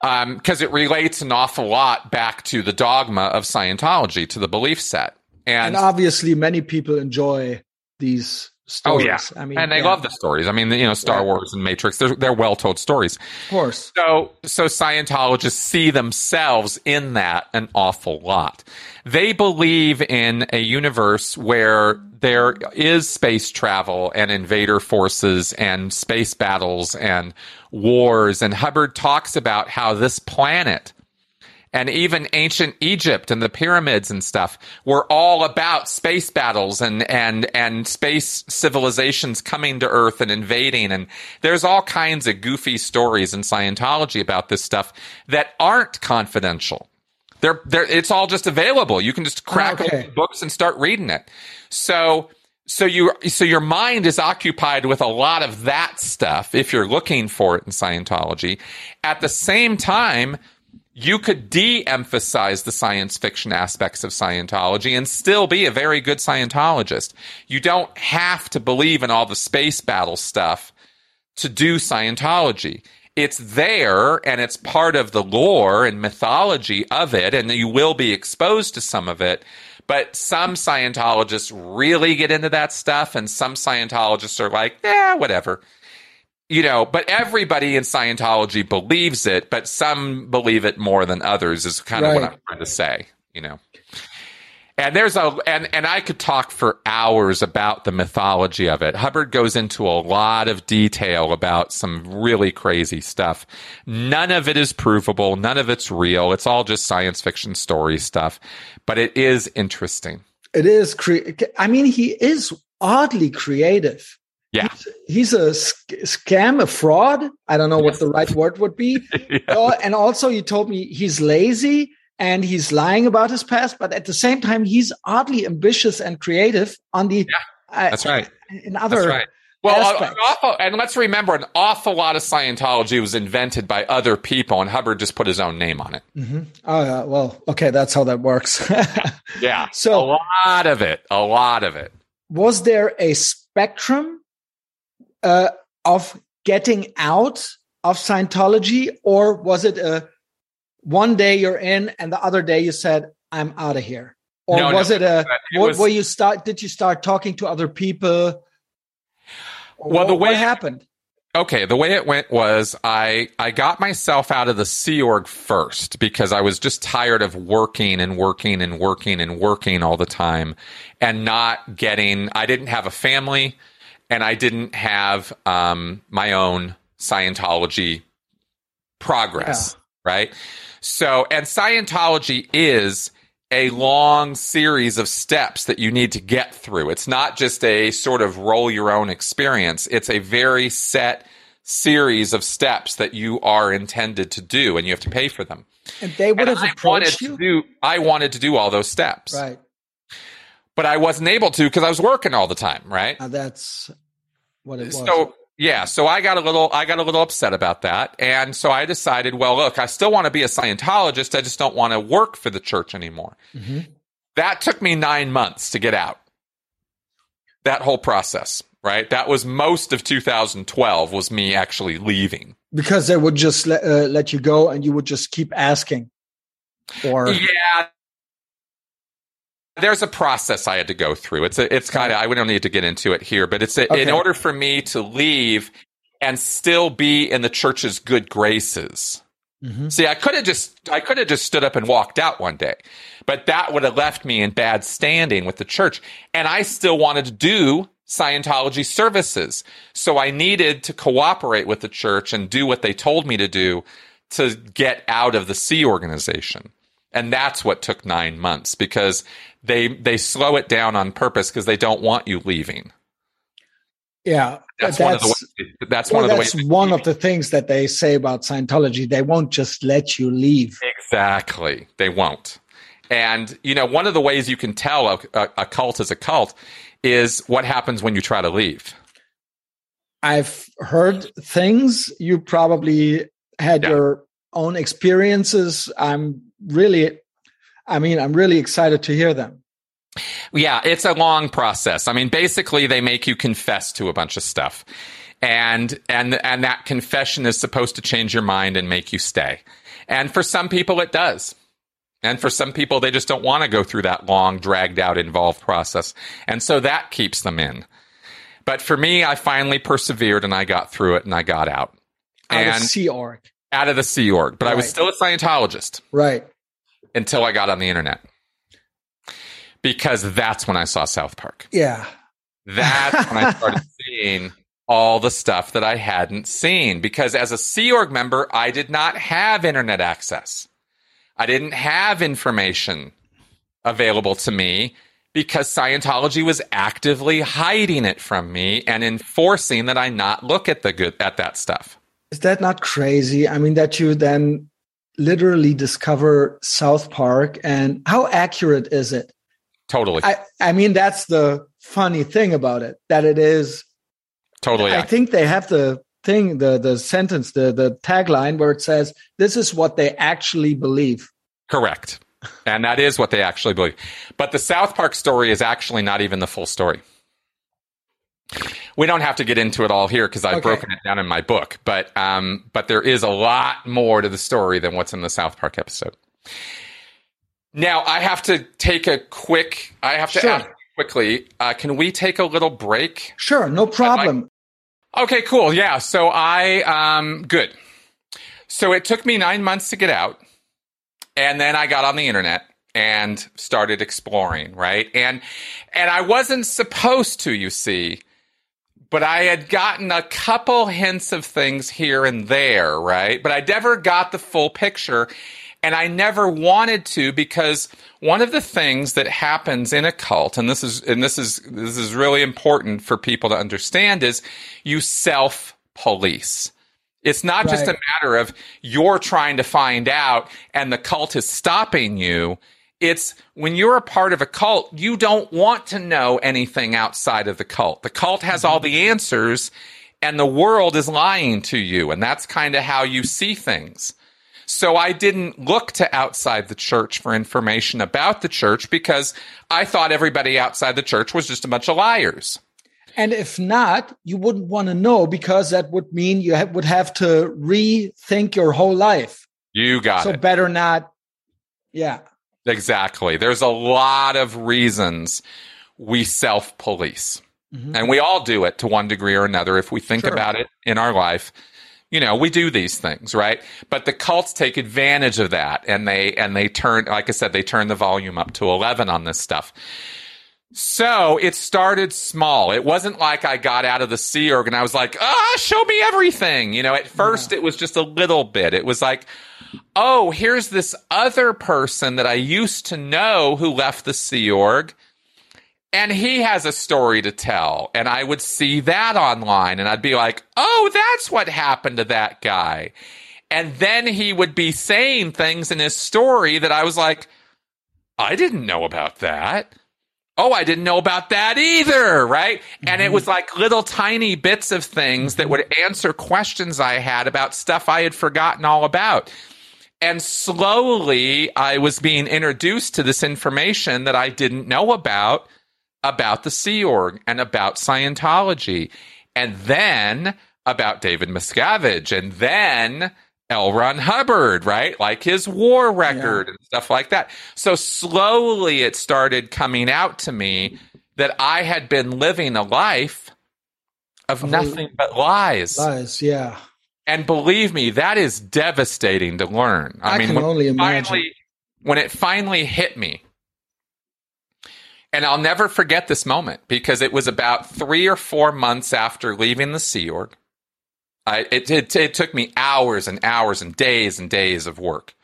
Because um, it relates an awful lot back to the dogma of Scientology, to the belief set. And, and obviously, many people enjoy these stories. Oh yeah, I mean, and they yeah. love the stories. I mean, you know, Star Wars and Matrix, they're they're well told stories. Of course. So so Scientologists see themselves in that an awful lot. They believe in a universe where there is space travel and invader forces and space battles and wars. And Hubbard talks about how this planet and even ancient Egypt and the pyramids and stuff were all about space battles and and and space civilizations coming to Earth and invading. And there's all kinds of goofy stories in Scientology about this stuff that aren't confidential. They're, they're, it's all just available. You can just oh, crack okay. open books and start reading it. So so you so your mind is occupied with a lot of that stuff if you're looking for it in Scientology. At the same time, you could de-emphasize the science fiction aspects of Scientology and still be a very good Scientologist. You don't have to believe in all the space battle stuff to do Scientology. It's there and it's part of the lore and mythology of it, and you will be exposed to some of it. But some Scientologists really get into that stuff, and some Scientologists are like, yeah, whatever you know, but everybody in Scientology believes it, but some believe it more than others is kind right. of what I'm trying to say, you know. And there's a and and I could talk for hours about the mythology of it. Hubbard goes into a lot of detail about some really crazy stuff. None of it is provable, none of it's real. It's all just science fiction story stuff, but it is interesting. It is cre- I mean he is oddly creative. Yeah. He's, he's a scam, a fraud. I don't know what the right word would be. *laughs* yeah. uh, and also, you told me he's lazy and he's lying about his past, but at the same time, he's oddly ambitious and creative on the. Yeah, that's uh, right. In other. Right. Well, awful, and let's remember, an awful lot of Scientology was invented by other people, and Hubbard just put his own name on it. Mm-hmm. Oh, yeah. Well, okay, that's how that works. *laughs* yeah. So a lot of it, a lot of it. Was there a spectrum uh, of getting out of Scientology, or was it a one day you're in and the other day you said I'm out of here, or no, was no, it a it was, where you start? Did you start talking to other people? Well, the way what happened. Okay, the way it went was I I got myself out of the Sea Org first because I was just tired of working and working and working and working all the time and not getting I didn't have a family and I didn't have um, my own Scientology progress, yeah. right? So, and Scientology is a long series of steps that you need to get through. It's not just a sort of roll your own experience. It's a very set series of steps that you are intended to do and you have to pay for them. And they would and have I approached you? Do, I wanted to do all those steps. Right. But I wasn't able to because I was working all the time, right? Uh, that's what it was. So yeah, so I got a little I got a little upset about that. And so I decided, well, look, I still want to be a Scientologist, I just don't want to work for the church anymore. Mm-hmm. That took me 9 months to get out. That whole process, right? That was most of 2012 was me actually leaving. Because they would just let, uh, let you go and you would just keep asking. Or Yeah, there's a process I had to go through. It's a, it's kind of, I don't need to get into it here, but it's a, okay. in order for me to leave and still be in the church's good graces. Mm-hmm. See, I could have just, I could have just stood up and walked out one day, but that would have left me in bad standing with the church. And I still wanted to do Scientology services. So I needed to cooperate with the church and do what they told me to do to get out of the Sea organization. And that's what took nine months because they they slow it down on purpose because they don't want you leaving. Yeah, that's, that's one of the ways, that's well, one of the that's one of the things that they say about Scientology. They won't just let you leave. Exactly, they won't. And you know, one of the ways you can tell a, a, a cult is a cult is what happens when you try to leave. I've heard things. You probably had yeah. your own experiences. I'm really, I mean, I'm really excited to hear them. Yeah, it's a long process. I mean, basically, they make you confess to a bunch of stuff. And, and, and that confession is supposed to change your mind and make you stay. And for some people, it does. And for some people, they just don't want to go through that long, dragged out, involved process. And so that keeps them in. But for me, I finally persevered and I got through it and I got out. Out and of Sea Org. Out of the Sea Org. But right. I was still a Scientologist. Right until I got on the internet. Because that's when I saw South Park. Yeah. That's when I started *laughs* seeing all the stuff that I hadn't seen. Because as a Sea Org member, I did not have internet access. I didn't have information available to me because Scientology was actively hiding it from me and enforcing that I not look at the good at that stuff. Is that not crazy? I mean, that you then literally discover South Park and how accurate is it? Totally. I, I mean, that's the funny thing about it, that it is totally. I think they have the thing, the the sentence, the the tagline where it says, This is what they actually believe. Correct. And that is what they actually believe. But the South Park story is actually not even the full story. We don't have to get into it all here because I've okay. broken it down in my book, but um, but there is a lot more to the story than what's in the South Park episode. Now I have to take a quick. I have to sure. ask quickly. Uh, can we take a little break? Sure, no problem. Okay, cool. Yeah. So I um good. So it took me nine months to get out, and then I got on the internet and started exploring. Right, and and I wasn't supposed to. You see but I had gotten a couple hints of things here and there, right? But I never got the full picture. And I never wanted to because one of the things that happens in a cult, and this is, and this is, this is really important for people to understand is you self police. It's not right. just a matter of you're trying to find out and the cult is stopping you. It's when you're a part of a cult, you don't want to know anything outside of the cult. The cult has all the answers and the world is lying to you. And that's kind of how you see things. So I didn't look to outside the church for information about the church because I thought everybody outside the church was just a bunch of liars. And if not, you wouldn't want to know because that would mean you ha- would have to rethink your whole life. You got so it. So better not. Yeah. Exactly. There's a lot of reasons we self police. Mm-hmm. And we all do it to one degree or another if we think sure. about it in our life. You know, we do these things, right? But the cults take advantage of that and they and they turn like I said they turn the volume up to 11 on this stuff. So it started small. It wasn't like I got out of the Sea Org and I was like, ah, show me everything. You know, at first yeah. it was just a little bit. It was like, oh, here's this other person that I used to know who left the Sea Org. And he has a story to tell. And I would see that online and I'd be like, oh, that's what happened to that guy. And then he would be saying things in his story that I was like, I didn't know about that oh, I didn't know about that either, right? Mm-hmm. And it mm-hmm. was like little tiny bits of things that would answer questions I had about stuff I had forgotten all about. And slowly I was being introduced to this information that I didn't know about, about the Sea Org and about Scientology. And then about David Miscavige. And then L. Ron Hubbard, right? Like his war record yeah. and stuff like that. So slowly it started coming out to me that I had been living a life of nothing but lies. Lies, yeah. And believe me, that is devastating to learn. I, I mean, can only imagine. Finally, when it finally hit me, and I'll never forget this moment because it was about three or four months after leaving the Sea Org. I, it, it, it took me hours and hours and days and days of work.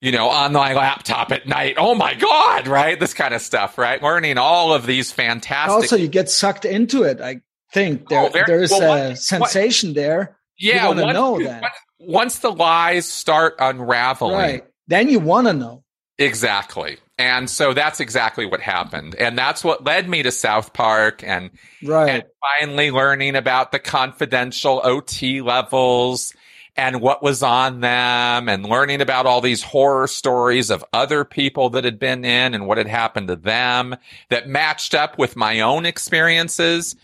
You know, on my laptop at night. Oh my God, right? This kind of stuff, right? Learning all of these fantastic. Also, you get sucked into it. I think there, oh, there's well, a sensation what, there. Yeah, you want to know that. Once the lies start unraveling, right? Then you want to know. Exactly. And so that's exactly what happened. And that's what led me to South Park and, right. and finally learning about the confidential OT levels and what was on them and learning about all these horror stories of other people that had been in and what had happened to them that matched up with my own experiences.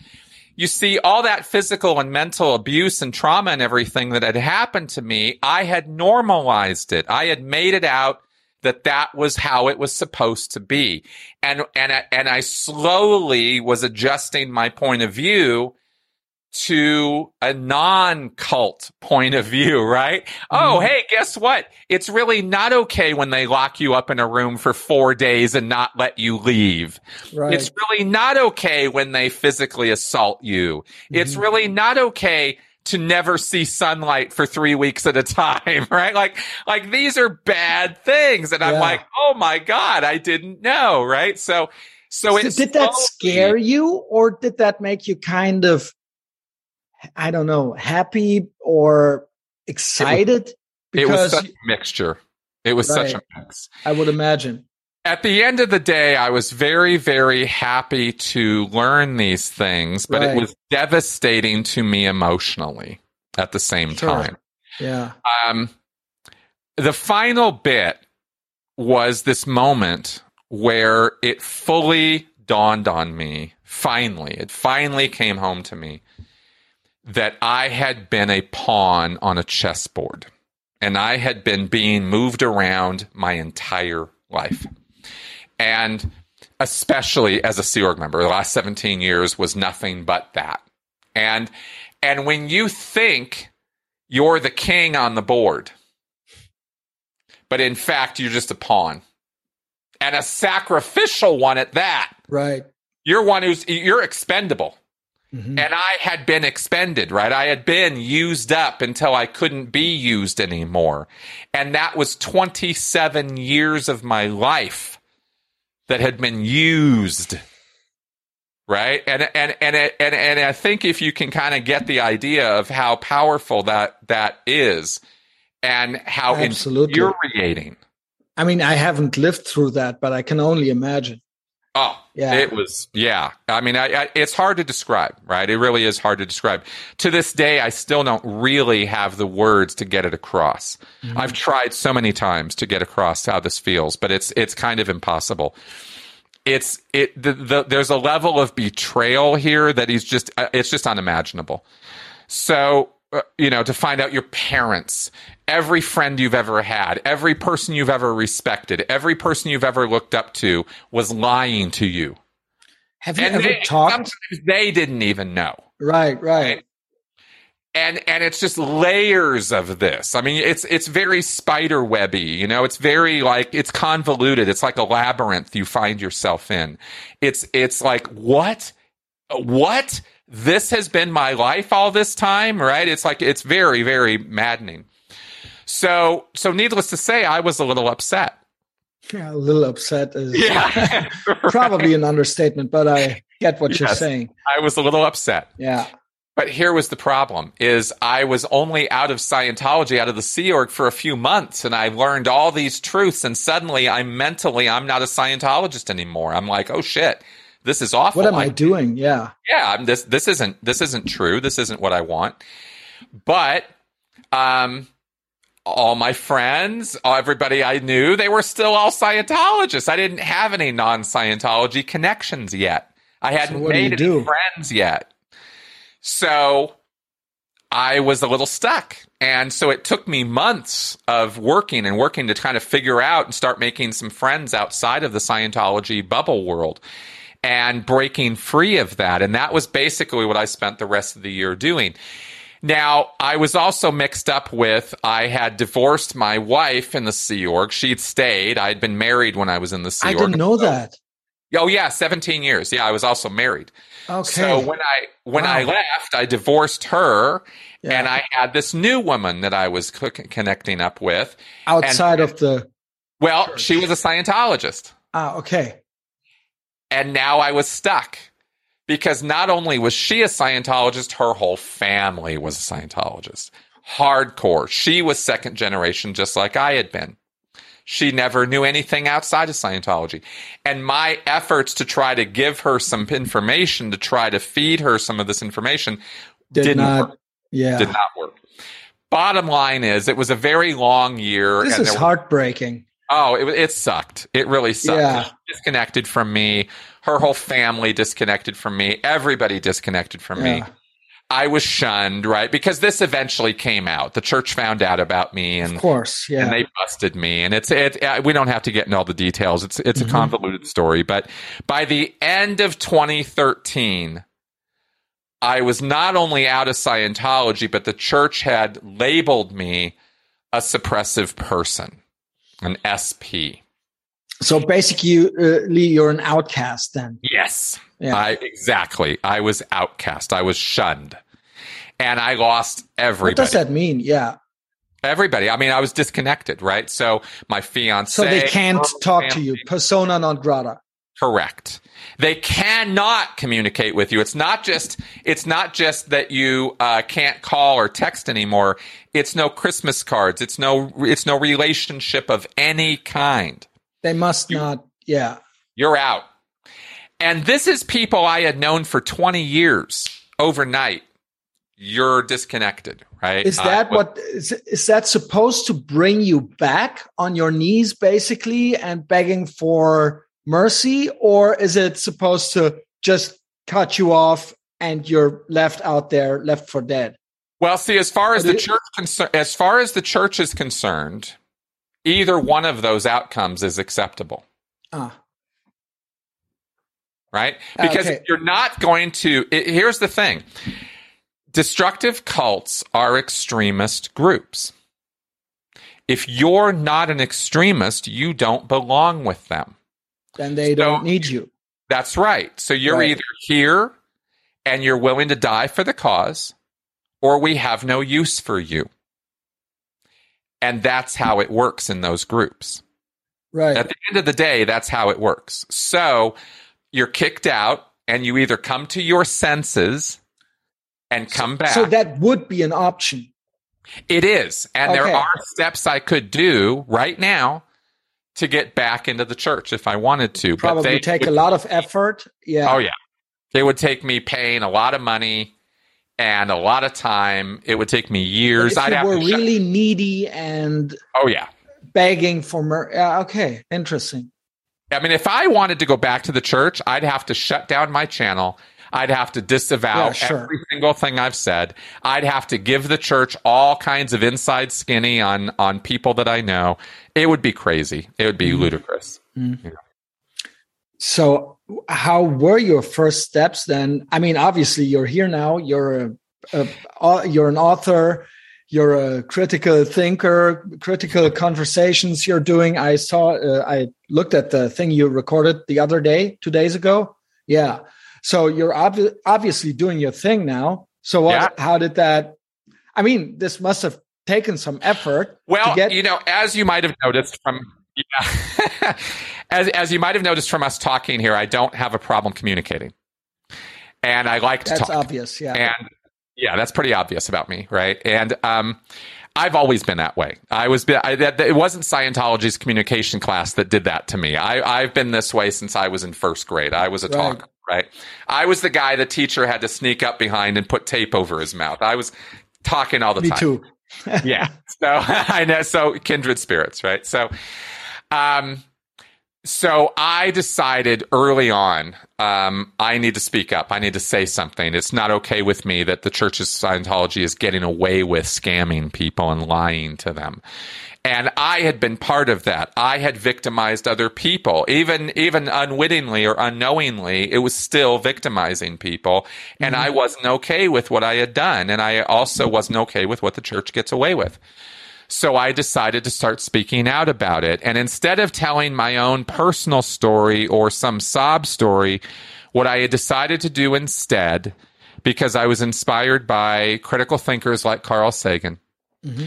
You see, all that physical and mental abuse and trauma and everything that had happened to me, I had normalized it. I had made it out that that was how it was supposed to be. And, and, and I slowly was adjusting my point of view to a non-cult point of view, right? Oh, mm-hmm. Oh, hey, guess what? It's really not okay when they lock you up in a room for four days and not let you leave. Right. It's really not okay when they physically assault you. Mm-hmm. It's really not okay to never see sunlight for three weeks at a *laughs* time, right? Like, like these are bad things. And I'm like, oh my God, I didn't know, right? So, so, so did that scare you or did that make you kind of, I don't know, happy or excited? It was, because it was such a mixture. It was right. such a mix. I would imagine at the end of the day, I was very, very happy to learn these things, but right. it was devastating to me emotionally at the same sure. time. Yeah. Um, the final bit was this moment where it fully dawned on me, finally, it finally came home to me that I had been a pawn on a chessboard and I had been being moved around my entire life. And especially as a Sea Org member, the last 17 years was nothing but that. And and when you think you're the king on the board, but in fact you're just a pawn. And a sacrificial one at that. Right. You're one who's you're expendable. Mm-hmm. And I had been expended, right? I had been used up until I couldn't be used anymore. And that was 27 years of my life that had been used. right? And and and and and I think if you can kind of get the idea of how powerful that that is, and how Absolutely. infuriating. I mean, I haven't lived through that, but I can only imagine. Oh, yeah. It was, yeah. I mean, I, I, it's hard to describe, right? It really is hard to describe. To this day, I still don't really have the words to get it across. Mm-hmm. I've tried so many times to get across how this feels, but it's it's kind of impossible it's it the, the, there's a level of betrayal here that he's just uh, it's just unimaginable so Uh, you know to find out your parents every friend you've ever had every person you've ever respected every person you've ever looked up to was lying to you have you and ever they, talked they didn't even know right right, right? and and it's just layers of this. I mean, it's it's very spider webby, you know. It's very like it's convoluted. It's like a labyrinth you find yourself in. It's it's like what what this has been my life all this time, right? It's like it's very very maddening. So so needless to say, I was a little upset. Yeah, a little upset is yeah. *laughs* probably an understatement, but I get what yes, you're saying. I was a little upset. Yeah. But here was the problem is I was only out of Scientology, out of the Sea Org for a few months and I learned all these truths and suddenly I'm mentally, I'm not a Scientologist anymore. I'm like, oh shit, this is awful. What am I, I doing? Yeah. Yeah. I'm this, this isn't, this isn't true. This isn't what I want. But, um, all my friends, everybody I knew, they were still all Scientologists. I didn't have any non Scientology connections yet. I hadn't so made any do? friends yet. So I was a little stuck. And so it took me months of working and working to kind of figure out and start making some friends outside of the Scientology bubble world and breaking free of that. And that was basically what I spent the rest of the year doing. Now, I was also mixed up with I had divorced my wife in the Sea Org. She'd stayed. I'd been married when I was in the Sea Org. I didn't know that. Oh yeah, 17 years. Yeah, I was also married. Okay. So when I when wow. I left, I divorced her yeah. and I had this new woman that I was connecting up with outside and, of the Well, church. she was a Scientologist. Ah, okay. And now I was stuck because not only was she a Scientologist, her whole family was a Scientologist. Hardcore. She was second generation just like I had been. She never knew anything outside of Scientology. And my efforts to try to give her some information, to try to feed her some of this information, did not work. Yeah. Did not work. Bottom line is, it was a very long year. This is heartbreaking. Oh, it, it sucked. It really sucked. Yeah. Disconnected from me. Her whole family disconnected from me. Everybody disconnected from yeah. me. I was shunned, right? Because this eventually came out. The church found out about me, and of course, yeah, and they busted me. And it's it. Uh, we don't have to get into all the details. It's it's mm-hmm. a convoluted story. But by the end of 2013, I was not only out of Scientology, but the church had labeled me a suppressive person, an SP. So basically, uh, you're an outcast then. Yes. Yeah. I, exactly. I was outcast. I was shunned. And I lost everybody. What does that mean? Yeah. Everybody. I mean, I was disconnected, right? So my fiance. So they can't talk family, to you. Persona non grata. Correct. They cannot communicate with you. It's not just. It's not just that you uh, can't call or text anymore. It's no Christmas cards. It's no. It's no relationship of any kind. They must you, not. Yeah. You're out. And this is people I had known for 20 years overnight. You're disconnected, right? Is that uh, what is, is that supposed to bring you back on your knees basically and begging for mercy or is it supposed to just cut you off and you're left out there left for dead? Well, see, as far as the church as far as the church is concerned, either one of those outcomes is acceptable. Ah right? Because okay. you're not going to. It, here's the thing destructive cults are extremist groups. If you're not an extremist, you don't belong with them. Then they so, don't need you. That's right. So you're right. either here and you're willing to die for the cause, or we have no use for you. And that's how it works in those groups. Right. At the end of the day, that's how it works. So you're kicked out and you either come to your senses and come back. So that would be an option. It is. And okay. there are steps I could do right now to get back into the church if I wanted to. Probably they, take a lot of effort. Yeah. Oh, yeah. It would take me paying a lot of money and a lot of time. It would take me years. If I'd you were really shut- needy and oh yeah, begging for mer- uh, okay, interesting. I mean, if I wanted to go back to the church, I'd have to shut down my channel. I'd have to disavow yeah, sure. every single thing I've said. I'd have to give the church all kinds of inside skinny on on people that I know. It would be crazy. It would be mm. ludicrous. Mm. Yeah. So, how were your first steps then? I mean, obviously, you're here now. You're a, a you're an author. You're a critical thinker. Critical conversations you're doing. I saw. Uh, I looked at the thing you recorded the other day, two days ago. Yeah. So you're ob- obviously doing your thing now. So what, yeah. how did that? I mean, this must have taken some effort. Well, get- you know, as you might have noticed from yeah, *laughs* as as you might have noticed from us talking here, I don't have a problem communicating, and I like to that's talk. That's obvious, yeah. And yeah, that's pretty obvious about me, right? And um, I've always been that way. I was I, that, it wasn't Scientology's communication class that did that to me. I, I've been this way since I was in first grade. I was a right. talker right? I was the guy the teacher had to sneak up behind and put tape over his mouth. I was talking all the Me time. too. *laughs* yeah. So *laughs* I know. So kindred spirits, right? So, um, so I decided early on, um, I need to speak up. I need to say something. It's not okay with me that the Church of Scientology is getting away with scamming people and lying to them. And I had been part of that. I had victimized other people, even, even unwittingly or unknowingly. It was still victimizing people. And mm-hmm. I wasn't okay with what I had done. And I also wasn't okay with what the church gets away with. So I decided to start speaking out about it. And instead of telling my own personal story or some sob story, what I had decided to do instead, because I was inspired by critical thinkers like Carl Sagan, mm-hmm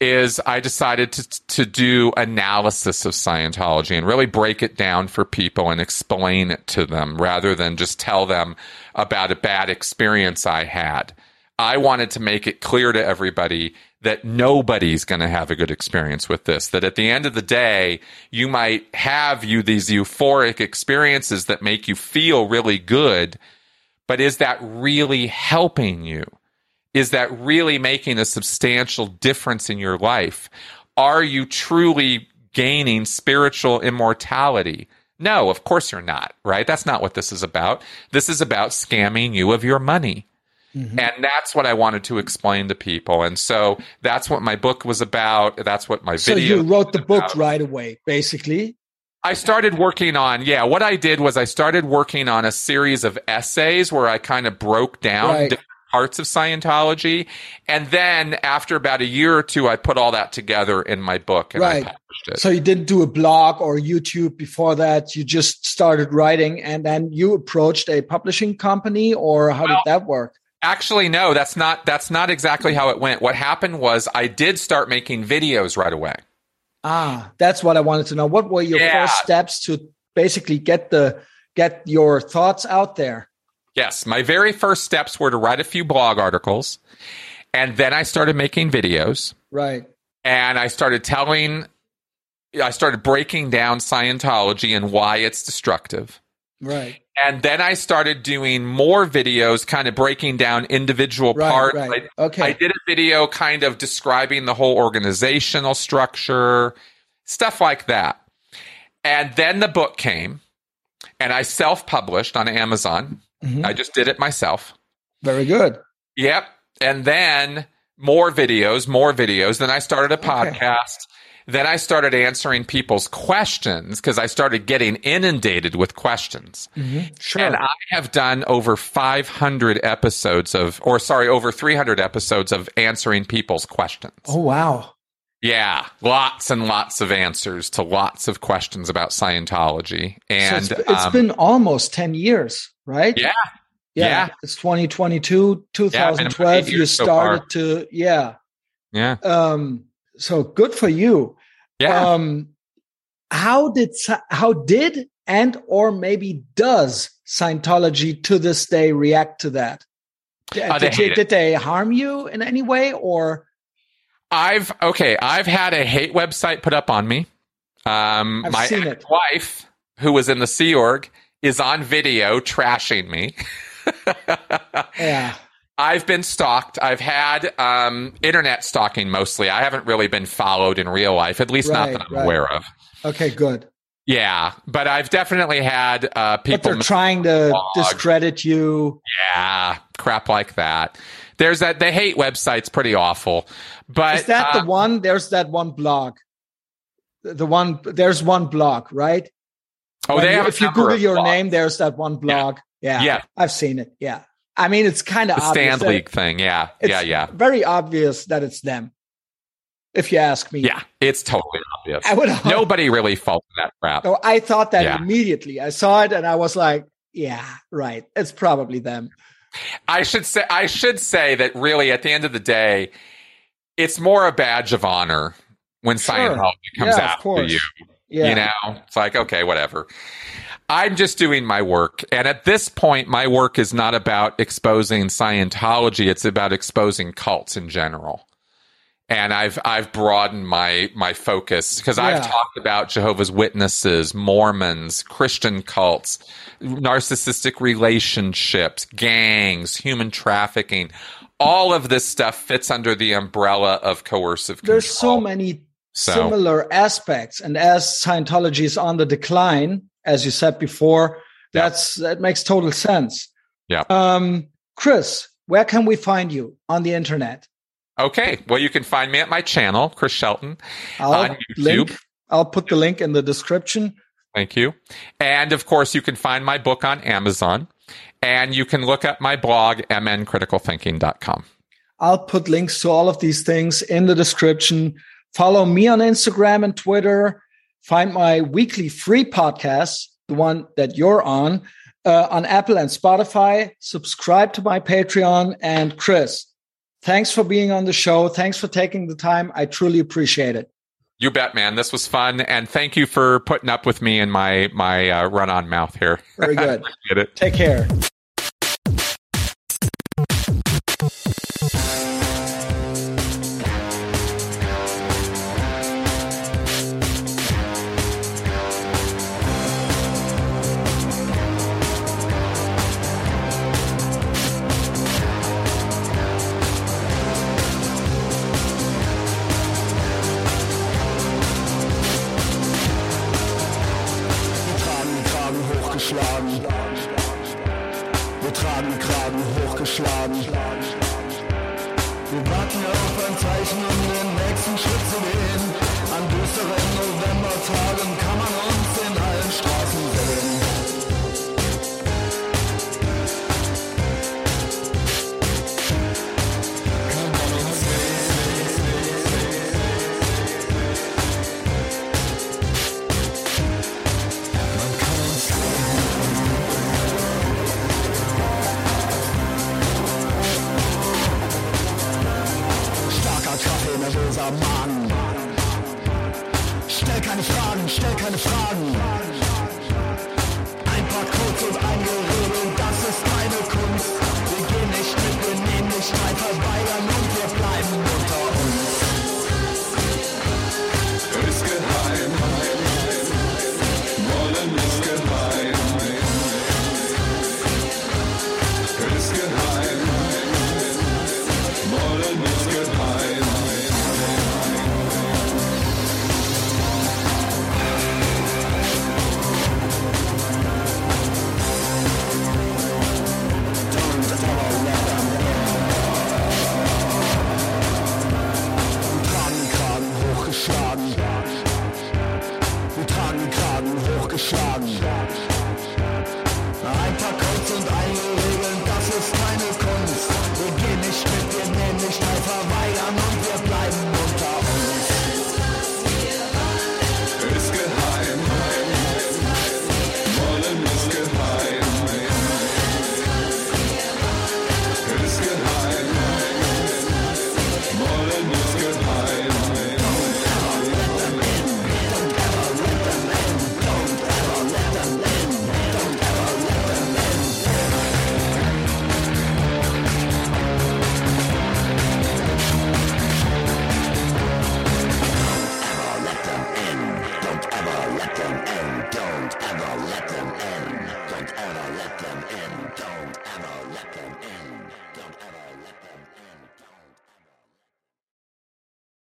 is I decided to to do analysis of Scientology and really break it down for people and explain it to them rather than just tell them about a bad experience I had. I wanted to make it clear to everybody that nobody's going to have a good experience with this. That at the end of the day, you might have you these euphoric experiences that make you feel really good, but is that really helping you? is that really making a substantial difference in your life? Are you truly gaining spiritual immortality? No, of course you're not, right? That's not what this is about. This is about scamming you of your money. Mm-hmm. And that's what I wanted to explain to people. And so that's what my book was about. That's what my so video. So you wrote the book about. right away, basically. I started working on, yeah, what I did was I started working on a series of essays where I kind of broke down right. different parts of Scientology. And then after about a year or two, I put all that together in my book and right. I published it. So you didn't do a blog or YouTube before that. You just started writing and then you approached a publishing company or how well, did that work? Actually, no, that's not, that's not exactly how it went. What happened was I did start making videos right away. Ah, that's what I wanted to know. What were your yeah. first steps to basically get the, get your thoughts out there? Yes, my very first steps were to write a few blog articles, and then I started making videos. Right. And I started telling, I started breaking down Scientology and why it's destructive. Right. And then I started doing more videos, kind of breaking down individual right, parts. Right. I, okay. I did a video kind of describing the whole organizational structure, stuff like that. And then the book came, and I self published on Amazon. Mm-hmm. I just did it myself. Very good. Yep. And then more videos, more videos. Then I started a podcast. Okay. Then I started answering people's questions because I started getting inundated with questions. Mm-hmm. Sure. And I have done over 500 episodes of, or sorry, over 300 episodes of answering people's questions. Oh, wow. Yeah, lots and lots of answers to lots of questions about Scientology. And so it's, it's um, been almost 10 years, right? Yeah. Yeah. yeah. It's 2022, 2012. Yeah, you started so to, yeah. Yeah. Um, so good for you. Yeah. Um, how did, how did and or maybe does Scientology to this day react to that? Uh, did, they did they harm you in any way or? I've okay. I've had a hate website put up on me. Um, I've my wife, who was in the Sea Org, is on video trashing me. *laughs* yeah. I've been stalked. I've had um, internet stalking mostly. I haven't really been followed in real life, at least right, not that I'm right. aware of. Okay, good. Yeah, but I've definitely had uh, people. But they're trying to blog. discredit you. Yeah, crap like that. There's that. They hate websites pretty awful. But is that uh, the one? There's that one blog. The one. There's one blog, right? Oh, they you, if you Google your name, there's that one blog. Yeah, yeah, I've seen it. Yeah, I mean, it's kind of stand league thing. Yeah, yeah, yeah. Very obvious that it's them if you ask me. Yeah, it's totally obvious. I would, Nobody really falls in that trap. So I thought that yeah. immediately. I saw it and I was like, yeah, right. It's probably them. I should say I should say that really at the end of the day, it's more a badge of honor when sure. Scientology comes yeah, after you. Yeah. You know, it's like, okay, whatever. I'm just doing my work. And at this point, my work is not about exposing Scientology. It's about exposing cults in general and I've I've broadened my my focus because yeah. I've talked about Jehovah's Witnesses, Mormons, Christian cults, narcissistic relationships, gangs, human trafficking. All of this stuff fits under the umbrella of coercive control. There's so many so. similar aspects, and as Scientology is on the decline, as you said before, that's that makes total sense. Yeah. Um, Chris, where can we find you on the internet? Okay. Well, you can find me at my channel, Chris Shelton, I'll on YouTube. Link, I'll put the link in the description. Thank you. And of course, you can find my book on Amazon and you can look at my blog, mncriticalthinking.com. I'll put links to all of these things in the description. Follow me on Instagram and Twitter. Find my weekly free podcast, the one that you're on, uh, on Apple and Spotify. Subscribe to my Patreon. And Chris, Thanks for being on the show. Thanks for taking the time. I truly appreciate it. You bet, man. This was fun, and thank you for putting up with me and my my uh, run on mouth here. Very good. *laughs* Take care.